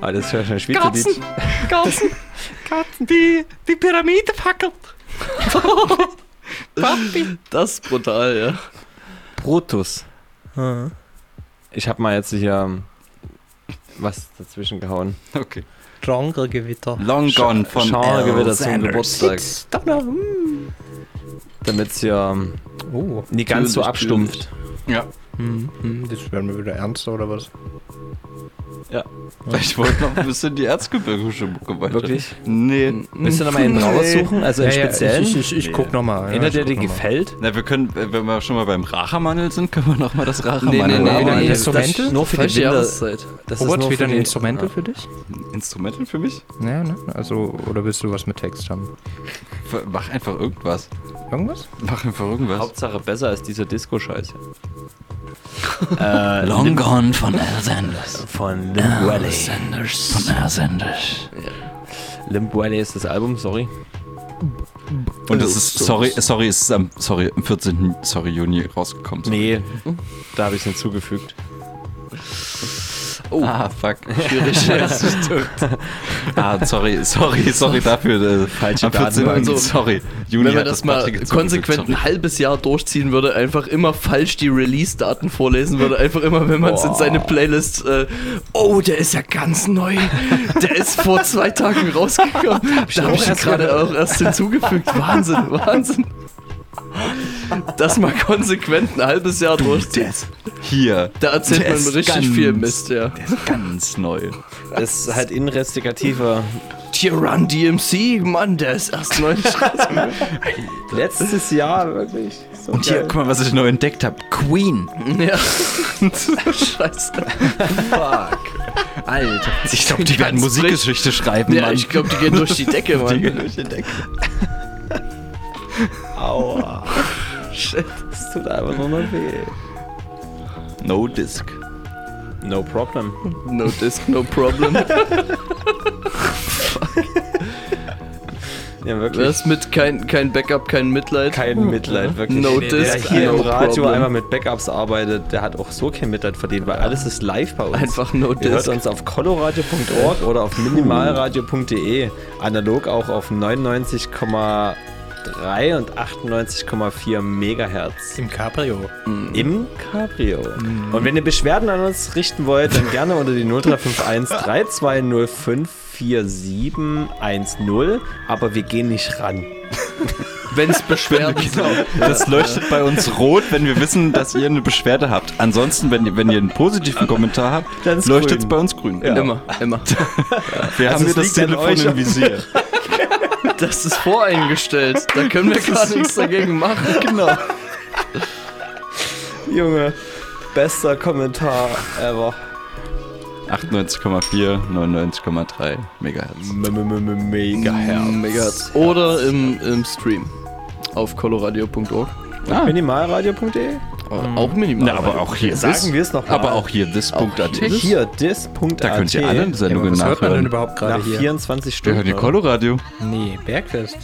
Speaker 5: Ah, das ist ja schon ein Schweizerlied.
Speaker 14: Katzen. Katzen. Katzen. Die, die Pyramide fackelt. [laughs] Papi.
Speaker 12: Das ist brutal, ja.
Speaker 5: Brutus. Ich habe mal jetzt hier ähm, was dazwischen gehauen.
Speaker 1: Okay.
Speaker 2: Genregewitter.
Speaker 1: Long Gone von
Speaker 5: Genregewitter zum
Speaker 1: Sanders.
Speaker 5: Geburtstag. Damit es ähm,
Speaker 2: Oh.
Speaker 5: nie ganz so abstumpft.
Speaker 1: Ja.
Speaker 2: Hm, hm, das werden wir wieder ernster oder was?
Speaker 5: Ja. [laughs]
Speaker 1: Ich wollte noch ein bisschen die erzgebirgische Mucke weiter.
Speaker 5: Wirklich?
Speaker 1: Nee.
Speaker 5: Willst du noch mal einen raussuchen? Also einen speziellen?
Speaker 2: ich, ich, ich guck nochmal.
Speaker 5: Einer, der dir gefällt?
Speaker 1: Na, wir können, wenn wir schon mal beim Rachermannel sind, können wir noch mal das Rachermannel
Speaker 12: Nee, nee, nee,
Speaker 2: ein
Speaker 12: nee,
Speaker 2: Instrumental?
Speaker 5: Nur für die.
Speaker 12: Jahreszeit.
Speaker 5: Das ist
Speaker 2: Robert,
Speaker 5: nur
Speaker 2: wieder ein Instrumental für dich?
Speaker 1: Instrumental für mich?
Speaker 2: Ja, ne? Also, oder willst du was mit Text haben?
Speaker 1: Mach einfach irgendwas.
Speaker 2: Irgendwas?
Speaker 1: Mach einfach irgendwas.
Speaker 5: Hauptsache besser als dieser Disco-Scheiß. Äh,
Speaker 1: Long Gone von Al Sanders.
Speaker 5: Von Limp Valley.
Speaker 1: Sanders. Von Al Sanders.
Speaker 5: Limp Valley ist das Album, sorry.
Speaker 1: Und es ist, sorry, sorry, es ist am, sorry, am 14. Sorry, Juni rausgekommen.
Speaker 5: Nee, da habe ich es hinzugefügt.
Speaker 12: Oh,
Speaker 1: Ah, fuck.
Speaker 12: schwierig. [laughs]
Speaker 1: ah, sorry, sorry, sorry dafür. Äh,
Speaker 5: Falsche
Speaker 1: am 14.
Speaker 12: Daten. Also,
Speaker 1: sorry. Juni
Speaker 12: Wenn man
Speaker 1: hat
Speaker 12: das mal konsequent ein halbes Jahr durchziehen würde, einfach immer falsch die Release-Daten vorlesen würde, einfach immer, wenn man es in seine Playlist, äh, oh, der ist ja ganz neu, der ist vor zwei Tagen rausgekommen, [laughs] da habe ich ihn gerade auch erst hinzugefügt, Wahnsinn, Wahnsinn. [laughs] Das mal konsequent ein halbes Jahr durchziehen.
Speaker 1: Hier.
Speaker 12: Da erzählt man richtig
Speaker 1: ganz-
Speaker 12: viel Mist, ja.
Speaker 1: Der ist ganz neu.
Speaker 5: Das ist halt investigativer.
Speaker 12: Tyrann DMC, Mann, der ist erst neu. [laughs]
Speaker 5: Letztes Jahr wirklich. So
Speaker 1: Und hier, guck mal, was ich neu entdeckt habe. Queen.
Speaker 12: Ja. [laughs] Scheiße.
Speaker 1: Fuck. Alter. Ich glaube, die werden
Speaker 12: Ganz
Speaker 1: Musikgeschichte schreiben,
Speaker 12: Ja,
Speaker 1: Mann.
Speaker 12: ich glaube, die gehen durch die Decke, Mann.
Speaker 1: Die gehen durch die Decke.
Speaker 5: Aua. [laughs]
Speaker 12: Shit.
Speaker 5: Es tut einfach nur noch weh.
Speaker 1: No Disc.
Speaker 5: No problem.
Speaker 12: No disc, no problem. [laughs]
Speaker 5: Ja, wirklich.
Speaker 12: Was mit kein, kein Backup, kein Mitleid?
Speaker 5: Kein Mitleid, wirklich.
Speaker 12: No
Speaker 5: der,
Speaker 12: disc,
Speaker 5: der hier
Speaker 12: no
Speaker 5: im Radio
Speaker 12: problem.
Speaker 5: einmal mit Backups arbeitet, der hat auch so kein Mitleid verdient, weil alles ist live bei uns.
Speaker 12: Einfach no
Speaker 5: Ihr hört
Speaker 12: disc.
Speaker 5: uns auf coloradio.org oder auf minimalradio.de. Analog auch auf 99,3 und 98,4 Megahertz.
Speaker 2: Im Cabrio.
Speaker 5: Im Cabrio. Und wenn ihr Beschwerden an uns richten wollt, dann gerne unter die 0351 3205 4710. Aber wir gehen nicht ran. [laughs]
Speaker 12: Wenn es Beschwerden
Speaker 1: Genau. Das leuchtet bei uns rot, wenn wir wissen, dass ihr eine Beschwerde habt. Ansonsten, wenn ihr, wenn ihr einen positiven Kommentar habt, leuchtet es bei uns grün.
Speaker 12: Immer, immer. [laughs]
Speaker 1: Wir
Speaker 5: Also
Speaker 1: haben hier das Telefon im Visier. [laughs]
Speaker 12: Das ist voreingestellt. Da können wir gar nichts dagegen machen. [laughs]
Speaker 1: Genau. [laughs]
Speaker 5: Junge, bester Kommentar ever.
Speaker 1: 98,4, 99,3 Megahertz.
Speaker 5: Megahertz.
Speaker 12: Megahertz. Oder im, im Stream. Auf coloradio.org.
Speaker 5: Ah. Minimalradio.de?
Speaker 12: Auch minimal.
Speaker 1: Na, aber auch hier
Speaker 5: Sagen
Speaker 1: this-
Speaker 5: wir es noch mal.
Speaker 1: Aber auch hier this.at.
Speaker 5: Hier, dis.at.
Speaker 1: Da könnt ihr alle Sendungen
Speaker 2: was hört man denn
Speaker 1: nachhören.
Speaker 2: überhaupt gerade
Speaker 5: Nach
Speaker 2: hier?
Speaker 5: 24
Speaker 1: Wir
Speaker 5: Stunden.
Speaker 1: hören die? Coloradio.
Speaker 2: Nee, Bergfest.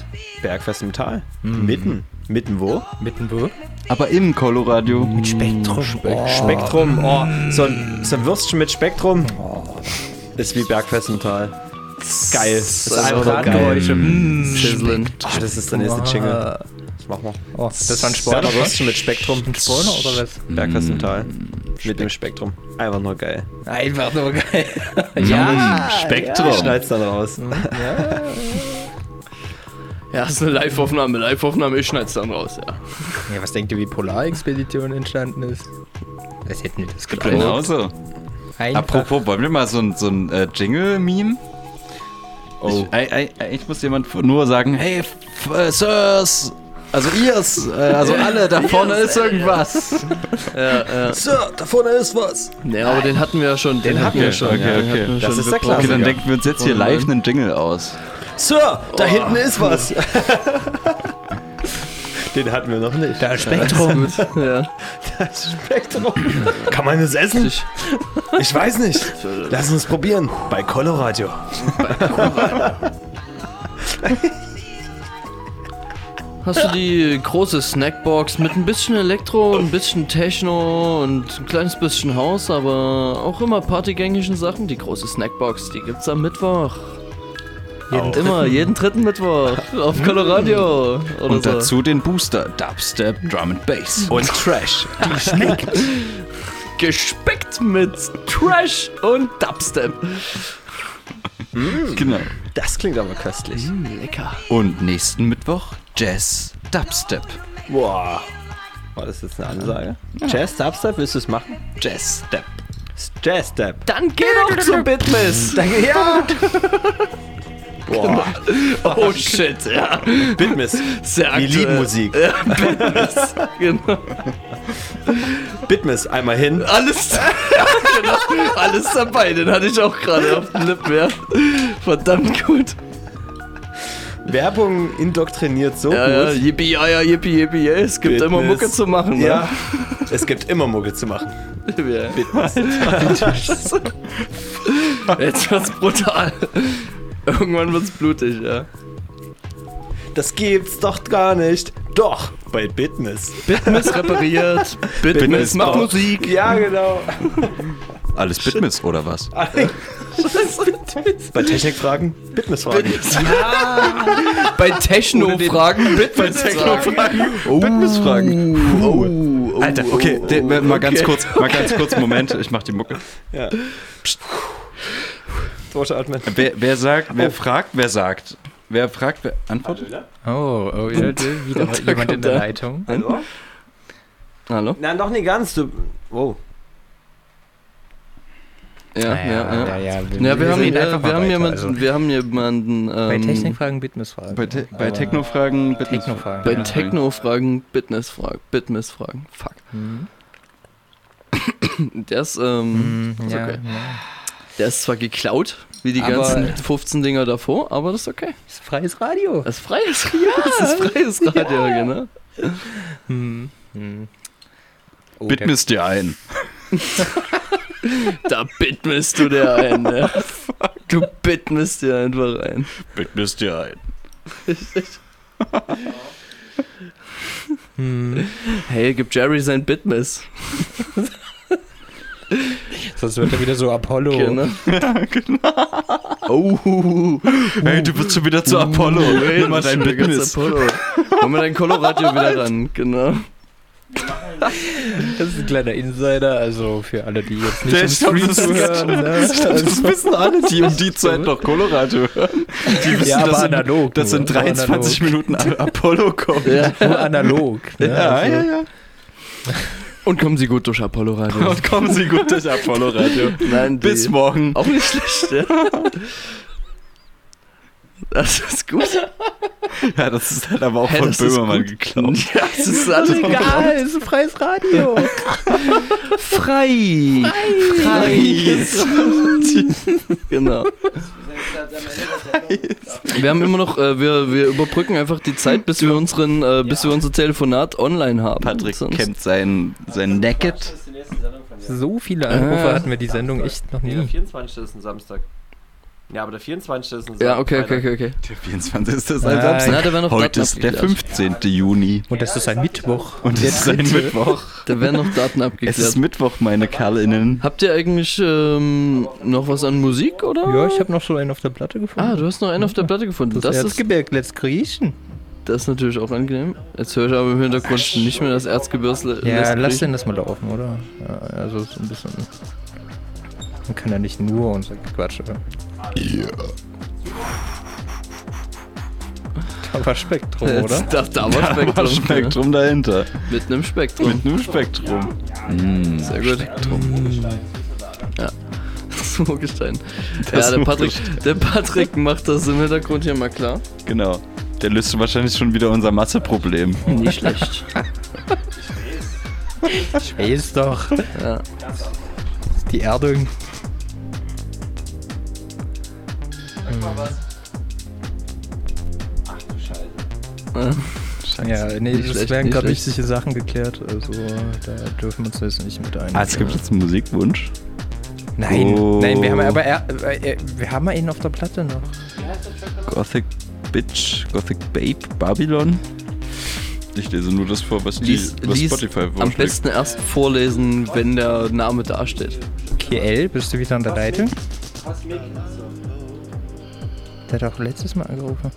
Speaker 5: Bergfest im Tal. Mitten. Mitten wo?
Speaker 2: Mitten wo?
Speaker 1: Aber im Coloradio.
Speaker 2: Mit Spektrum. Oh.
Speaker 5: Spektrum. Oh, so ein, so ein Würstchen mit Spektrum. Ist wie Bergfest im Tal. Geil. Das
Speaker 2: ist einfach nur Radgeräusche. Mm,
Speaker 12: Sizzlen.
Speaker 5: Ah, das ist der nächste Jingle. Das machen wir.
Speaker 2: Oh, das war ein Spoiler.
Speaker 5: Bergerwürstchen mit Spektrum.
Speaker 2: Ein Spoiler oder was?
Speaker 5: Bergkastental. Mit dem Spektrum. Einfach nur geil.
Speaker 2: Einfach nur geil. [laughs]
Speaker 5: Ja,
Speaker 1: Spektrum.
Speaker 5: Ja, schneid's dann raus.
Speaker 2: Ja.
Speaker 12: Ja, ist eine Live-Aufnahme. Live-Aufnahme, ich schneid's dann raus, ja.
Speaker 2: ja, was denkt ihr, wie Polarexpedition entstanden ist? Das hätten wir das geglaubt.
Speaker 1: Genauso.
Speaker 2: Einfach.
Speaker 1: Apropos, wollen wir mal so ein, so ein äh, Jingle-Meme?
Speaker 5: Oh.
Speaker 1: Ich, ei, ei, ei, ich muss jemand nur sagen, hey, äh, Sirs, also ihr's, äh, also alle, da vorne ist irgendwas. [laughs]
Speaker 12: Ja, ja.
Speaker 5: Sir, da vorne ist was.
Speaker 12: Ja, aber den hatten wir ja schon. Den, hatten wir schon.
Speaker 1: okay,
Speaker 12: ja, den
Speaker 1: okay.
Speaker 12: wir
Speaker 5: Das
Speaker 12: schon
Speaker 5: ist der
Speaker 12: besprochen.
Speaker 1: Okay, dann
Speaker 5: Klassiker.
Speaker 1: denken wir uns jetzt hier
Speaker 12: Oh
Speaker 1: live einen Jingle aus.
Speaker 5: Sir, da hinten ist was. [laughs] Den hatten wir noch nicht.
Speaker 2: Da Spektrum. [laughs]
Speaker 12: Ja.
Speaker 5: Das Spektrum. Kann man das essen? Ich weiß nicht. Lass uns probieren. Bei Coloradio.
Speaker 12: Hast du die große Snackbox mit ein bisschen Elektro, ein bisschen Techno und ein kleines bisschen Haus, aber auch immer partygängischen Sachen? Die große Snackbox, die gibt's am Mittwoch.
Speaker 2: Jeden
Speaker 12: Immer, jeden dritten Mittwoch auf Coloradio. Oder
Speaker 1: Und
Speaker 12: so.
Speaker 1: dazu den Booster, Dubstep, Drum and Bass.
Speaker 5: Und [laughs] Trash.
Speaker 2: Die schmeckt. [laughs]
Speaker 12: Gespeckt mit Trash und Dubstep.
Speaker 1: Genau.
Speaker 5: Das klingt aber köstlich.
Speaker 12: Lecker.
Speaker 1: Und nächsten Mittwoch Jazz, Dubstep.
Speaker 5: Boah. War das jetzt eine Ansage? Jazz Dubstep, willst du es machen?
Speaker 1: Jazz Step.
Speaker 5: Jazz Step.
Speaker 12: Dann geh doch zum Bitmiss.
Speaker 5: Ja. Boah.
Speaker 12: Oh shit, ja.
Speaker 5: Bitmiss.
Speaker 12: Sehr
Speaker 5: Wir
Speaker 12: aktuell.
Speaker 5: lieben Musik.
Speaker 12: Ja, Bitmiss. [laughs] genau.
Speaker 5: Bitmiss, einmal hin.
Speaker 12: Alles, [laughs] ja, genau. Alles dabei, den hatte ich auch gerade auf den Lippen, ja. Verdammt gut.
Speaker 5: Werbung indoktriniert so
Speaker 12: Ja, ja,
Speaker 5: gut.
Speaker 12: yippie, ja, ja, yippie, yippie, ja. Es gibt immer
Speaker 5: Bitmiss.
Speaker 12: Mucke zu machen, ne?
Speaker 5: Ja. Es gibt immer Mucke zu machen.
Speaker 12: Ja.
Speaker 5: Bitmiss.
Speaker 12: Jetzt wird's brutal. Irgendwann wird's blutig, ja.
Speaker 5: Das gibt's doch gar nicht. Doch, bei Bitmiss.
Speaker 12: Bitmiss repariert, Bitmiss,
Speaker 1: Bitmiss
Speaker 12: macht Musik.
Speaker 5: Ja, genau.
Speaker 1: Alles Bitmiss oder was?
Speaker 5: Bei Technikfragen, Bitmiss-Fragen.
Speaker 12: Bei Techno-Fragen, [laughs]
Speaker 1: Techno-Fragen.
Speaker 12: Oh. Oh, oh,
Speaker 1: Alter, okay, de, mal ganz kurz, mal ganz kurz, Moment, ich mach die Mucke.
Speaker 5: Ja. Durchatmen.
Speaker 1: Wer, wer sagt, wer fragt, wer sagt? Wer fragt, wer antwortet?
Speaker 2: Oh, oh, ja, [laughs] wieder jemand in der
Speaker 12: er.
Speaker 2: Leitung.
Speaker 5: Hallo?
Speaker 12: Hallo?
Speaker 5: Nein, doch nicht ganz. Du. Oh.
Speaker 12: Ja, ja, ja.
Speaker 2: ja, ja.
Speaker 12: Ja, wir haben, äh, wir haben jemanden,
Speaker 2: also.
Speaker 12: wir haben jemanden,
Speaker 2: Bei
Speaker 12: ähm,
Speaker 2: Technikfragen, Bitmissfragen.
Speaker 1: Bei, Te bei Techno-Fragen, Bitmiss-
Speaker 2: Techno-Fragen.
Speaker 12: bei
Speaker 2: ja.
Speaker 12: Techno-Fragen, Bitmiss-Fragen, Bitmiss-Fragen, fuck.
Speaker 2: Mhm.
Speaker 12: Der ist, ähm,
Speaker 2: Mhm,
Speaker 12: ist okay.
Speaker 2: ja.
Speaker 12: Der ist zwar geklaut, wie die
Speaker 2: Aber-
Speaker 12: ganzen 15 Dinger davor, aber das ist okay.
Speaker 2: Das ist freies Radio.
Speaker 12: Das ist freies Radio. [laughs] Das ist freies Radio, genau.
Speaker 2: Hm. Hm. Oh,
Speaker 1: Bitmiss dir ein. [laughs]
Speaker 12: Da bitmisst du dir ein, [laughs] ja. Du bitmisst dir einfach ein.
Speaker 1: Bitmiss dir ein.
Speaker 2: Hm. [laughs]
Speaker 12: Hey, gib Jerry sein Bitmiss. [laughs]
Speaker 2: Sonst wird er wieder so Apollo.
Speaker 12: Genau.
Speaker 1: Ja, genau.
Speaker 12: Oh,
Speaker 1: Hey, du bist schon wieder zu Apollo. Nimm mal dein Bitmiss.
Speaker 12: Apollo. Mal dein Coloradio wieder ran, genau.
Speaker 2: Das ist ein kleiner Insider, also für alle, die jetzt nicht im Stream
Speaker 1: das,
Speaker 2: zuhören. Ne?
Speaker 1: das wissen alle, die um die Zeit noch Colorado hören. Die wissen,
Speaker 2: Ja, aber
Speaker 1: dass, in,
Speaker 2: analog
Speaker 1: in
Speaker 2: nur
Speaker 1: 23 Minuten A- Apollo kommt.
Speaker 12: Ja.
Speaker 2: Nur analog. Ne?
Speaker 1: Ja,
Speaker 2: also,
Speaker 1: ja, ja.
Speaker 12: Und kommen Sie gut durch Apollo Radio.
Speaker 1: Und kommen Sie gut durch Apollo Radio.
Speaker 12: Nein,
Speaker 1: Bis morgen.
Speaker 12: Auch nicht schlecht, ja. Das ist gut. [laughs]
Speaker 1: Ja, das ist halt aber auch
Speaker 12: Hä,
Speaker 1: von
Speaker 12: das ist
Speaker 1: Böhmermann geklaut. [laughs]
Speaker 12: Ja, das ist [laughs] alles
Speaker 2: Egal, es ist ein freies Radio.
Speaker 12: frei. Frei. genau. Wir haben immer noch, äh, wir, wir überbrücken einfach die Zeit, bis wir unseren, äh, bis wir unser Telefonat online haben.
Speaker 1: Patrick
Speaker 12: Sonst-
Speaker 1: kämmt sein, sein Naked.
Speaker 2: So viele Anrufe
Speaker 12: Ah.
Speaker 2: hatten wir die Sendung echt noch nie.
Speaker 5: der 24. ist ein Samstag. Ja, aber der 24. ist ein
Speaker 12: Ja, okay, okay, okay, okay.
Speaker 1: Der 24. ist ein
Speaker 2: Ah,
Speaker 1: Samstag.
Speaker 12: na, da werden noch
Speaker 1: Heute
Speaker 12: Daten
Speaker 1: ist der
Speaker 12: abgeklärt.
Speaker 1: 15. Juni.
Speaker 2: Und das ist ein Mittwoch.
Speaker 1: Und [laughs] es ist ein. Mittwoch.
Speaker 12: Da werden noch Daten
Speaker 1: Es
Speaker 12: abgeklärt.
Speaker 1: ist Mittwoch, meine Kerlinnen.
Speaker 12: Habt ihr eigentlich ähm, noch was an Musik, oder?
Speaker 2: Ja, ich habe noch so einen auf der Platte gefunden.
Speaker 12: Ah, du hast noch einen auf der Platte gefunden.
Speaker 2: Das,
Speaker 12: Das, ist,
Speaker 2: Erzgebirg lässt griechen.
Speaker 12: das ist natürlich auch angenehm. Jetzt höre ich aber im Hintergrund nicht mehr das Erzgebirge.
Speaker 2: Ja, lass den das mal laufen, oder? Ja, also so ein bisschen. Man kann ja nicht nur so Quatsch. Oder? Da war Spektrum, oder?
Speaker 12: Da, da war
Speaker 1: Da
Speaker 12: Spektrum.
Speaker 1: war Spektrum dahinter.
Speaker 12: Mit einem Spektrum.
Speaker 1: Mit einem Spektrum. Mm,
Speaker 12: Sehr gut. Ja. [laughs] So Gestein.
Speaker 1: Das
Speaker 12: ja, der Patrick, der Patrick macht das im Hintergrund hier mal klar.
Speaker 1: Genau. Der löst wahrscheinlich schon wieder unser Masseproblem.
Speaker 12: Nicht schlecht. [laughs]
Speaker 2: Ich weiß doch.
Speaker 12: Ja.
Speaker 2: Die Erdung. Ja, nee,
Speaker 12: Nicht
Speaker 2: es werden gerade wichtige Sachen geklärt, also da dürfen wir uns jetzt nicht mit ein.
Speaker 1: Ah, es gibt jetzt einen Musikwunsch.
Speaker 2: Nein,
Speaker 1: Oh.
Speaker 2: nein, wir haben aber er, äh, wir haben ihn auf der Platte noch.
Speaker 1: Gothic Bitch, Gothic Babe, Babylon. Ich lese nur das vor, was, die,
Speaker 12: Lies,
Speaker 1: was
Speaker 12: lies
Speaker 1: Spotify
Speaker 12: am
Speaker 1: vorschlägt.
Speaker 12: besten erst vorlesen, wenn der Name dasteht.
Speaker 2: KL, bist du wieder an der Leitung? Der hat auch letztes Mal angerufen.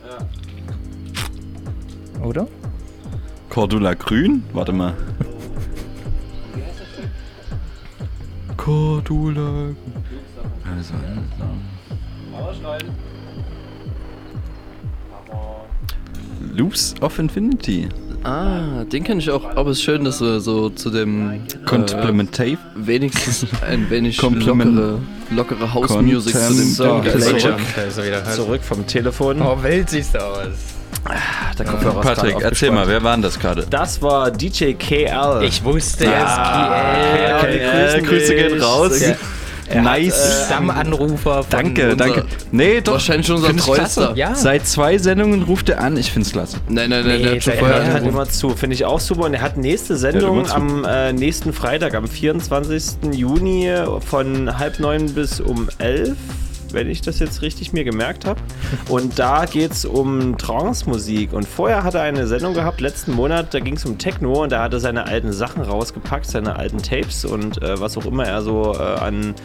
Speaker 2: Oder?
Speaker 1: Cordula Grün? Warte mal. Cordula. Also. Loops of Infinity.
Speaker 12: Ah, den kenne ich auch. Aber es ist schön, dass wir so zu dem
Speaker 1: Complementive.
Speaker 12: äh, wenigstens ein wenig lockere, lockere House Music zu dem
Speaker 5: So, zurück, zurück vom Telefon.
Speaker 2: Oh, Welt siehst du aus.
Speaker 5: Der Kopfhörer ist
Speaker 1: Patrick, erzähl mal, wer war denn das gerade?
Speaker 5: Das war DJ KL.
Speaker 2: Ich wusste
Speaker 5: Ja,
Speaker 2: es,
Speaker 5: KL,
Speaker 1: Äh, Grüße gehen raus.
Speaker 5: Er
Speaker 1: nice.
Speaker 5: hat, äh,
Speaker 2: Stammanrufer von
Speaker 1: Danke,
Speaker 12: unser-
Speaker 1: danke. Nee, doch.
Speaker 12: wahrscheinlich unser
Speaker 1: find ich
Speaker 12: treuester.
Speaker 2: Ja.
Speaker 1: Seit zwei Sendungen ruft er an, ich find's klasse.
Speaker 12: Nein, nein, nein,
Speaker 2: Nee,
Speaker 12: der schon
Speaker 5: Er hat
Speaker 12: angerufen.
Speaker 5: immer zu, finde ich auch super. Und er hat nächste
Speaker 1: Ja,
Speaker 5: Sendung
Speaker 1: zu.
Speaker 5: am äh, nächsten Freitag, am 24. Juni von halb neun bis um elf, wenn ich das jetzt richtig mir gemerkt habe. Und da geht es um Trance-Musik. Und vorher hat er eine Sendung gehabt, letzten Monat, da ging es um Techno und da hat er seine alten Sachen rausgepackt, seine alten Tapes und äh, was auch immer er so äh, an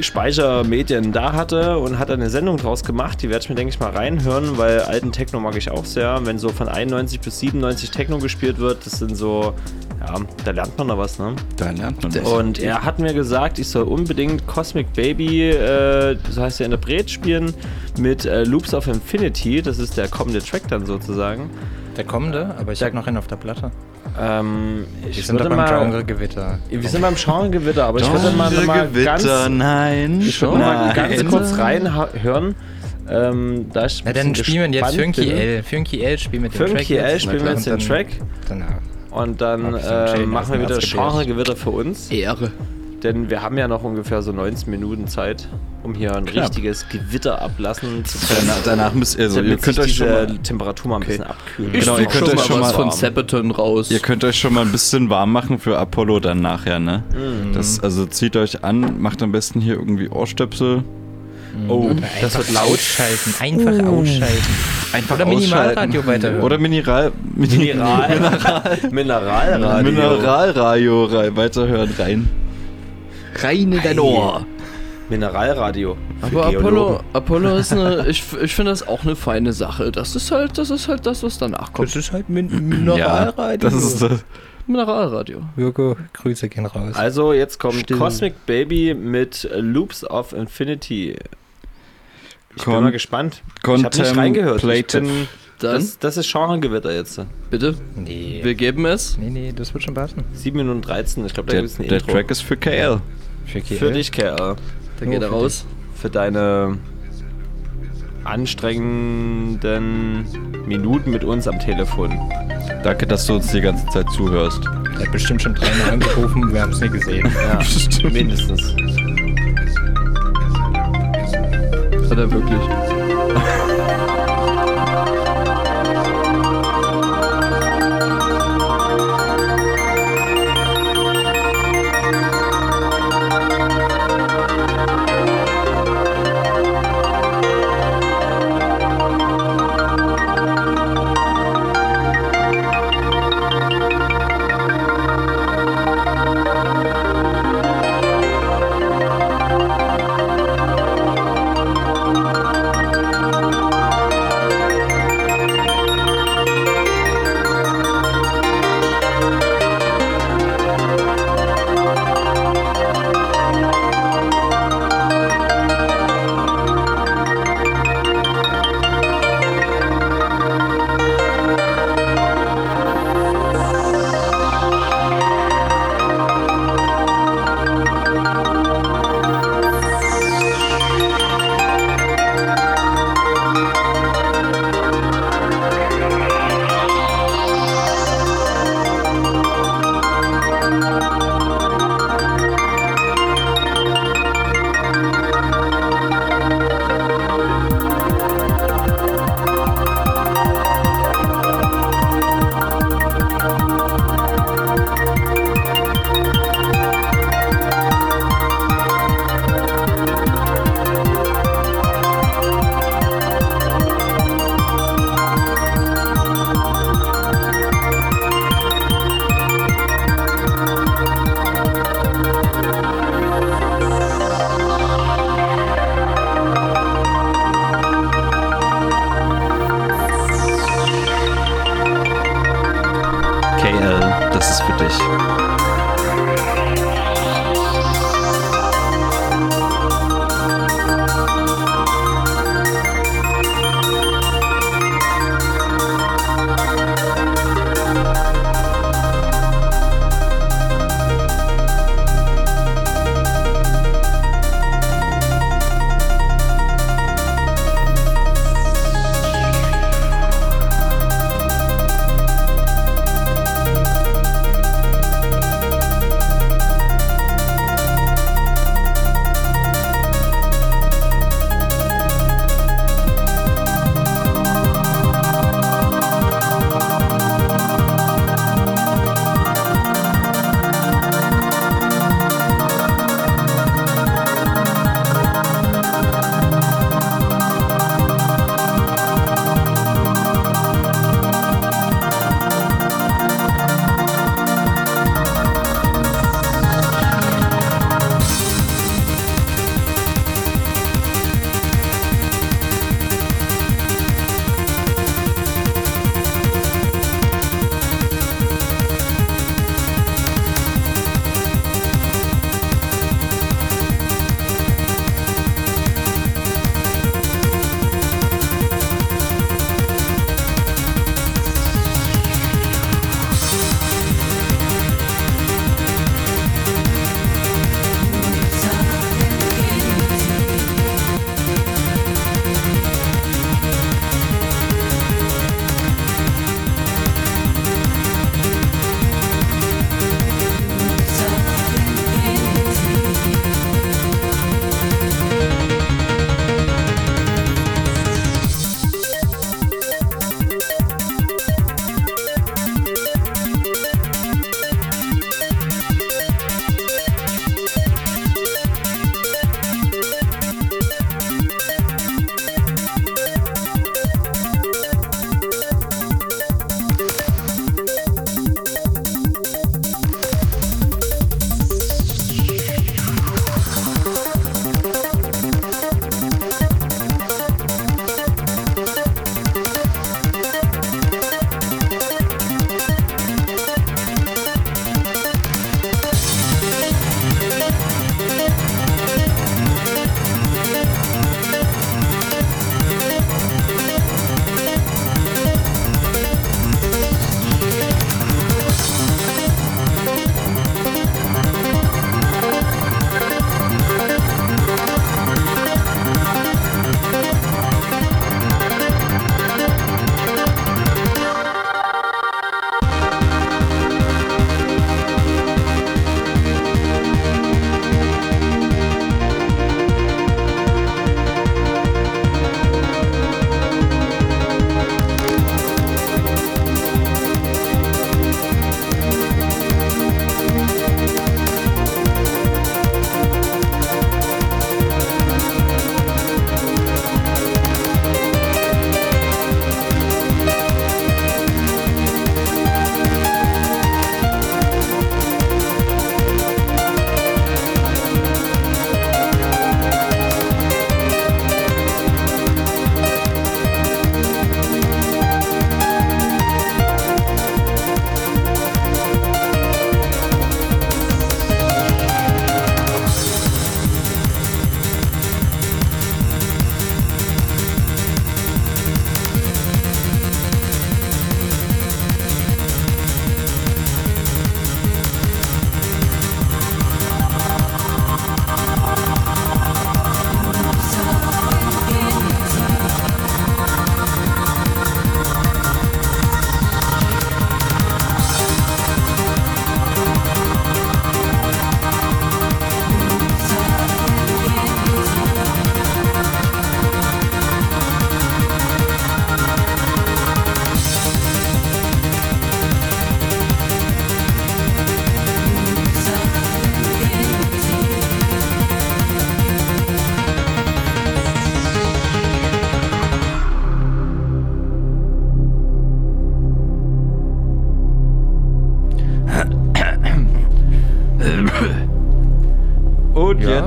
Speaker 5: Speichermedien da hatte und hat eine Sendung draus gemacht. Die werde ich mir, denke ich, mal reinhören, weil alten Techno mag ich auch sehr. Wenn so von 91 bis 97 Techno gespielt wird, das sind so, ja, da lernt man da was, ne?
Speaker 1: Da lernt man was.
Speaker 5: Und er hat mir gesagt, ich soll unbedingt Cosmic Baby, äh, so heißt der Interpret, spielen mit äh, Loops of Infinity. Das ist der kommende Track dann sozusagen.
Speaker 2: Der kommende, aber ich habe noch einen auf der Platte.
Speaker 5: Ähm, ich
Speaker 2: Wir sind doch beim
Speaker 5: mal,
Speaker 2: Genregewitter.
Speaker 5: wir sind beim Genregewitter, aber ich würde mal, mal ganz,
Speaker 1: Gewitter, nein.
Speaker 5: ich würde mal ganz kurz reinhören. Ähm, da ich
Speaker 2: Na, dann spielen wir jetzt Funky. L. Funky L spielen wir den Track
Speaker 5: Funky L
Speaker 2: jetzt.
Speaker 5: spielen wir jetzt den
Speaker 2: und
Speaker 5: Track.
Speaker 2: Dann, dann,
Speaker 5: Und dann äh, machen wir wieder. Genregewitter für uns.
Speaker 12: Ehre.
Speaker 5: Denn wir haben ja noch ungefähr so 19 Minuten Zeit, um hier ein
Speaker 1: Knapp.
Speaker 5: richtiges Gewitter ablassen zu können.
Speaker 1: Danach, danach müsst ihr, also ihr könnt euch schon
Speaker 5: diese
Speaker 1: mal,
Speaker 5: Temperatur mal ein bisschen abkühlen.
Speaker 1: Genau, ihr könnt
Speaker 12: schon
Speaker 1: euch
Speaker 12: mal
Speaker 1: schon
Speaker 12: was
Speaker 1: mal
Speaker 12: von. Sabaton raus.
Speaker 1: ihr könnt euch schon mal ein bisschen warm machen für Apollo dann nachher, ne?
Speaker 5: Mhm.
Speaker 1: Das, also zieht euch an, macht am besten hier irgendwie Ohrstöpsel.
Speaker 5: Oh, das wird laut.
Speaker 2: Ausschalten, einfach ausschalten.
Speaker 1: Einfach
Speaker 2: Oder Minimalradio weiterhören.
Speaker 1: Oder [laughs] Mineral,
Speaker 5: Mineral, Mineralradio.
Speaker 1: Mineralradio rei- weiterhören rein.
Speaker 12: Rein in dein Ohr.
Speaker 5: Mineralradio.
Speaker 12: Aber Apollo. Apollo ist eine, [laughs] ich, ich finde das auch eine feine Sache. Das ist halt, das ist halt das, was danach kommt.
Speaker 2: Das ist halt Min Mineralradio.
Speaker 1: das ist das.
Speaker 12: Mineralradio.
Speaker 2: Mirko, Grüße gehen raus.
Speaker 5: Also jetzt kommt
Speaker 2: Still.
Speaker 5: Cosmic Baby mit Loops of Infinity. Ich bin
Speaker 1: Con-
Speaker 5: mal gespannt. Ich habe nicht reingehört. Bin, das, das ist Genregewitter jetzt.
Speaker 12: bitte,
Speaker 2: nee.
Speaker 12: wir geben es.
Speaker 2: nee, nee, das wird schon passen.
Speaker 5: 7 Minuten 13. Ich glaube, da
Speaker 1: Der,
Speaker 5: gibt es ein
Speaker 1: der
Speaker 5: Intro.
Speaker 1: Track ist für KL.
Speaker 2: Für,
Speaker 5: Für dich, KL.
Speaker 12: Da geht er raus.
Speaker 5: Für deine anstrengenden Minuten mit uns am Telefon.
Speaker 1: Danke, dass du uns die ganze Zeit zuhörst.
Speaker 2: Der hat bestimmt schon dreimal angerufen, wir haben es nie gesehen.
Speaker 5: Ja, [laughs] mindestens.
Speaker 12: Hat er wirklich.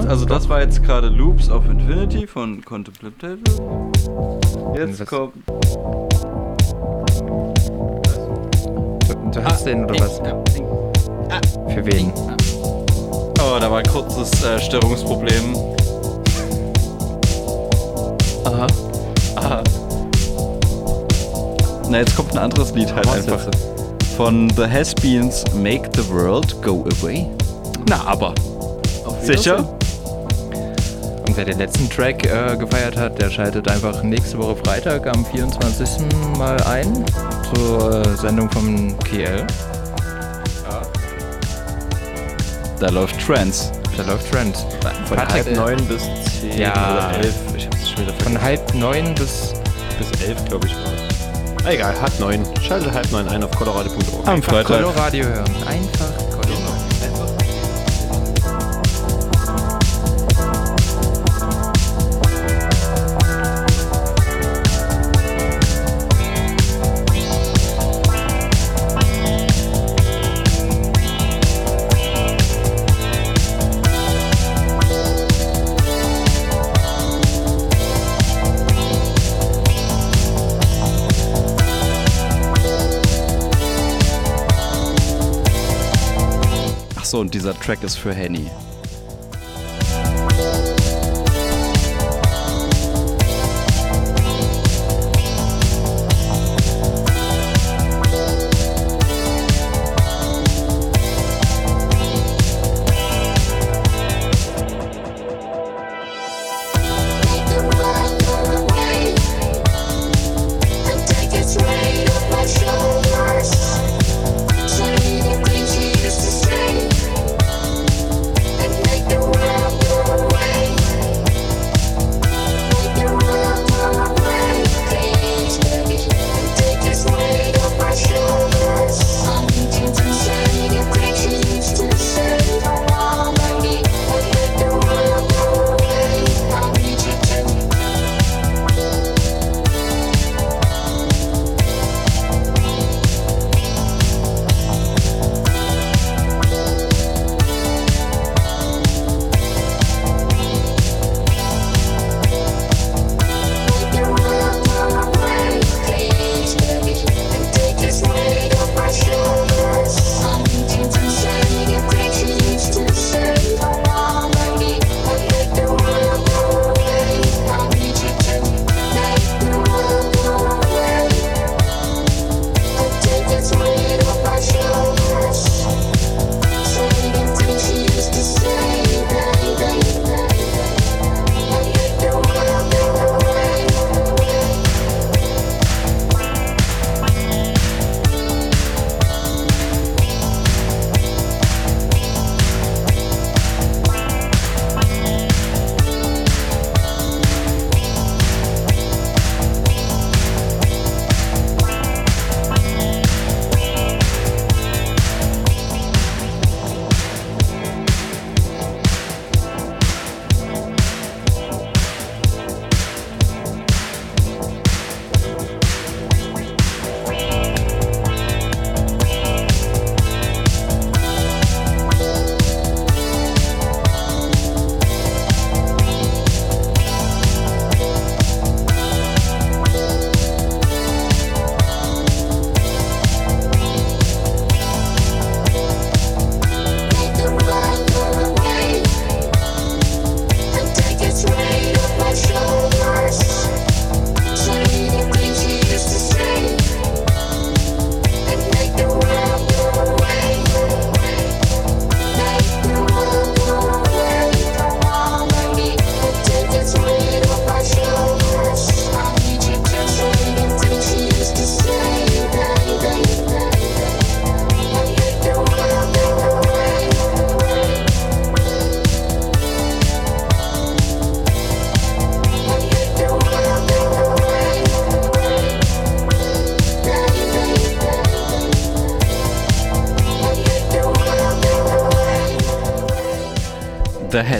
Speaker 1: Also das war jetzt gerade Loops of Infinity von Contemplative. Jetzt kommt.
Speaker 2: Du hast den oder was? Für wen?
Speaker 1: Oh, da war ein kurzes äh, Störungsproblem.
Speaker 12: Aha.
Speaker 1: Aha. Na, jetzt kommt ein anderes Lied halt
Speaker 12: Was
Speaker 1: einfach. Von The Has-Beens Make the World Go Away. Na, aber. Sicher?
Speaker 2: Und wer den letzten Track äh, gefeiert hat, der schaltet einfach nächste Woche Freitag am 24. mal ein zur äh, Sendung vom KL.
Speaker 1: Da läuft Trance.
Speaker 2: Da läuft Trance.
Speaker 5: Von halb neun bis zehn
Speaker 2: ja,
Speaker 5: oder elf. Ich hab's schon wieder vergessen.
Speaker 2: Von halb neun bis
Speaker 5: bis elf, glaube ich, war es. Egal, halb neun. Schaltet halb neun ein auf colorado.org.
Speaker 1: Am Freitag.
Speaker 2: Coloradio hören. Einfach Coloradio.
Speaker 1: Ach so, und dieser Track ist für Henny.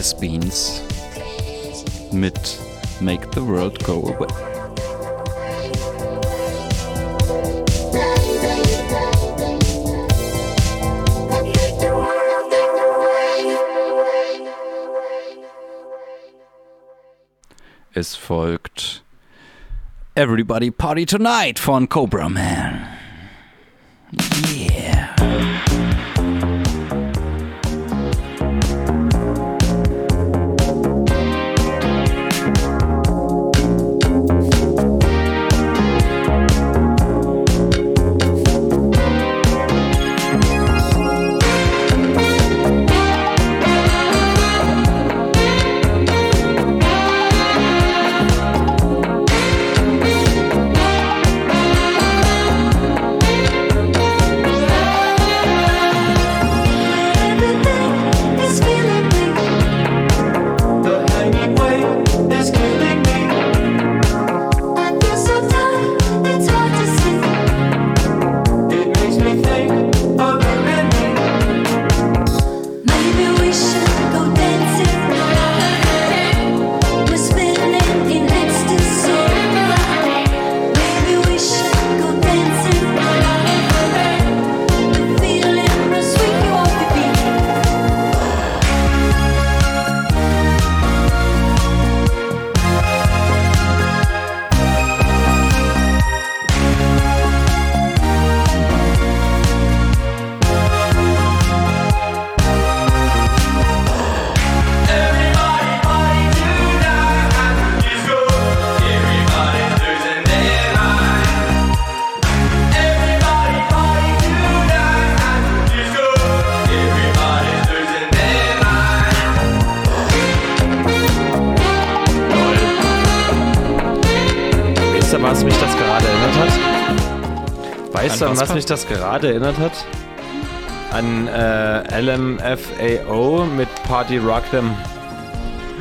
Speaker 1: Has-Beens mit Make the World Go Away. Es folgt Everybody Party Tonight von Cobra Man.
Speaker 5: An was mich das gerade erinnert hat? An äh, LMFAO mit Party Rock Them.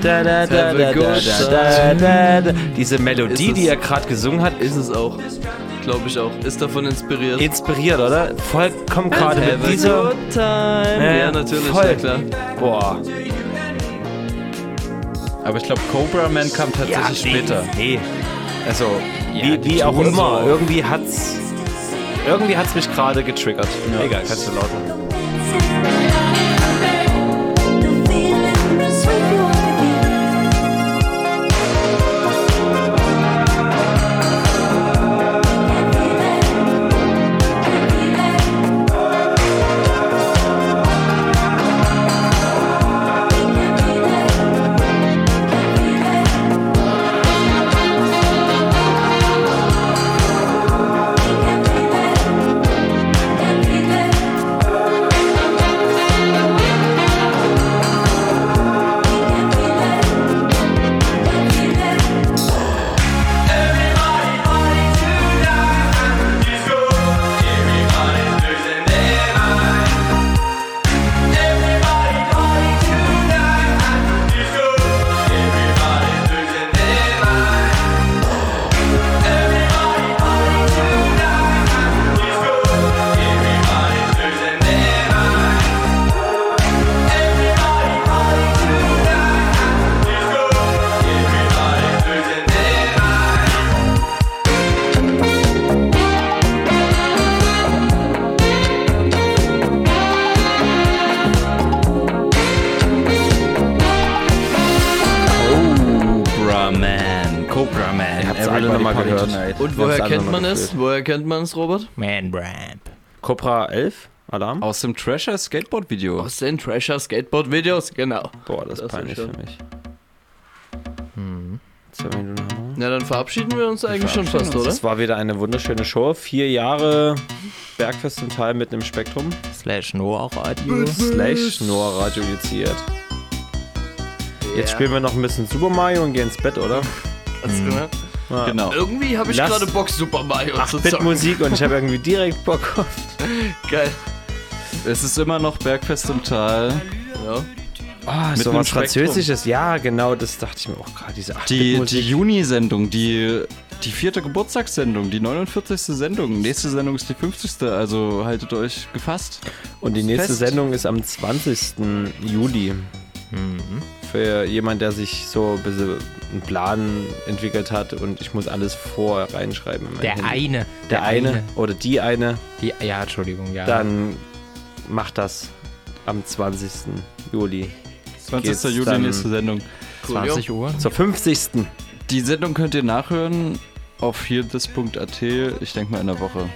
Speaker 5: Da, da, da. Diese Melodie, die er gerade gesungen hat,
Speaker 12: Ist es auch. Glaube ich auch. Ist davon inspiriert.
Speaker 5: inspiriert, oder? Vollkommen gerade mit dieser.
Speaker 12: time. Ja, natürlich,
Speaker 5: voll.
Speaker 12: ja klar.
Speaker 5: Boah.
Speaker 1: Aber ich glaube, Cobra Man kam tatsächlich
Speaker 5: nee,
Speaker 1: später.
Speaker 5: Nee. Also,
Speaker 1: Ja,
Speaker 5: wie, wie auch immer,
Speaker 1: so.
Speaker 5: irgendwie hat's. Irgendwie hat's mich gerade getriggert. Egal, kannst du laut machen.
Speaker 1: Man
Speaker 12: es? Woher kennt man es, Robert?
Speaker 2: Man Ramp.
Speaker 5: Cobra 11? Alarm?
Speaker 1: Aus dem Trasher Skateboard Video.
Speaker 12: Aus den Trasher Skateboard Videos, genau.
Speaker 5: Boah, das ist
Speaker 12: Das
Speaker 5: peinlich
Speaker 12: ist
Speaker 5: für
Speaker 12: schon-
Speaker 5: mich. Wir.
Speaker 12: Na, dann verabschieden wir uns eigentlich schon fast, oder?
Speaker 5: Es war wieder eine wunderschöne Show. Vier Jahre Bergfest zum Teil mit einem Spektrum.
Speaker 2: Slash Noah Radio.
Speaker 5: Slash Noah Radio initiiert. Jetzt
Speaker 12: Ja.
Speaker 5: spielen wir noch ein bisschen Super Mario und gehen ins Bett, oder?
Speaker 12: Ganz genau.
Speaker 5: Ja.
Speaker 1: Genau.
Speaker 12: Irgendwie habe ich
Speaker 5: Lass-
Speaker 12: gerade Bock, Super Mario zu zocken.
Speaker 5: 8-Bit-Musik und ich habe irgendwie direkt Bock auf. [laughs]
Speaker 12: Geil.
Speaker 1: Es ist immer noch Bergfest im Tal.
Speaker 12: Ja.
Speaker 5: Ah,
Speaker 1: Mit
Speaker 5: so
Speaker 1: einem
Speaker 5: was. Französisches. Ja, genau, das dachte ich mir auch gerade. Diese 8
Speaker 1: Die, die Juni-Sendung, die, die vierte Geburtstagssendung, die 49. Sendung. Nächste Sendung ist die 50. Also haltet euch gefasst.
Speaker 5: Und die nächste
Speaker 1: Fest.
Speaker 5: Sendung ist am 20. Juli. Für jemand, der sich so ein bisschen einen Plan entwickelt hat und ich muss alles vor reinschreiben.
Speaker 2: Der
Speaker 5: Handy.
Speaker 2: eine.
Speaker 5: Der,
Speaker 2: Der
Speaker 5: eine,
Speaker 2: eine.
Speaker 5: oder die eine,
Speaker 2: Die, ja, Entschuldigung, ja.
Speaker 5: dann macht das am 20. Juli.
Speaker 1: 20.
Speaker 5: Geht's
Speaker 1: Juli, nächste Sendung.
Speaker 2: 20 Uhr.
Speaker 5: Zur 50.
Speaker 1: Die Sendung könnt ihr nachhören auf hearthis.at, ich denke mal in der Woche.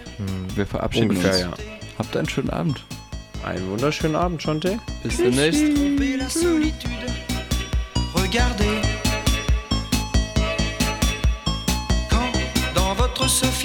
Speaker 1: Wir verabschieden
Speaker 5: Ungefähr,
Speaker 1: uns.
Speaker 5: ja.
Speaker 1: Habt einen schönen Abend.
Speaker 5: Einen wunderschönen Abend, Chante.
Speaker 12: Bis demnächst.
Speaker 9: regarder. Quand dans votre sofa